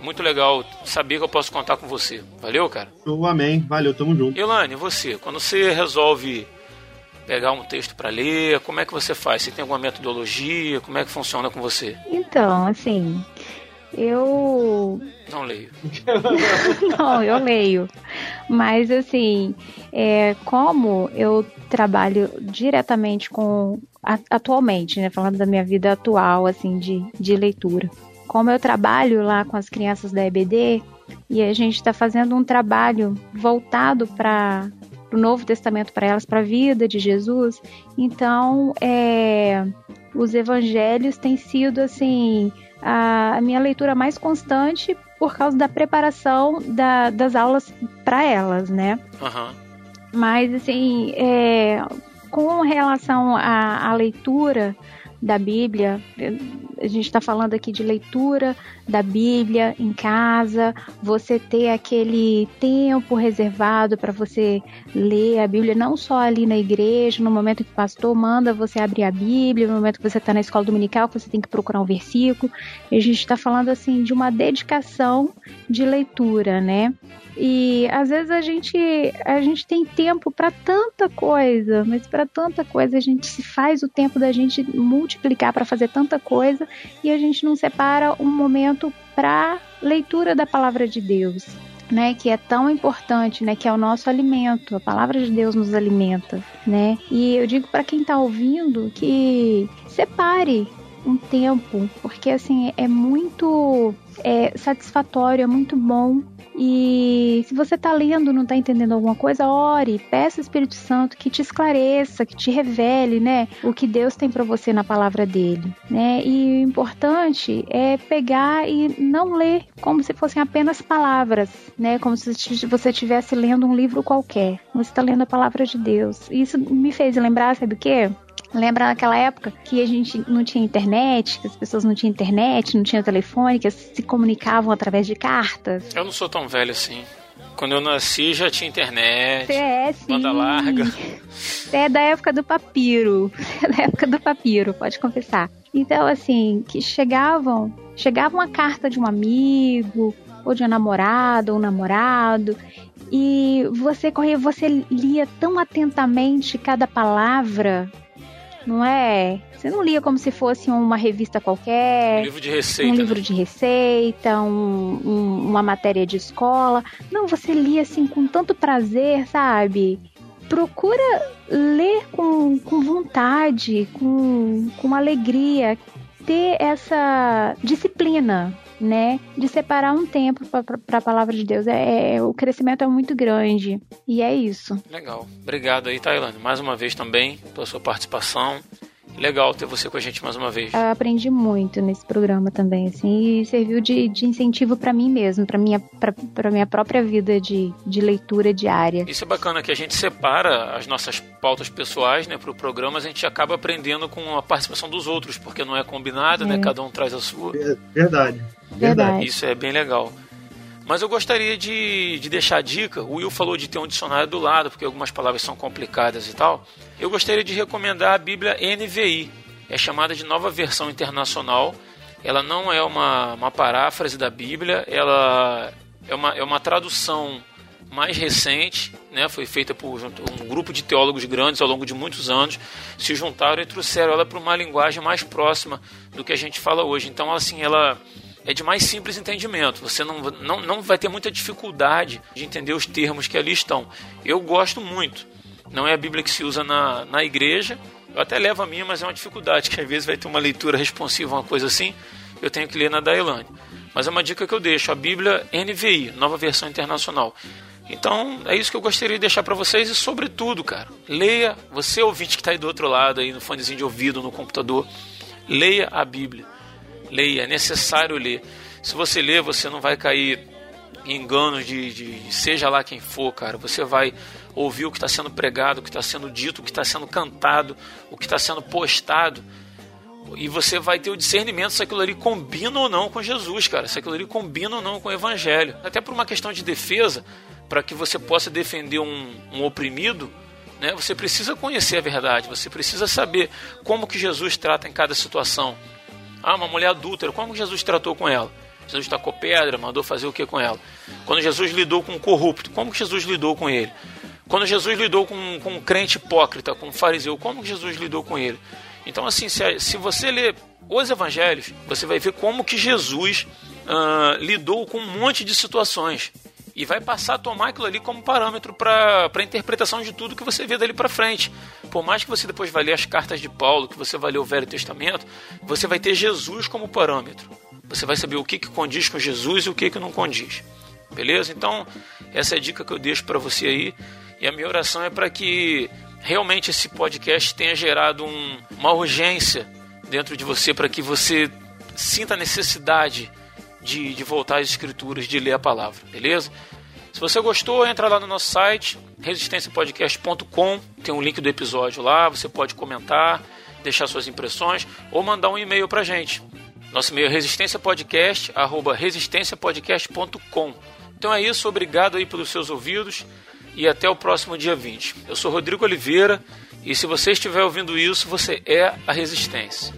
muito legal saber que eu posso contar com você. Valeu, cara? Oh, amém. Valeu, tamo junto. Elane, você, quando você resolve pegar um texto para ler, como é que você faz? Você tem alguma metodologia? Como é que funciona com você? Então, assim, eu. Não leio. (laughs) Não, eu leio. Mas, assim, é, como eu trabalho diretamente com. Atualmente, né? Falando da minha vida atual, assim, de, de leitura. Como eu trabalho lá com as crianças da EBD, e a gente está fazendo um trabalho voltado para Novo Testamento para elas, para a vida de Jesus. Então, é, os evangelhos têm sido assim a, a minha leitura mais constante por causa da preparação da- das aulas para elas, né? Aham. Mas assim, é, com relação à, à leitura da Bíblia, a gente está falando aqui de leitura da Bíblia em casa, você ter aquele tempo reservado para você ler a Bíblia, não só ali na igreja, no momento que o pastor manda você abrir a Bíblia, no momento que você está na escola dominical, que você tem que procurar um versículo. A gente está falando assim de uma dedicação de leitura, né? E às vezes a gente a gente tem tempo para tanta coisa, mas para tanta coisa a gente se faz o tempo da gente multiplicar para fazer tanta coisa e a gente não separa um momento para leitura da palavra de Deus, né, que é tão importante, né, que é o nosso alimento. A palavra de Deus nos alimenta, né? E eu digo para quem está ouvindo que separe um tempo, porque assim é muito é, satisfatório, é muito bom. E se você tá lendo, não tá entendendo alguma coisa, ore, peça ao Espírito Santo que te esclareça, que te revele, né, o que Deus tem para você na palavra dele, né? E o importante é pegar e não ler como se fossem apenas palavras, né? Como se você estivesse lendo um livro qualquer. Você está lendo a palavra de Deus. Isso me fez lembrar, sabe o quê? Lembra naquela época que a gente não tinha internet, que as pessoas não tinham internet, não tinham telefone, que se comunicavam através de cartas? Eu não sou tão velho assim. Quando eu nasci já tinha internet, é, sim. banda larga. É da época do papiro. É da época do papiro, pode confessar. Então, assim, que chegavam, chegava uma carta de um amigo, ou de um namorado, ou um namorado, e você corria, você lia tão atentamente cada palavra, não é? Você não lia como se fosse uma revista qualquer, Um livro de receita. um né? livro de receita, um- um- uma matéria de escola. Não, você lia assim com tanto prazer, sabe? Procura ler com, com vontade, com, com alegria, ter essa disciplina, né? De separar um tempo para a palavra de Deus. É, é- o crescimento é muito grande. E é isso. Legal. Obrigado aí, Tailândia. Mais uma vez também pela sua participação. Legal ter você com a gente mais uma vez. Eu aprendi muito nesse programa também, assim, e serviu de, de incentivo para mim mesmo, para minha, pra, pra minha própria vida de, de leitura diária. Isso é bacana que a gente separa as nossas pautas pessoais, né, para o programa, mas a gente acaba aprendendo com a participação dos outros, porque não é combinado, né? É. Cada um traz a sua. Verdade. Verdade. Isso é bem legal. Mas eu gostaria de, de deixar a dica. O Will falou de ter um dicionário do lado, porque algumas palavras são complicadas e tal. Eu gostaria de recomendar a Bíblia NVI. É chamada de Nova Versão Internacional. Ela não é uma, uma paráfrase da Bíblia, ela é uma, é uma tradução mais recente, né, foi feita por um grupo de teólogos grandes ao longo de muitos anos, se juntaram e trouxeram ela para uma linguagem mais próxima do que a gente fala hoje. Então, assim, ela é de mais simples entendimento. Você não, não, não vai ter muita dificuldade de entender os termos que ali estão. Eu gosto muito. Não é a Bíblia que se usa na, na igreja. Eu até levo a minha, mas é uma dificuldade, que às vezes vai ter uma leitura responsiva, uma coisa assim. Eu tenho que ler na Dailândia. Mas é uma dica que eu deixo, a Bíblia NVI, nova versão internacional. Então, é isso que eu gostaria de deixar para vocês e, sobretudo, cara, leia, você ouvinte que está aí do outro lado, aí no fonezinho de ouvido, no computador, leia a Bíblia. Leia, é necessário ler. Se você ler, você não vai cair em enganos de, de seja lá quem for, cara. Você vai ouvir o que está sendo pregado, o que está sendo dito, o que está sendo cantado, o que está sendo postado. E você vai ter o discernimento se aquilo ali combina ou não com Jesus, cara. Se aquilo ali combina ou não com o Evangelho. Até por uma questão de defesa, para que você possa defender um, um oprimido, né, você precisa conhecer a verdade. Você precisa saber como que Jesus trata em cada situação. Ah, uma mulher adúltera, como Jesus tratou com ela? Jesus tacou pedra, mandou fazer o que com ela? Quando Jesus lidou com um corrupto, como Jesus lidou com ele? Quando Jesus lidou com, com um crente hipócrita, com um fariseu, como Jesus lidou com ele? Então, assim, se, se você ler os evangelhos, você vai ver como que Jesus ah, lidou com um monte de situações. E vai passar a tomar aquilo ali como parâmetro para a interpretação de tudo que você vê dali para frente. Por mais que você depois vai ler as cartas de Paulo, que você vai ler o Velho Testamento, você vai ter Jesus como parâmetro. Você vai saber o que, que condiz com Jesus e o que, que não condiz. Beleza? Então, essa é a dica que eu deixo para você aí. E a minha oração é para que realmente esse podcast tenha gerado um- uma urgência dentro de você, para que você sinta a necessidade de, de voltar às escrituras, de ler a palavra, beleza? Se você gostou, entra lá no nosso site, resistenciapodcast.com, tem um link do episódio lá, você pode comentar, deixar suas impressões ou mandar um e-mail pra gente. Nosso e-mail é resistenciapodcast@resistenciapodcast.com. Então é isso, obrigado aí pelos seus ouvidos e até o próximo dia 20. Eu sou Rodrigo Oliveira e se você estiver ouvindo isso, você é a Resistência.